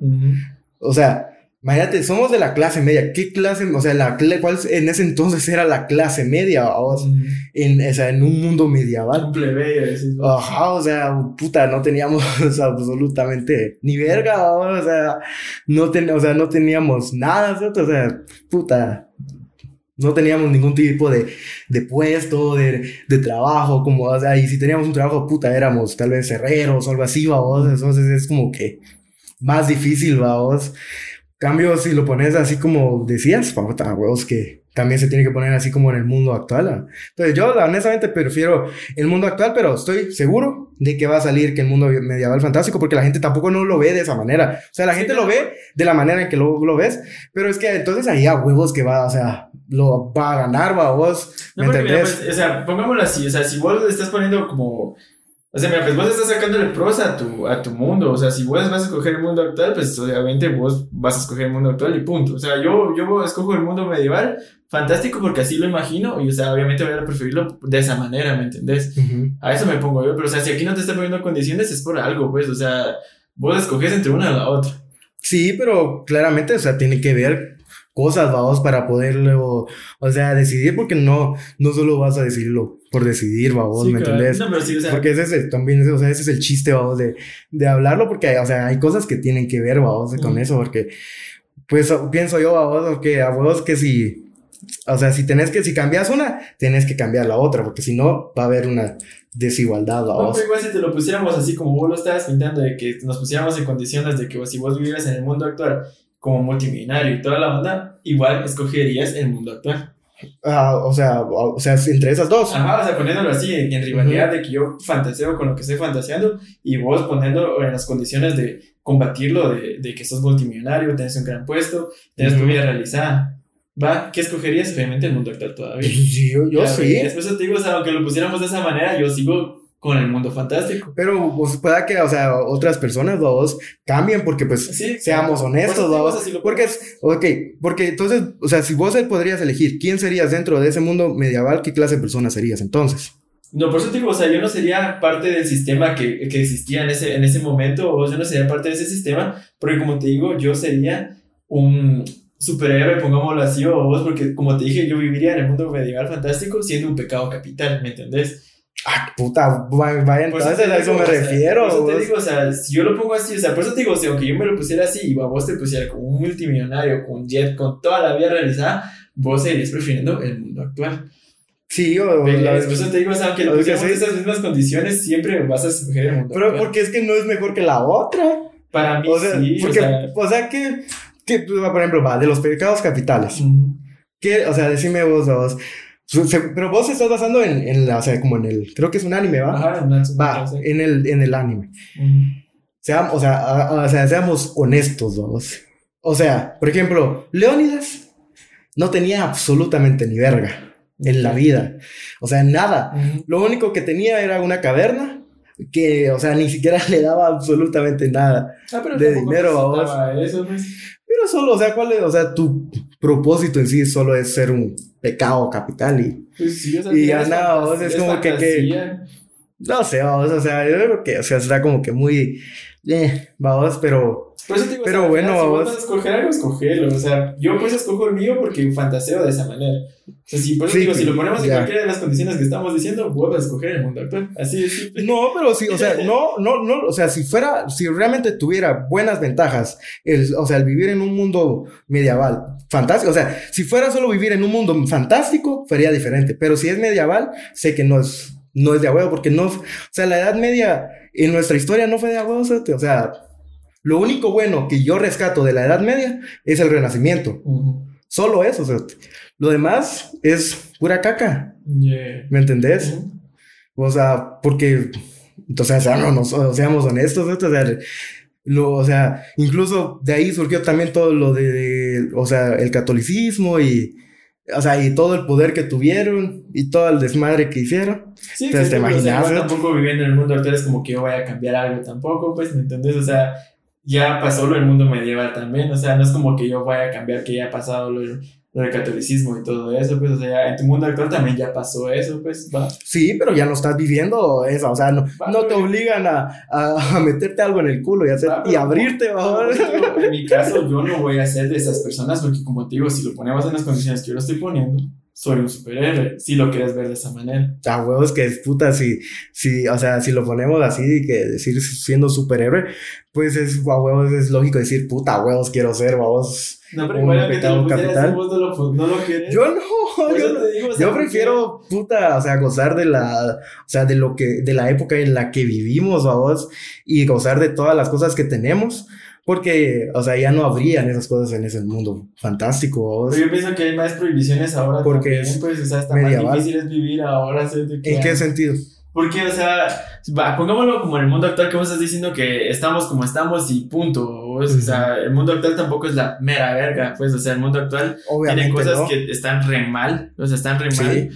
o sea, Imagínate, somos de la clase media. ¿Qué clase? O sea, la, ¿cuál en ese entonces era la clase media? O en, o sea, en un mundo medieval. Plebeyo, Ajá, o sea, puta, no teníamos absolutamente ni verga, o sea, no, ten, o sea, no teníamos nada, o sea, puta, no teníamos ningún tipo de, de puesto, de, de, trabajo, como, o sea, y si teníamos un trabajo, puta, éramos tal vez herreros o algo así, vamos, entonces es como que más difícil, vamos. Cambio, si lo pones así como decías, puta, huevos, que también se tiene que poner así como en el mundo actual. Entonces, yo honestamente prefiero el mundo actual, pero estoy seguro de que va a salir que el mundo medieval fantástico, porque la gente tampoco no lo ve de esa manera. O sea, la gente lo ve de la manera en que lo, lo, ves, pero es que entonces ahí a huevos que va, o sea, lo va a ganar, va vos. ¿Me entendés? Pues, o sea, pongámoslo así, o sea, si vos le estás poniendo como o sea, mira, pues vos estás sacándole pros a tu, a tu mundo. O sea, si vos vas a escoger el mundo actual, pues obviamente vos vas a escoger el mundo actual y punto. O sea, yo, yo escojo el mundo medieval, fantástico porque así lo imagino. Y, o sea, obviamente voy a preferirlo de esa manera, ¿me entendés? A eso me pongo yo. Pero, o sea, si aquí no te está poniendo condiciones, es por algo, pues. O sea, vos escoges entre una y la otra. Sí, pero claramente, o sea, tiene que ver cosas, vamos, para poderlo, o sea, decidir, porque no, no solo vas a decirlo por decidir, vamos, ¿me entendés? Porque ese es el, también, o sea, ese es el chiste, vamos, de, de hablarlo, porque, o sea, hay cosas que tienen que ver, vamos, con eso, porque, pues, pienso yo, vamos, que a vos que si, o sea, si tenés que, si cambias una, tienes que cambiar la otra, porque si no, va a haber una desigualdad, vamos. No, igual si te lo pusiéramos así como vos lo estabas pintando, de que nos pusiéramos en condiciones de que si vos vivieras en el mundo actual como multimillonario y toda la onda, igual escogerías el mundo actual. Ah, o sea, o sea, entre esas dos. Ajá, o sea, poniéndolo así, en, rivalidad de que yo fantaseo con lo que estoy fantaseando y vos poniendo en las condiciones de combatirlo, de, de que sos multimillonario, tenés un gran puesto, tenés tu vida realizada. ¿Va? ¿Qué escogerías? Obviamente el mundo actual todavía. Sí, yo, yo sí. Eso te digo, o sea, aunque lo pusiéramos de esa manera, yo sigo con el mundo fantástico. Pero pues pueda que, o sea, otras personas, dos, cambien porque pues seamos honestos, dos. Porque es, ok, porque entonces, o sea, si vos podrías elegir quién serías dentro de ese mundo medieval, ¿qué clase de persona serías entonces? No, por eso te digo, o sea, yo no sería parte del sistema que, que existía en ese, en ese momento, o yo no sería parte de ese sistema, porque como te digo, yo sería un superhéroe, pongámoslo así, o vos, porque como te dije, yo viviría en el mundo medieval fantástico siendo un pecado capital, ¿me entendés? Ah, puta, vaya, entonces a eso me refiero. Por eso te digo, o sea, si yo lo pongo así, o sea, por eso te digo, si aunque yo me lo pusiera así y vos te pusieras como un multimillonario, con jet, con toda la vida realizada, vos seguirías prefiriendo el mundo actual. Sí, o Por eso te digo, o sea, aunque lo pusiéramos en esas mismas condiciones, siempre vas a escoger el mundo Pero porque es que no es mejor que la otra. Para mí, sí. Porque, o sea, o sea que, que, por ejemplo, va, de los pecados capitales. Que, o sea, decime vos, vos pero vos estás basando en, en la, o sea, como en el, creo que es un anime, ¿va? Ajá, va, en el, en el anime. Seamos, o sea, o sea, seamos honestos, vamos. O sea, por ejemplo, Leónidas no tenía absolutamente ni verga en la vida. O sea, nada. Lo único que tenía era una caverna que, o sea, ni siquiera le daba absolutamente nada ah, de dinero a vos. Eso, pues. Pero solo, o sea, ¿cuál es? O sea, tu propósito en sí solo es ser un pecado capital y. Pues sí, o sea, y ya nada, es, como que, que, No sé, o sea, yo creo que, o sea, está como que muy. eh, vamos, pero... pero bueno, si vos vas a escoger algo, escogelo. O sea, yo pues escojo el mío porque fantaseo de esa manera. O sea, si, por eso digo, si lo ponemos en cualquiera de las condiciones que estamos diciendo, vuelvo a escoger el mundo actual. Así es. No, pero sí, o sea, no, no, no, o sea, si fuera, si realmente tuviera buenas ventajas, el, o sea, el vivir en un mundo medieval, fantástico, o sea, si fuera solo vivir en un mundo fantástico, sería diferente. Pero si es medieval, sé que no es no es de abuelo, porque no, o sea, la Edad Media en nuestra historia no fue de abuelo, o sea, lo único bueno que yo rescato de la Edad Media es el Renacimiento. Solo eso, o sea, lo demás es pura caca. ¿Me entendés? O sea, porque, entonces, o seamos honestos, o sea, lo, o sea, incluso de ahí surgió también todo lo de o sea, el catolicismo y o sea, y todo el poder que tuvieron y todo el desmadre que hicieron. Sí, Entonces, te imaginas. O tampoco viviendo en el mundo actual es como que yo vaya a cambiar algo tampoco, pues, ¿me entendés? O sea, ya pasó lo del mundo medieval también. O sea, no es como que yo vaya a cambiar que ya ha pasado lo, lo del catolicismo y todo eso, pues, o sea, en tu mundo actual también ya pasó eso, pues, va. Sí, pero ya no estás viviendo eso, o sea, no, no te obligan a, a, meterte algo en el culo y, hacer, y abrirte, va. En mi caso, yo no voy a ser de esas personas porque, como te digo, si lo ponemos en las condiciones que yo lo estoy poniendo, soy un superhéroe, si lo quieres ver de esa manera. A huevos que es puta, si, si, o sea, si lo ponemos así, que decir siendo superhéroe, pues es, a huevos es lógico decir, puta, huevos quiero ser, vamos. No, pero igual que te lo capital. Vos no lo, no lo quieres. Yo no, yo, yo prefiero, puta, o sea, gozar de la, o sea, de lo que, de la época en la que vivimos, vamos, y gozar de todas las cosas que tenemos porque, o sea, ya no habrían esas cosas en ese mundo fantástico. yo pienso que hay más prohibiciones ahora. Porque también, pues, o sea, está más difícil es vivir ahora. ¿En qué sentido? Porque, o sea, va, pongámoslo como en el mundo actual que vos estás diciendo que estamos como estamos y punto. O sea, el mundo actual tampoco es la mera verga, pues, o sea, el mundo actual tiene cosas que están re mal, o sea, están re mal.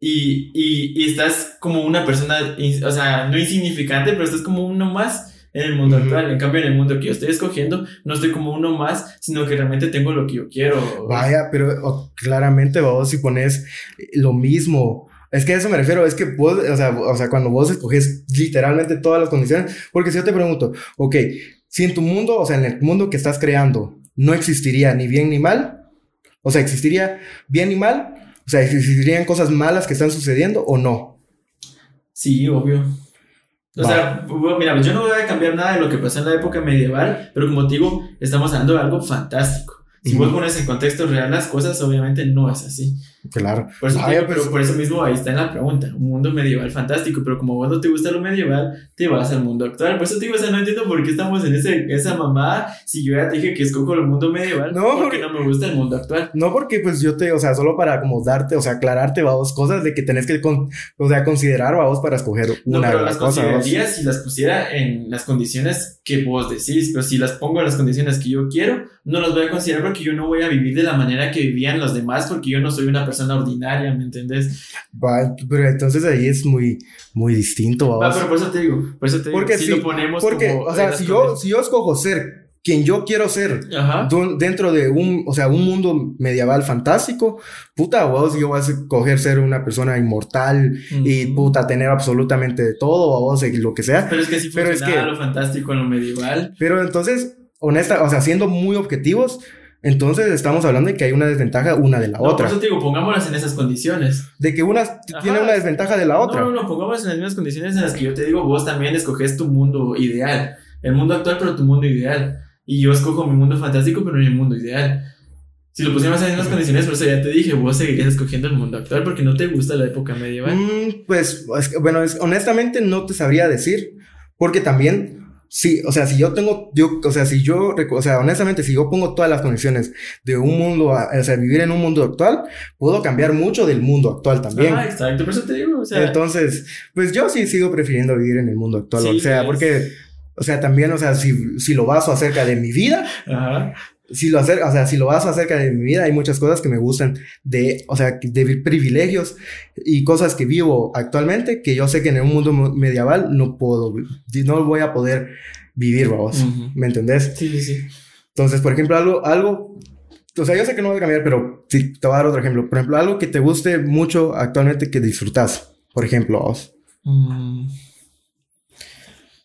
Y, y, y estás como una persona, o sea, no insignificante, pero estás como uno más en el mundo actual. En cambio, en el mundo que yo estoy escogiendo, no estoy como uno más, sino que realmente tengo lo que yo quiero. Vaya, pero claramente vos si pones lo mismo. Es que a eso me refiero, es que vos, o sea, o sea, cuando vos escoges literalmente todas las condiciones, porque si yo te pregunto, ok, si en tu mundo, o sea, en el mundo que estás creando, no existiría ni bien ni mal, o sea, existiría bien ni mal, o sea, existirían cosas malas que están sucediendo o no. Sí, obvio. O sea, mira, yo no voy a cambiar nada de lo que pasó en la época medieval, pero como te digo, estamos hablando de algo fantástico. Si vos pones en contexto real las cosas, obviamente no es así. Claro. Por eso, pero pues por eso mismo ahí está en la pregunta. Un mundo medieval fantástico, pero como vos no te gusta lo medieval, te vas al mundo actual. Por eso te digo, o sea, no entiendo por qué estamos en ese, esa mamada. Si yo ya te dije que escojo el mundo medieval, no, porque no me gusta el mundo actual. No, porque pues yo te, o sea, solo para como darte, o sea, aclararte, vamos, cosas de que tenés que, o sea, considerar, vamos, para escoger una no, pero de las, las cosas. si las pusiera en las condiciones que vos decís, pero si las pongo en las condiciones que yo quiero, no las voy a considerar porque yo no voy a vivir de la manera que vivían los demás, porque yo no soy una persona ordinaria ¿me entendés? pero entonces ahí es muy, muy distinto. Va, pero por eso te digo, por eso te digo, porque si, lo ponemos porque, o sea, si yo, si yo escojo ser quien yo quiero ser dentro de un, o sea, un mundo medieval fantástico, puta, vos, yo voy a escoger ser una persona inmortal y puta, tener absolutamente todo, o vos, lo que sea. Pero es que si pero es que, lo fantástico en lo medieval. Pero entonces, honesta, o sea, siendo muy objetivos, entonces estamos hablando de que hay una desventaja una de la no, otra. Por eso te digo, pongámoslas en esas condiciones. De que una tiene una desventaja de la otra. No, no, no, pongámoslas en las mismas condiciones en las que yo te digo, vos también escoges tu mundo ideal. El mundo actual, pero tu mundo ideal. Y yo escojo mi mundo fantástico, pero mi mundo ideal. Si lo pusiéramos en las mismas condiciones, por eso ya te dije, vos seguirías escogiendo el mundo actual porque no te gusta la época medieval. Mm, pues, bueno, honestamente no te sabría decir. Porque también Sí, o sea, si yo tengo, yo, o sea, si yo, o sea, honestamente, si yo pongo todas las condiciones de un mundo, o sea, vivir en un mundo actual, puedo cambiar mucho del mundo actual también. Ah, exacto, por eso te digo, o sea. Entonces, pues yo sí sigo prefiriendo vivir en el mundo actual, o sea, porque, o sea, también, o sea, si, si lo baso acerca de mi vida, Ajá si lo acerca, o sea, si lo vas acerca de mi vida, hay muchas cosas que me gustan de, o sea, de privilegios y cosas que vivo actualmente que yo sé que en un mundo medieval no puedo, no voy a poder vivir, vamos. ¿Me entendés? Sí, sí, sí. Entonces, por ejemplo, algo, algo, o sea, yo sé que no voy a cambiar, pero sí, te voy a dar otro ejemplo. Por ejemplo, algo que te guste mucho actualmente que disfrutas, por ejemplo. Mm.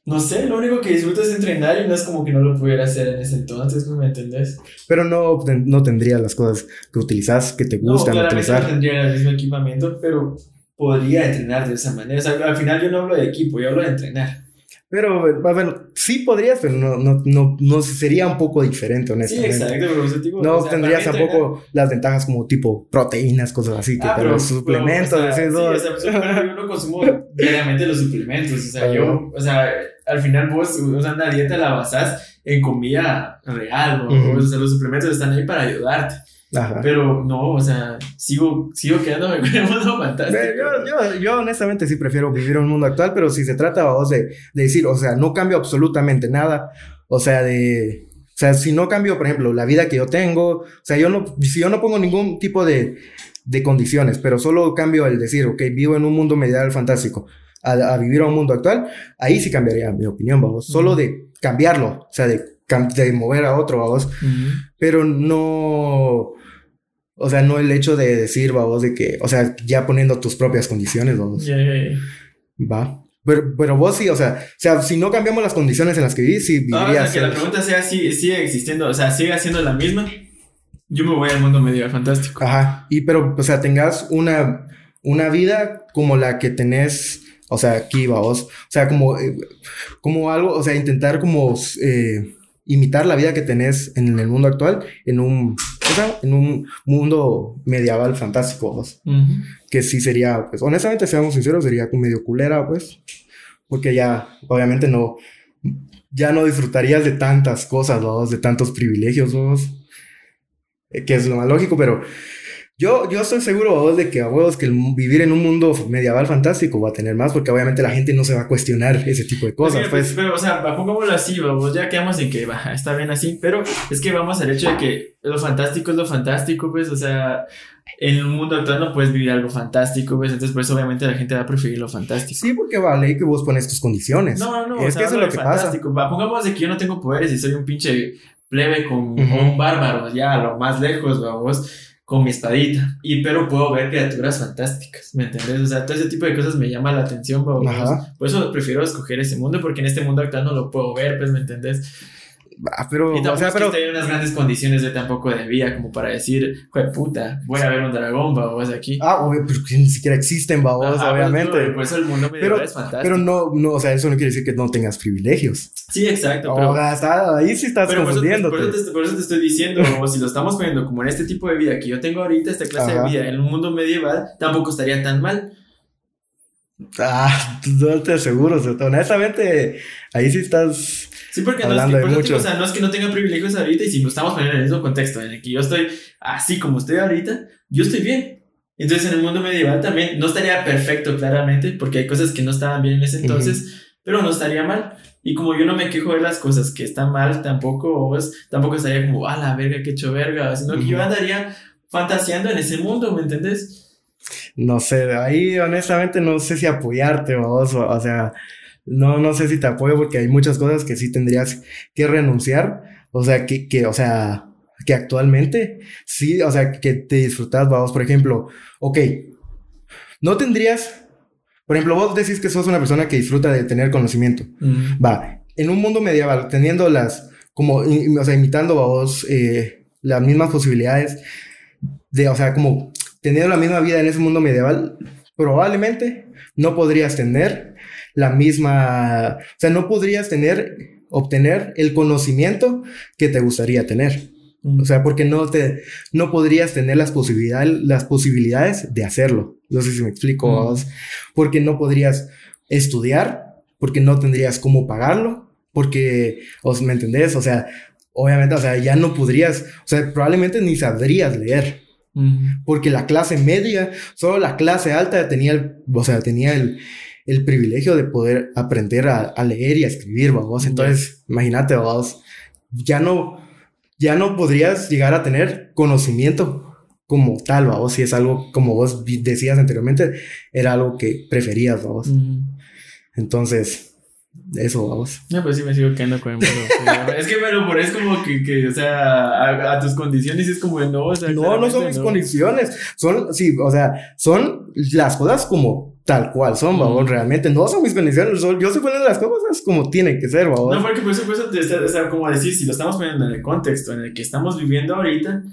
No sé, lo único que disfruto es entrenar y no es como que no lo pudiera hacer en ese entonces, ¿me entendés? Pero no, no tendrías las cosas que utilizas, que te gustan no, utilizar. No, tendría el mismo equipamiento, pero podría entrenar de esa manera. O sea, al final yo no hablo de equipo, yo hablo de entrenar. Pero, bueno, sí podrías, pero no, no, no, no sería un poco diferente, honestamente. Sí, exacto, pero tipo, No tendrías tampoco las ventajas como tipo proteínas, cosas así, que ah, pero, suplementos, pero, o sea, sí, o sea, pues, yo no consumo diariamente los suplementos, o sea, yo, o sea, al final vos, o sea, una dieta la basás en comida real, ¿no? o sea, los suplementos están ahí para ayudarte. Pero no, o sea, sigo, sigo quedándome con el mundo fantástico. Yo, yo, yo, honestamente sí prefiero vivir en un mundo actual, pero si se trata, vos, de, de decir, o sea, no cambio absolutamente nada, o sea, de... O sea, si no cambio, por ejemplo, la vida que yo tengo, o sea, yo no, si yo no pongo ningún tipo de, de condiciones, pero solo cambio el decir, ok, vivo en un mundo medieval fantástico, a, vivir a un mundo actual, ahí sí cambiaría mi opinión, vamos. Solo de cambiarlo, o sea, de, de mover a otro, vamos. Pero no o sea, no el hecho de decir, vamos, de que, o sea, ya poniendo tus propias condiciones, vamos. Va. Pero, pero vos sí, o sea, o sea, si no cambiamos las condiciones en las que vivís, sí vivirías. No, o sea, que la pregunta sea si sigue existiendo, o sea, sigue siendo la misma. Yo me voy al mundo medieval fantástico. Ajá. Y pero, o sea, tengas una, una vida como la que tenés, o sea, aquí, vamos. O sea, como, eh, como algo, o sea, intentar como eh, imitar la vida que tenés en el mundo actual en un, en un mundo medieval fantástico, que sí sería, pues honestamente, seamos sinceros, sería medio culera, pues, porque ya, obviamente no, ya no disfrutarías de tantas cosas, ¿no? de tantos privilegios, ¿no? que es lo más lógico, pero yo, yo estoy seguro de que a huevos que el vivir en un mundo medieval fantástico va a tener más, porque obviamente la gente no se va a cuestionar ese tipo de cosas. pues. Pero, o sea, pongámoslo así, vamos, ya quedamos en que va, está bien así, pero es que vamos al hecho de que lo fantástico es lo fantástico, pues, o sea, en un mundo actual no puedes vivir algo fantástico, pues, entonces, pues, obviamente la gente va a preferir lo fantástico. Sí, porque vale que vos pones tus condiciones. No, no, es que eso es lo que fantástico. pasa. pongamos de que yo no tengo poderes y soy un pinche plebe con un bárbaro, ya, a lo más lejos, vamos con mi espadita. Y pero puedo ver criaturas fantásticas, ¿me entiendes? O sea, todo ese tipo de cosas me llama la atención, por eso prefiero escoger ese mundo, porque en este mundo actual no lo puedo ver, pues, ¿me entiendes? Ah, pero, o sea, pero... hay unas grandes condiciones de tampoco de vida como para decir, joder, puta, voy a ver un dragón, babos, aquí. Ah, obvio, pero que ni siquiera existen, babos, obviamente. Por eso el mundo pero, es fantástico. Pero no, no, o sea, eso no quiere decir que no tengas privilegios. Sí, exacto. pero, ahí sí estás confundiendo. Por, por, eso te estoy diciendo, como si lo estamos poniendo como en este tipo de vida que yo tengo ahorita, esta clase de vida en un mundo medieval, tampoco estaría tan mal. Ah, no te aseguro, honestamente, ahí sí estás Sí, porque no es, que, o sea, no es que no tenga privilegios ahorita y si nos estamos poniendo en el mismo contexto en el que yo estoy así como estoy ahorita, yo estoy bien. Entonces en el mundo medieval también no estaría perfecto claramente porque hay cosas que no estaban bien en ese entonces, pero no estaría mal. Y como yo no me quejo de las cosas que están mal, tampoco, pues, tampoco estaría como, a la verga, que hecho verga, sino que yo andaría fantaseando en ese mundo, ¿me entiendes? No sé, ahí honestamente no sé si apoyarte vos, o sea, no, no sé si te apoyo porque hay muchas cosas que sí tendrías que renunciar. O sea, que, que o sea, que actualmente sí, o sea, que te disfrutas, vamos, por ejemplo, ok, no tendrías, por ejemplo, vos decís que sos una persona que disfruta de tener conocimiento. Va, en un mundo medieval, teniendo las, como, o sea, imitando a vos eh, las mismas posibilidades de, o sea, como teniendo la misma vida en ese mundo medieval, probablemente no podrías tener la misma, o sea, no podrías tener, obtener el conocimiento que te gustaría tener. O sea, porque no te, no podrías tener las posibilidades, las posibilidades de hacerlo. No sé si me explico. Porque no podrías estudiar, porque no tendrías cómo pagarlo, porque, os, ¿me entendés? O sea, obviamente, o sea, ya no podrías, o sea, probablemente ni sabrías leer. Porque la clase media, solo la clase alta tenía el, o sea, tenía el, el privilegio de poder aprender a, leer y a escribir, vamos. Entonces, imagínate, vamos, ya no, ya no podrías llegar a tener conocimiento como tal, vamos, si es algo, como vos decías anteriormente, era algo que preferías, vamos. Entonces, eso, vamos. No, pues sí me sigo quedando con el mundo. es que me lo pones como que, que o sea, a, tus condiciones es como no, o sea, No, no son mis condiciones. Son, sí, o sea, son las cosas como tal cual son, babos, realmente. No son mis condiciones, yo estoy poniendo las cosas como tienen que ser, babos. No, porque por eso, por eso, o sea, como decir, si lo estamos poniendo en el contexto en el que estamos viviendo ahorita,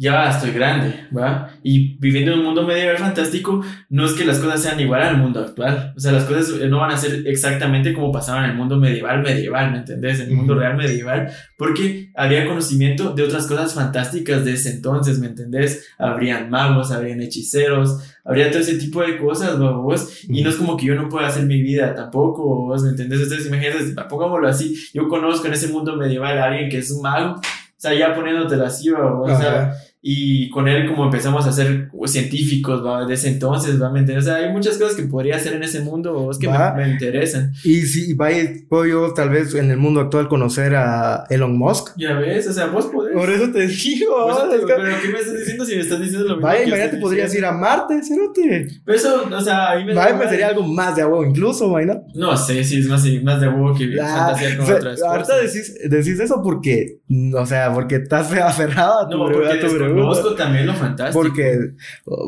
ya estoy grande, ¿va? Y viviendo en un mundo medieval fantástico, no es que las cosas sean igual al mundo actual. O sea, las cosas no van a ser exactamente como pasaban en el mundo medieval, medieval, ¿me entendés? En el mundo real medieval, porque había conocimiento de otras cosas fantásticas de ese entonces, ¿me entendés? Habrían magos, habrían hechiceros, habría todo ese tipo de cosas, vos? Y no es como que yo no pueda hacer mi vida tampoco, vos, ¿me entendés? Entonces, imagínate, pongámoslo así, yo conozco en ese mundo medieval a alguien que es un mago, o sea, ya poniéndote así, o sea y con él como empezamos a ser científicos ¿va? de ese entonces, ¿va? ¿Me entiendes? O sea, hay muchas cosas que podría hacer en ese mundo es que me, me, interesan. Y si vaya, puedo yo tal vez en el mundo actual conocer a Elon Musk. Ya ves, o sea, vos podés. Por eso te digo. pero ¿qué me estás diciendo si me estás diciendo lo mismo? Vaya, imagínate, podrías ir a Marte, cerote. Pero eso, o sea, ahí me... Vaya, me sería algo más de agua incluso, ¿no? No sé, si es más, más de agua que ah, fantasía con otras Ahorita decís, decís eso porque, o sea, porque estás aferrado a tu, no, a tu pregunta. también fantástico. Porque,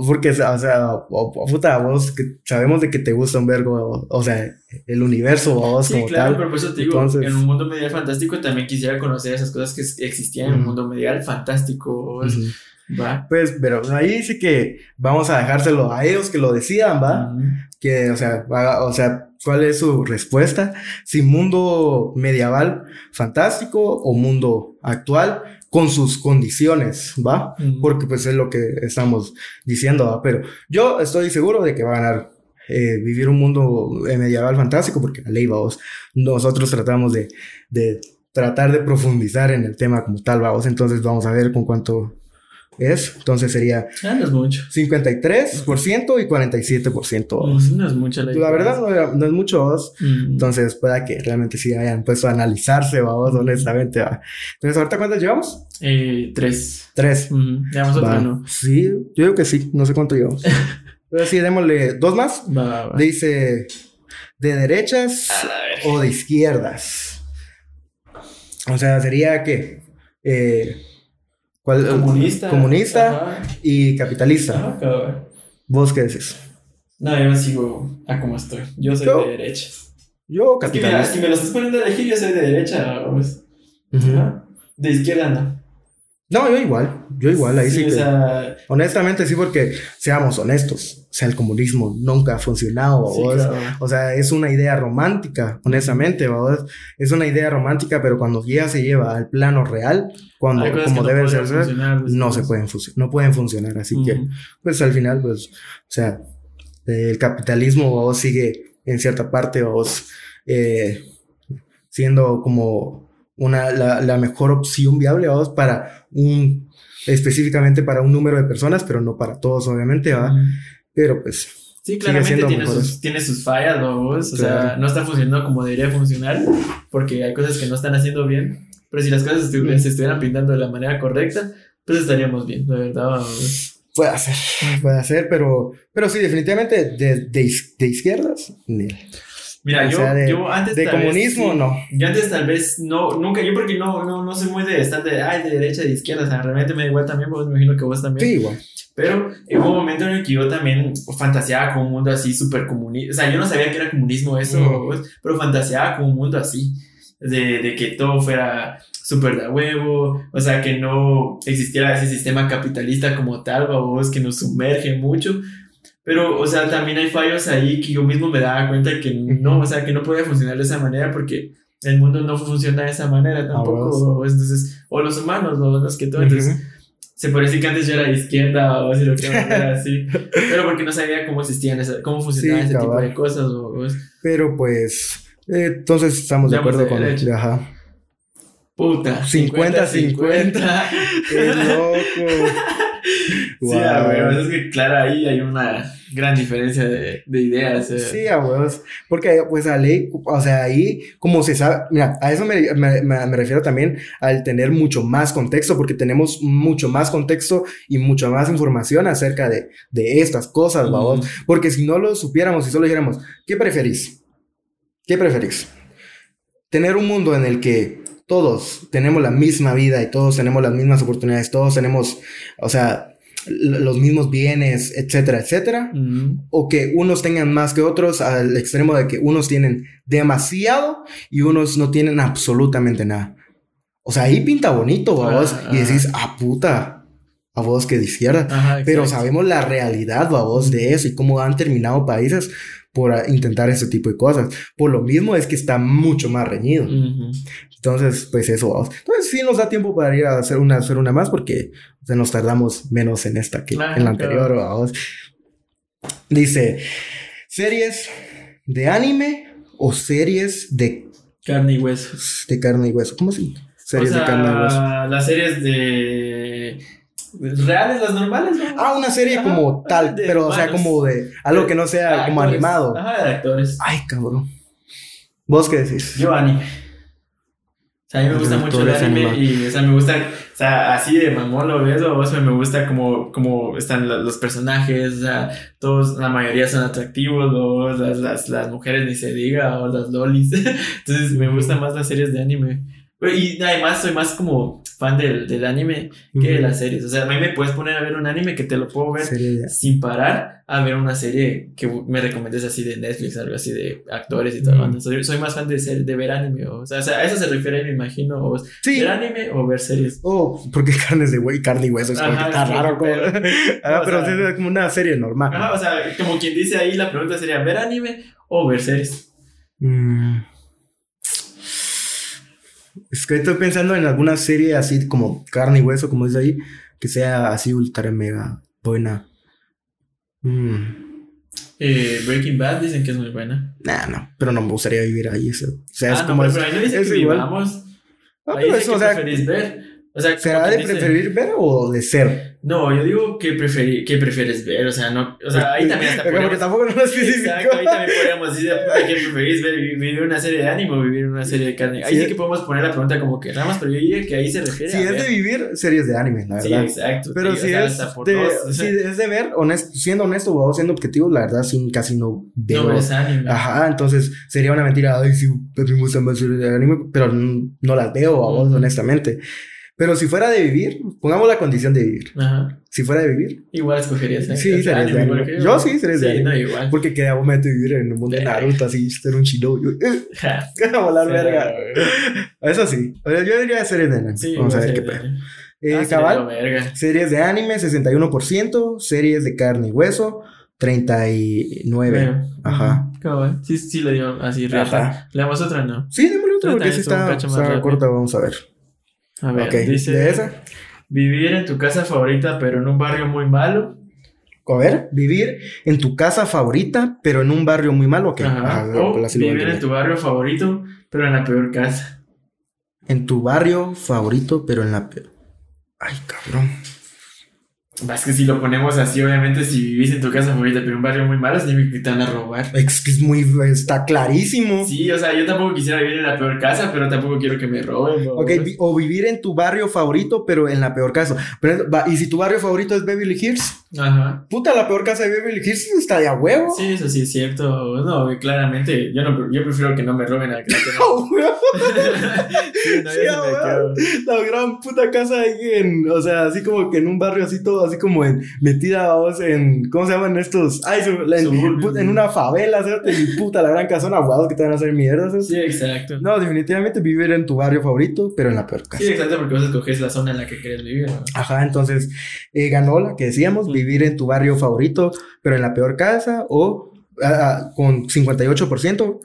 porque, o sea, puta, vos que sabemos de que te gusta un vergo, o, sea, el universo, vos sí, claro, pero por eso te digo, en un mundo medial fantástico también quisiera conocer esas cosas que existían en un mundo medial fantástico. ¿va? Pues, pero ahí sí que vamos a dejárselo a ellos que lo decidan, ¿va? Que, o sea, o sea, ¿cuál es su respuesta? Si mundo medieval fantástico o mundo actual con sus condiciones, ¿va? Porque pues es lo que estamos diciendo, ¿va? Pero yo estoy seguro de que va a ganar eh, vivir un mundo eh, medieval fantástico, porque la ley, vamos, nosotros tratamos de, de tratar de profundizar en el tema como tal, vamos, entonces vamos a ver con cuánto es. Entonces sería. Ah, no es mucho. 53% y 47%. No es mucho la, la verdad, no, es mucho. Entonces, pueda que realmente sí hayan puesto a analizarse, vamos, honestamente. Entonces, ¿ahorita cuántas llevamos? Eh, tres. Tres. Llevamos otra, ¿no? Sí, yo creo que sí. No sé cuánto llevamos. Pero sí, démosle dos más. Dice: ¿de derechas o de izquierdas? O sea, sería que. Eh, Comunista. Comunista y capitalista. ¿Vos qué decís? No, yo sigo a como estoy. Yo soy de derecha. Yo capitalista. si me lo estás poniendo a elegir, yo soy de derecha. Pues. De izquierda no. No, yo igual, yo igual, ahí sí, que... Honestamente sí, porque seamos honestos, o sea, el comunismo nunca ha funcionado, o sea, es una idea romántica, honestamente, es una idea romántica, pero cuando ya se lleva al plano real, cuando como debe ser, pues, no se pueden no pueden funcionar, así que, pues al final, pues, o sea, el capitalismo sigue en cierta parte, vos, eh, siendo como una, la, la mejor opción viable, vamos, para un, específicamente para un número de personas, pero no para todos, obviamente, ¿va? Pero pues... Sí, claramente tiene sus, tiene sus, fallas, ¿no? O sea, no está funcionando como debería funcionar, porque hay cosas que no están haciendo bien, pero si las cosas se estuvieran pintando de la manera correcta, pues estaríamos bien, de verdad. Puede ser, puede ser, pero, pero sí, definitivamente de, de, de izquierdas, Mira, yo, yo antes. De comunismo, no. Yo antes tal vez no, nunca, yo porque no, no, no soy muy de estar de, ay, de derecha, de izquierda, o sea, realmente me da igual también, pues me imagino que vos también. Sí, igual. Pero hubo un momento en el que yo también fantaseaba con un mundo así súper comunista. O sea, yo no sabía que era comunismo eso, mm. pero fantaseaba con un mundo así. De, de que todo fuera súper de huevo, o sea, que no existiera ese sistema capitalista como tal, vos, que nos sumerge mucho, pero, o sea, también hay fallos ahí que yo mismo me daba cuenta que no, o sea, que no podía funcionar de esa manera porque el mundo no funciona de esa manera tampoco. entonces, o los humanos, o los que todo. Entonces, se parece que antes yo era de izquierda o así, lo que era así. pero porque no sabía cómo existían, esa, cómo funcionaban ese tipo de cosas. O, pero pues, eh, entonces estamos de acuerdo con el. Ajá. Puta. 50-50. Qué loco. Sí, a huevos, es que claro, ahí hay una gran diferencia de, de ideas. Eh. Sí, a huevos, porque pues a ley, o sea, ahí como se sabe, mira, a eso me, me, me, refiero también al tener mucho más contexto, porque tenemos mucho más contexto y mucha más información acerca de, de estas cosas, vamos, porque si no lo supiéramos y solo dijéramos, ¿qué preferís? ¿Qué preferís? Tener un mundo en el que todos tenemos la misma vida y todos tenemos las mismas oportunidades, todos tenemos, o sea, los mismos bienes, etcétera, etcétera. Ujú. O que unos tengan más que otros al extremo de que unos tienen demasiado y unos no tienen absolutamente nada. O sea, ahí pinta bonito, vos. Ah, y ah. decís, ah, puta, a vos que diciera. Ajá, Pero sabemos la realidad, vos, de eso y cómo han terminado países por ah, intentar ese tipo de cosas. Por lo mismo es que está mucho más reñido. Entonces, pues eso, vamos. Entonces, sí nos da tiempo para ir a hacer una, hacer una más porque o sea, nos tardamos menos en esta que Ah, en la claro. anterior, vamos. Dice, series de anime o series de, Carne y hueso. de carne y hueso. ¿Cómo así? Series o sea, de carne y hueso. Las series de. Reales, las normales, ¿no? Ah, una serie Ajá, como tal, pero o sea, como de algo que no sea como actores. animado. Ajá, de actores. Ay, cabrón. ¿Vos qué decís? Yo anime. Sea, a mí me gusta mucho el anime animado. y, o sea, me gusta, o sea, así de mamón lo ves, o sea, me gusta como, como están lo- los personajes, o sea, todos, la mayoría son atractivos, o las, las, las mujeres ni se diga, o las lolis. Entonces, me gustan más las series de anime. Y además, soy más como fan del, del anime que de Ujú. las series. O sea, a mí me puedes poner a ver un anime que te lo puedo ver de- sin parar a ver una serie que me recomiendes así de Netflix, algo así de actores y todo. Mm. ¿no? Soy, soy más fan de, ser, de ver anime. O sea, o sea, a eso se refiere, me imagino. O Sí. ver anime o ver series. Oh, porque carnes de güey, carne y hueso es como que está raro. Como... pero- Ah, pero sea- es como una serie normal. Ajá, o sea, como quien dice ahí, la pregunta sería: ¿ver anime o ver series? Mm. Es que estoy pensando en alguna serie así como carne y hueso, como dice ahí, que sea así ultra mega buena. Mm. Eh, Breaking Bad dicen que es muy buena. Nah, no, pero no me gustaría vivir ahí. Eso. O sea, es ah, no, como. pero, es- pero ahí no dice es que igual. vivamos. Ah, ahí pero eso, que o sea, ver. O sea, ¿será de dice- preferir ver o de ser? No, yo digo que, preferi que prefieres ver. O sea, no. O sea, ahí también hasta Porque podríamos- tampoco no. Exacto, ahí también podríamos decir, ¿qué preferís ver? ¿Vivir una serie de anime o vivir una serie de carne? Ahí Sí. sí que podemos poner la pregunta como que ramas, pero yo diría que ahí se refiere Si a es ver. de vivir, series de anime, la Sí, verdad. exacto. Pero sí, si es, de, dos. si es de ver, honest- siendo honesto o siendo objetivo, la verdad sí casi no veo. no ves anime. Ajá, entonces sería una mentira. Ay, sí, me gustan más series de anime, pero no las veo a vos, honestamente. Pero si fuera de vivir, pongamos la condición de vivir. Ajá. Si fuera de vivir, Igual escogerías ¿eh? Sí, series de anime. Yo sí, series de Sí, anime. no, igual. porque queda momento de vivir en el mundo de Naruto, así, ser un chino. yo, eh, a volar sí, verga. Eso sí. O sea, Yo diría series de anime. Sí, Vamos a ver qué pedo. Eh, Ah, cabal. verga. Series de anime, 61%. Series de carne y hueso, 39%. Veo. Ajá. Cabal. Sí, sí, le dio así, reata. ¿Le damos otra no? Sí, démosle otra porque un está, está corta. Vamos a ver. A ver, ok, dice. ¿de esa? Vivir en tu casa favorita, pero en un barrio muy malo. A ver, vivir en tu casa favorita, pero en un barrio muy malo. ok. Ajá. Ajá, o vivir en tu barrio favorito, pero en la peor casa. En tu barrio favorito, pero en la peor. Ay, cabrón. Es que si lo ponemos así, obviamente, si vivís en tu casa favorita, pero en un barrio muy malo, significa que te van a robar. Es que es muy. Está clarísimo. Sí, o sea, yo tampoco quisiera vivir en la peor casa, pero tampoco quiero que me roben. ¿no? Ok, vi- o vivir en tu barrio favorito, pero en la peor casa. Pero, y si tu barrio favorito es Beverly Hills, Ajá. puta, la peor casa de Beverly Hills está de a huevo. Sí, eso sí es cierto. No, claramente, yo no yo prefiero que no me roben a que no. Sí, no, Sí, me quedo. La gran puta casa ahí en, o sea, así como que en un barrio así todo, así como en, metida vamos en, ¿cómo se llaman estos? Ay, en, en una favela, ¿cierto? Y puta, la gran casona, guau, que te van a hacer mierda, ¿sabes? Sí, exacto. No, definitivamente vivir en tu barrio favorito, pero en la peor casa. Sí, exacto, porque vos escoges la zona en la que quieres vivir. ¿no? Ajá, entonces eh, ganó la que decíamos, vivir en tu barrio favorito, pero en la peor casa, o ah, con 58%,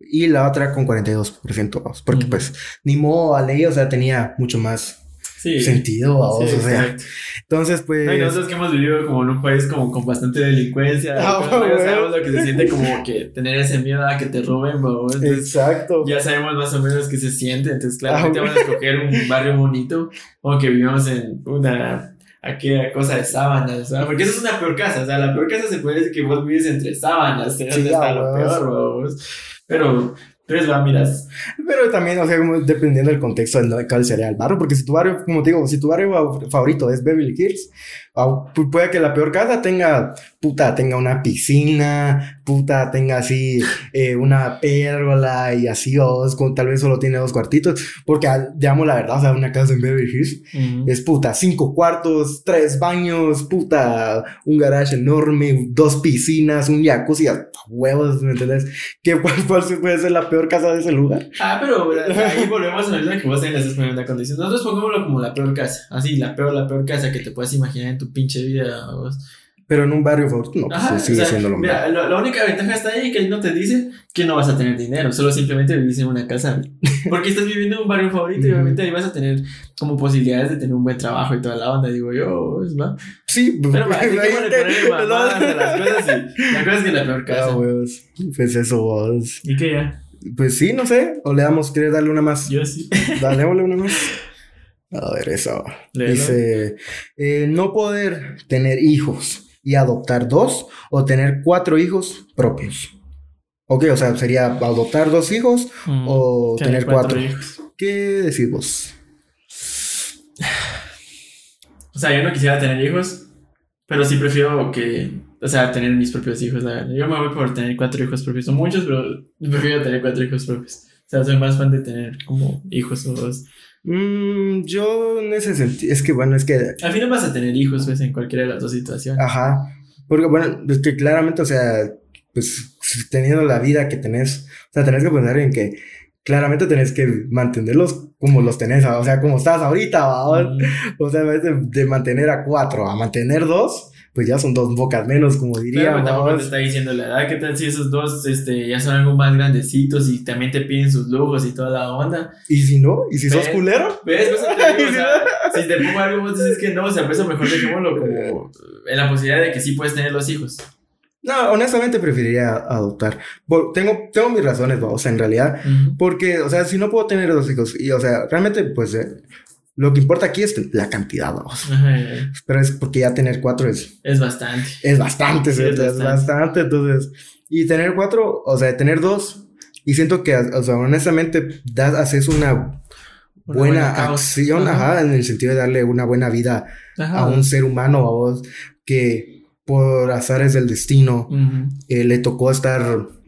y la otra con 42%, vamos, porque Ujú. pues ni modo a ley, o sea, tenía mucho más Sí. sentido, vamos, Sí, o sea. exacto. Entonces, pues... No, y nosotros que hemos vivido como en un país como con bastante delincuencia, Ah, pero ya bueno. sabemos lo que se siente como que tener ese miedo a que te roben, ¿no? Entonces, Exacto. ya sabemos más o menos qué se siente, entonces claramente Ah, vamos a escoger un barrio bonito o que vivamos en una aquella cosa de sábanas, ¿verdad? porque eso es una peor casa, o sea, la peor casa se puede decir que vos vives entre sábanas, que Sí, está lo peor, ¿no? pero Entonces va, miras. Pero también, o sea, como dependiendo del contexto de cuál sería el barrio, porque si tu barrio, como te digo, si tu barrio favorito es Beverly Hills, ah, pu- puede que la peor casa tenga, puta, tenga una piscina, puta, tenga así eh, una pérgola y así, o como- tal vez solo tiene dos cuartitos, porque, ah, digamos la verdad, o sea, una casa en Beverly Hills es puta, cinco cuartos, tres baños, puta, un garage enorme, dos piscinas, un jacuzzi, huevos, ¿me entiendes? ¿Qué, cuál, cuál puede ser la peor casa de ese lugar? Ah, pero ahí volvemos a lo que vos tenés estás poniendo condición. Nosotros pongámoslo como la peor casa. Así, la peor, la peor casa que te puedas imaginar en tu pinche vida. vos. Pero en un barrio favorito, no, pues Ajá, sigue o sea, siendo lo mismo. mira, la única ventaja está ahí que ahí no te dice que no vas a tener dinero, solo simplemente vivís en una casa. Porque estás viviendo en un barrio favorito y obviamente ahí vas a tener como posibilidades de tener un buen trabajo y toda la onda, digo yo, pues, ¿va? Sí, Pero hay que ponerle mamadas a las cosas y la cosa es que la peor Ah, casa. huevos. Pues eso, vos. ¿Y qué ya? Pues sí, no sé. O le damos, ¿quieres darle una más? Yo sí. Dale, una más. A ver, eso. Léelo. Dice, eh, no poder tener hijos y adoptar dos o tener cuatro hijos propios. Ok, o sea, sería adoptar dos hijos o Mm, tener cuatro. hijos. ¿Qué decís vos? O sea, yo no quisiera tener hijos, pero sí prefiero que, o sea, tener mis propios hijos, la verdad. Yo me voy por tener cuatro hijos propios. Son muchos, pero prefiero tener cuatro hijos propios. O sea, soy más fan de tener como hijos o dos. Mm, yo en ese sentido, es que bueno, es que, Al final vas a tener hijos, pues, en cualquiera de las dos situaciones. ajá, porque bueno, es que claramente, o sea, pues teniendo la vida que tenés, o sea, tenés que pensar en que claramente tenés que mantenerlos como los tenés, o sea, como estás ahorita, ¿va? Mm, O sea, de, de mantener a cuatro a mantener dos, pues ya son dos bocas menos, como diría. Pero tampoco te está diciendo la edad. ¿Qué tal si esos dos este, ya son algo más grandecitos y también te piden sus lujos y toda la onda? ¿Y si no? ¿Y si sos Ve- culero? ¿Ves? Pues, te digo, o sea, si te pongo algo, vos dices que no, o sea, por eso mejor dejémoslo como en la posibilidad de que sí puedes tener los hijos. No, honestamente preferiría adoptar. Por- tengo, tengo mis razones, ¿va? o sea, en realidad. Porque, o sea, si no puedo tener dos hijos, y, o sea, realmente, pues, eh, lo que importa aquí es la cantidad, ¿va? Ajá, Pero es porque ya tener cuatro es, Es bastante. es bastante, es es, bastante. bastante. Entonces, y tener cuatro, o sea, tener dos, y siento que, o sea, honestamente, das, haces una Una buena, acción, Ajá. ajá, en el sentido de darle una buena vida Ajá. a un ser humano, a vos, que por azares del destino eh, le tocó estar,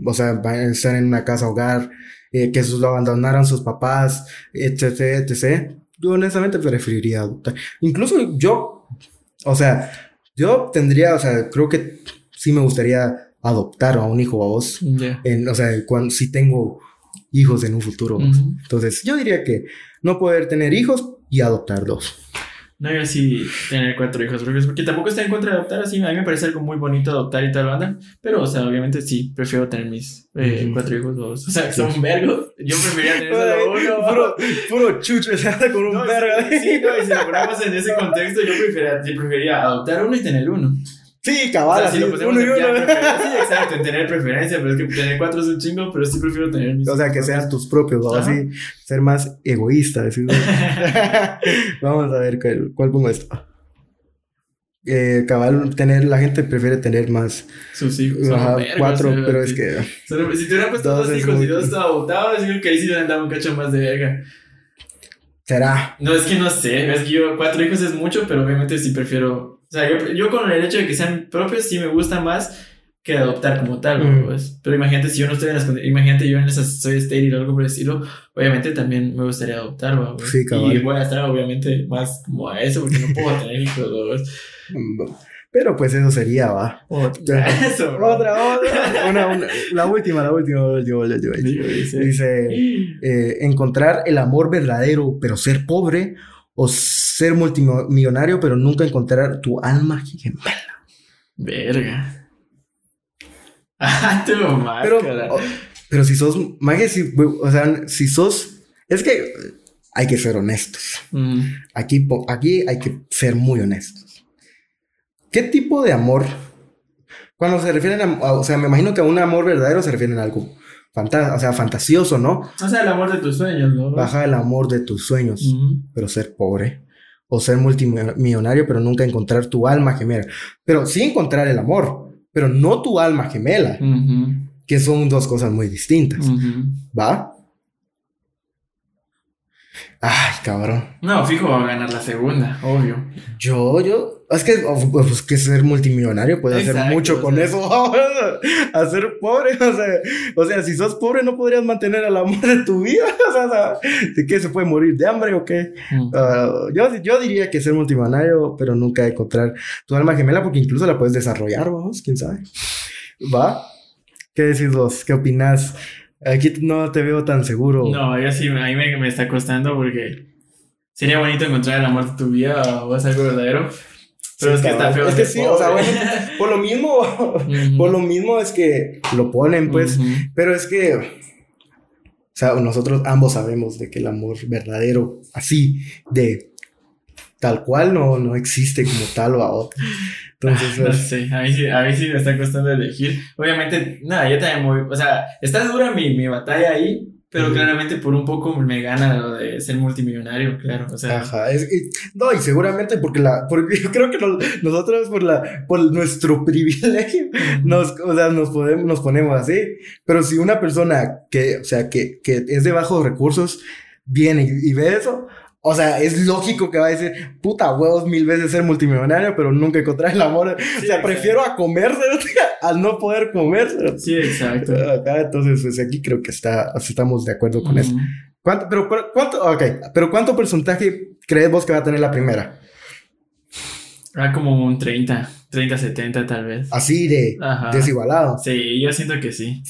o sea, estar en una casa hogar, eh, que sus, lo abandonaran sus papás, etc, etc. Yo honestamente preferiría adoptar. Incluso yo, o sea, yo tendría, o sea, creo que sí me gustaría adoptar a un hijo a vos, en, o sea, cuando, si tengo hijos en un futuro. Ujú. Entonces, yo diría que no poder tener hijos y adoptar dos. No, yo sí tener cuatro hijos porque tampoco estoy en contra de adoptar así. A mí me parece algo muy bonito adoptar y toda la banda. Pero, o sea, obviamente sí, prefiero tener mis eh, cuatro hijos. dos. O sea, que son vergos. Yo preferiría tener solo uno. puro, puro chucho, se anda con un No, verga. sí, sí, no, y si lo ponemos en ese contexto, yo preferiría, yo preferiría adoptar uno y tener uno. Sí, O cabal, sea, si lo ponemos uno y en uno. Sí, exacto, en tener preferencia, pero es que tener cuatro es un chingo, pero sí prefiero tener mis O sea, que sean tus propios, ¿no? Así, ser más egoísta. decir. Vamos a ver cuál, cuál pongo esto. Eh, cabal, tener, la gente prefiere tener más, sus hijos. ajá, vergos, cuatro, o sea, pero es que Solo- Si te hubieran puesto Dos hijos y dos adoptados, yo creo que ahí sí hubieran dado un cacho más de verga. será. No, es que no sé, es que yo cuatro hijos es mucho, pero obviamente sí prefiero. O sea, yo, yo con el hecho de que sean propios sí me gusta más que adoptar como tal, Mm. pues. Pero imagínate si yo no estoy en las imagínate yo en esas soy estéril o algo por el estilo, obviamente también me gustaría adoptar, ¿va, pues? Sí, cabal. Y voy a estar obviamente más como a eso porque no puedo tener hijos, ¿va, pues? Pero pues eso sería, va. Otra. Eso. Otra, otra. Una, una, la última, la última, la última, la última. Digo, dice. Dice, eh, encontrar el amor verdadero, pero ser pobre, o ser multimillonario, pero nunca encontrar tu alma gemela. Verga. Ah, tu Pero, máscara. o- pero si sos, maje, si, o sea, si sos, es que hay que ser honestos. Mm. Aquí, aquí hay que ser muy honestos. ¿Qué tipo de amor? Cuando se refieren a, a- o sea, me imagino que a un amor verdadero se refieren a algo fanta- o sea, fantasioso, ¿no? O sea, el amor de tus sueños, ¿no? Baja el amor de tus sueños, pero ser pobre. O ser multimillonario, pero nunca encontrar tu alma gemela. Pero sí encontrar el amor, pero no tu alma gemela. Que son dos cosas muy distintas. ¿Va? Ay, cabrón. No, fijo, va a ganar la segunda, obvio. Yo, yo, es que, oh, pues que ser multimillonario puede hacer mucho con sea. eso. Hacer pobre, o sea, o sea, si sos pobre no podrías mantener el amor de tu vida. O sea, ¿de qué se puede morir? ¿De hambre o qué? Ah, yo, yo diría que ser multimillonario, pero nunca encontrar tu alma gemela, porque incluso la puedes desarrollar, vamos, quién sabe. ¿Va? ¿Qué decís vos? ¿Qué opinás? Aquí no te veo tan seguro. No, yo sí, a mí me, me está costando porque sería bonito encontrar el amor de tu vida o es algo verdadero. Pero Sí, es que está feo. Es que sí, o sea, bueno, por lo mismo, por lo mismo es que lo ponen, pues, pero es que, o sea, nosotros ambos sabemos de que el amor verdadero, así, de tal cual, no, no existe como tal o a otro. Entonces, No pues, sé, a mí, sí, a mí sí me está costando elegir. Obviamente, nada, yo también muy. O sea, está dura mi, mi batalla ahí, pero claramente por un poco me gana lo de ser multimillonario, claro. O sea, Ajá, es, y- no, y seguramente porque la, porque yo creo que nos- nosotros por la, por nuestro privilegio, nos, o sea, nos podemos, nos ponemos así, pero si una persona que, o sea, que, que es de bajos recursos, viene y, y ve eso, o sea, es lógico que va a decir, puta huevos mil veces ser multimillonario, pero nunca encontrar el amor, o sea, prefiero a comérselo al no poder comérselo. Sí, exacto. Acá, entonces, pues aquí creo que está, estamos de acuerdo con eso. ¿Cuánto, pero, cuánto, ok, pero cuánto porcentaje crees vos que va a tener la primera? Ah, como un 30, 30, 70 tal vez. Así de Ajá. desigualado. Sí, yo siento que sí.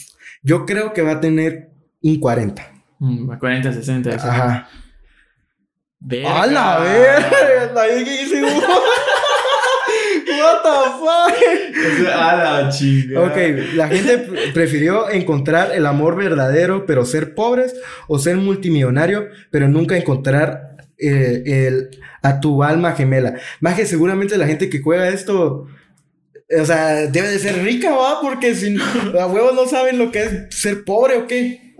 Yo creo que va a tener un 40. Mm, 40, 60. eso. Ajá. Verga. ¡A la verga! La que hice un- What the fuck? A la chingada. Ok, la gente pre- prefirió encontrar el amor verdadero, pero ser pobres, o ser multimillonario, pero nunca encontrar eh, el, a tu alma gemela. Más que seguramente la gente que juega esto, o sea, debe de ser rica, ¿va? Porque si a huevos no saben lo que es ser pobre o qué.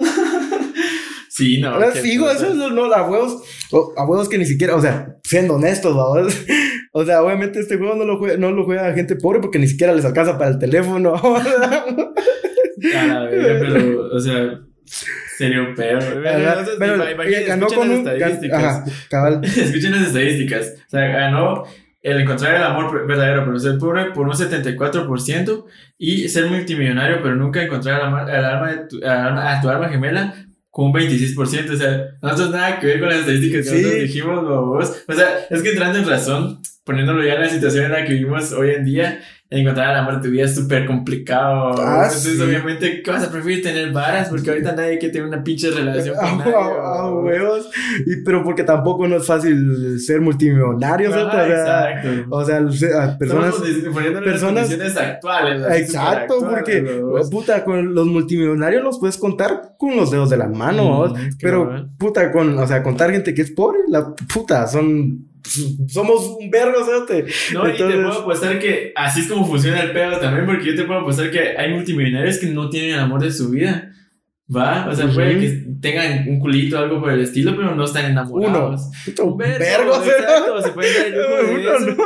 Sí, no. Ahora putas. eso es no, a huevos, o- a huevos que ni siquiera, o sea, siendo honestos, ¿va? O sea, obviamente este juego no lo juega, no lo juega gente pobre porque ni siquiera les alcanza para el teléfono. A verga, pero, o sea, serio peor. Ajá, pero Imagínate, ganó escuchen con las un. estadísticas. Ajá, cabal. Escuchen las estadísticas. O sea, ganó el encontrar el amor verdadero, pero ser pobre por un 74% y ser multimillonario, pero nunca encontrar el alma, el alma de tu, alma- a tu alma gemela con un 26%. O sea, nosotros nada que ver con las estadísticas que Sí. nosotros dijimos, babos. O sea, es que entrando en razón, poniéndolo ya en la situación en la que vivimos hoy en día, encontrar el amor de tu vida es súper complicado. Ah, Entonces, sí. obviamente, ¿qué vas a preferir tener varas? Porque ahorita nadie quiere tener una pinche relación con nadie. babos. huevos. Y, pero porque tampoco no es fácil ser multimillonario, ¿cierto? O sea, exacto. o sea, personas. Estamos personas- las actuales. Exacto, porque puta, con los multimillonarios los puedes contar con los dedos de la mano, Mm, pero puta, con, o sea, contar gente que es pobre, la puta, son, somos un vergo, ¿sabes? No, y te Entonces- puedo apostar que así es como funciona el pedo también, porque yo te puedo apostar que hay multimillonarios que no tienen el amor de su vida. ¿Va? O sea, Ujú. puede que tengan un culito o algo por el estilo, pero no están Uno, enamorados. puta, Un vergo, exacto, se pueden dar el lujo de Uno, eso. no.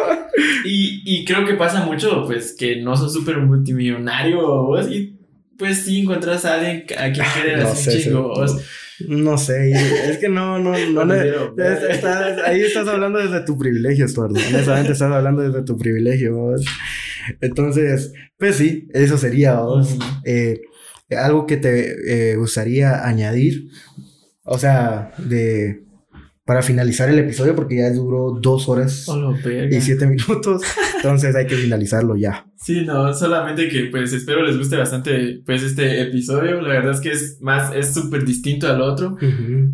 Y, y creo que pasa mucho, pues, que no sos súper multimillonario vos, y pues sí encontrás a alguien a quien quieres No así sé, un chingo. No sé, es que no, no, no, No, es- estás- ahí estás hablando desde tu privilegio, Estuardo. Honestamente estás hablando desde tu privilegio, vos. Entonces, pues sí, eso sería, vos. Eh, algo que te eh, gustaría añadir, o sea, de para finalizar el episodio, porque ya duró dos horas Oh, y siete minutos, entonces hay que finalizarlo ya. Sí, no, solamente que pues espero les guste bastante pues este episodio. La verdad es que es más, es súper distinto al otro,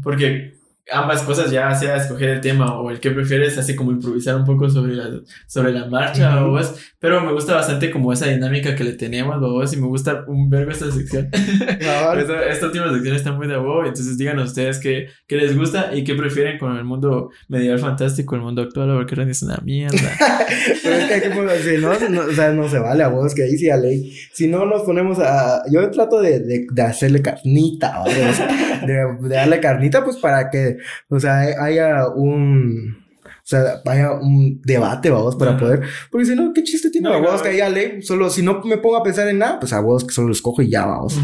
porque ambas cosas, ya sea escoger el tema o el que prefieres, hace como improvisar un poco sobre la, sobre la marcha, Ujú. babos. pero me gusta bastante como esa dinámica que le tenemos, babos, y me gusta un vergo esta sección. Esta, esta última sección está muy de huevo, entonces díganos ustedes qué, qué les gusta y qué prefieren con el mundo medieval fantástico, el mundo actual, porque realmente es una mierda. Pero es que hay que poner- si no, no, o sea, no se vale a vos, que ahí sí a ley. Si no nos ponemos a. Yo trato de, de, de hacerle carnita, ¿vale? O sea, de, de darle carnita, pues para que, o sea, haya un. sea, vaya un debate, vamos, para poder. Porque si no, ¿qué chiste tiene? No, huevos no. que ahí ya lee. Solo si no me pongo a pensar en nada, pues a huevos que solo lo escojo y ya, vamos.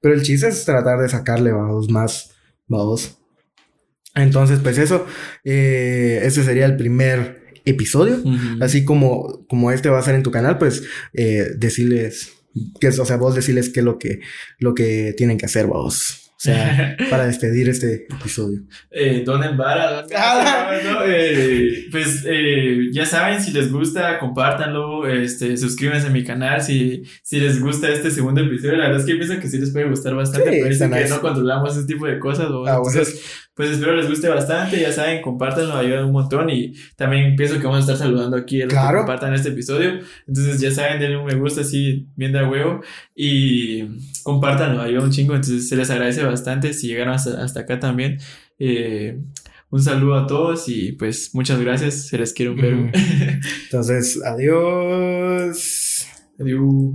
Pero el chiste es tratar de sacarle, vamos, más, vamos. Entonces, pues eso, eh, ese sería el primer episodio. Así como, como este va a ser en tu canal, pues eh, decirles, que, o sea, vos decirles qué es lo que, lo que tienen que hacer, vos. O sea, para despedir este episodio. Eh, donen vara, Ah. ¿no? Eh, pues eh, ya saben, si les gusta, compártanlo, este, suscríbanse a mi canal, si, si les gusta este segundo episodio, la verdad es que pienso que sí les puede gustar bastante, Sí, pero dicen que nice. no controlamos ese tipo de cosas, ¿no? Ah, bueno. entonces, pues espero les guste bastante, ya saben, compártanlo, ayuda un montón y también pienso que vamos a estar saludando aquí a los Claro. que compartan este episodio, entonces ya saben, denle un me gusta así, bien de huevo y compártanlo, ayuda un chingo, entonces se les agradece bastante si llegaron hasta, hasta acá también. Eh, un saludo a todos y pues muchas gracias, se les quiere un. Ujú. Entonces, adiós. Adiós.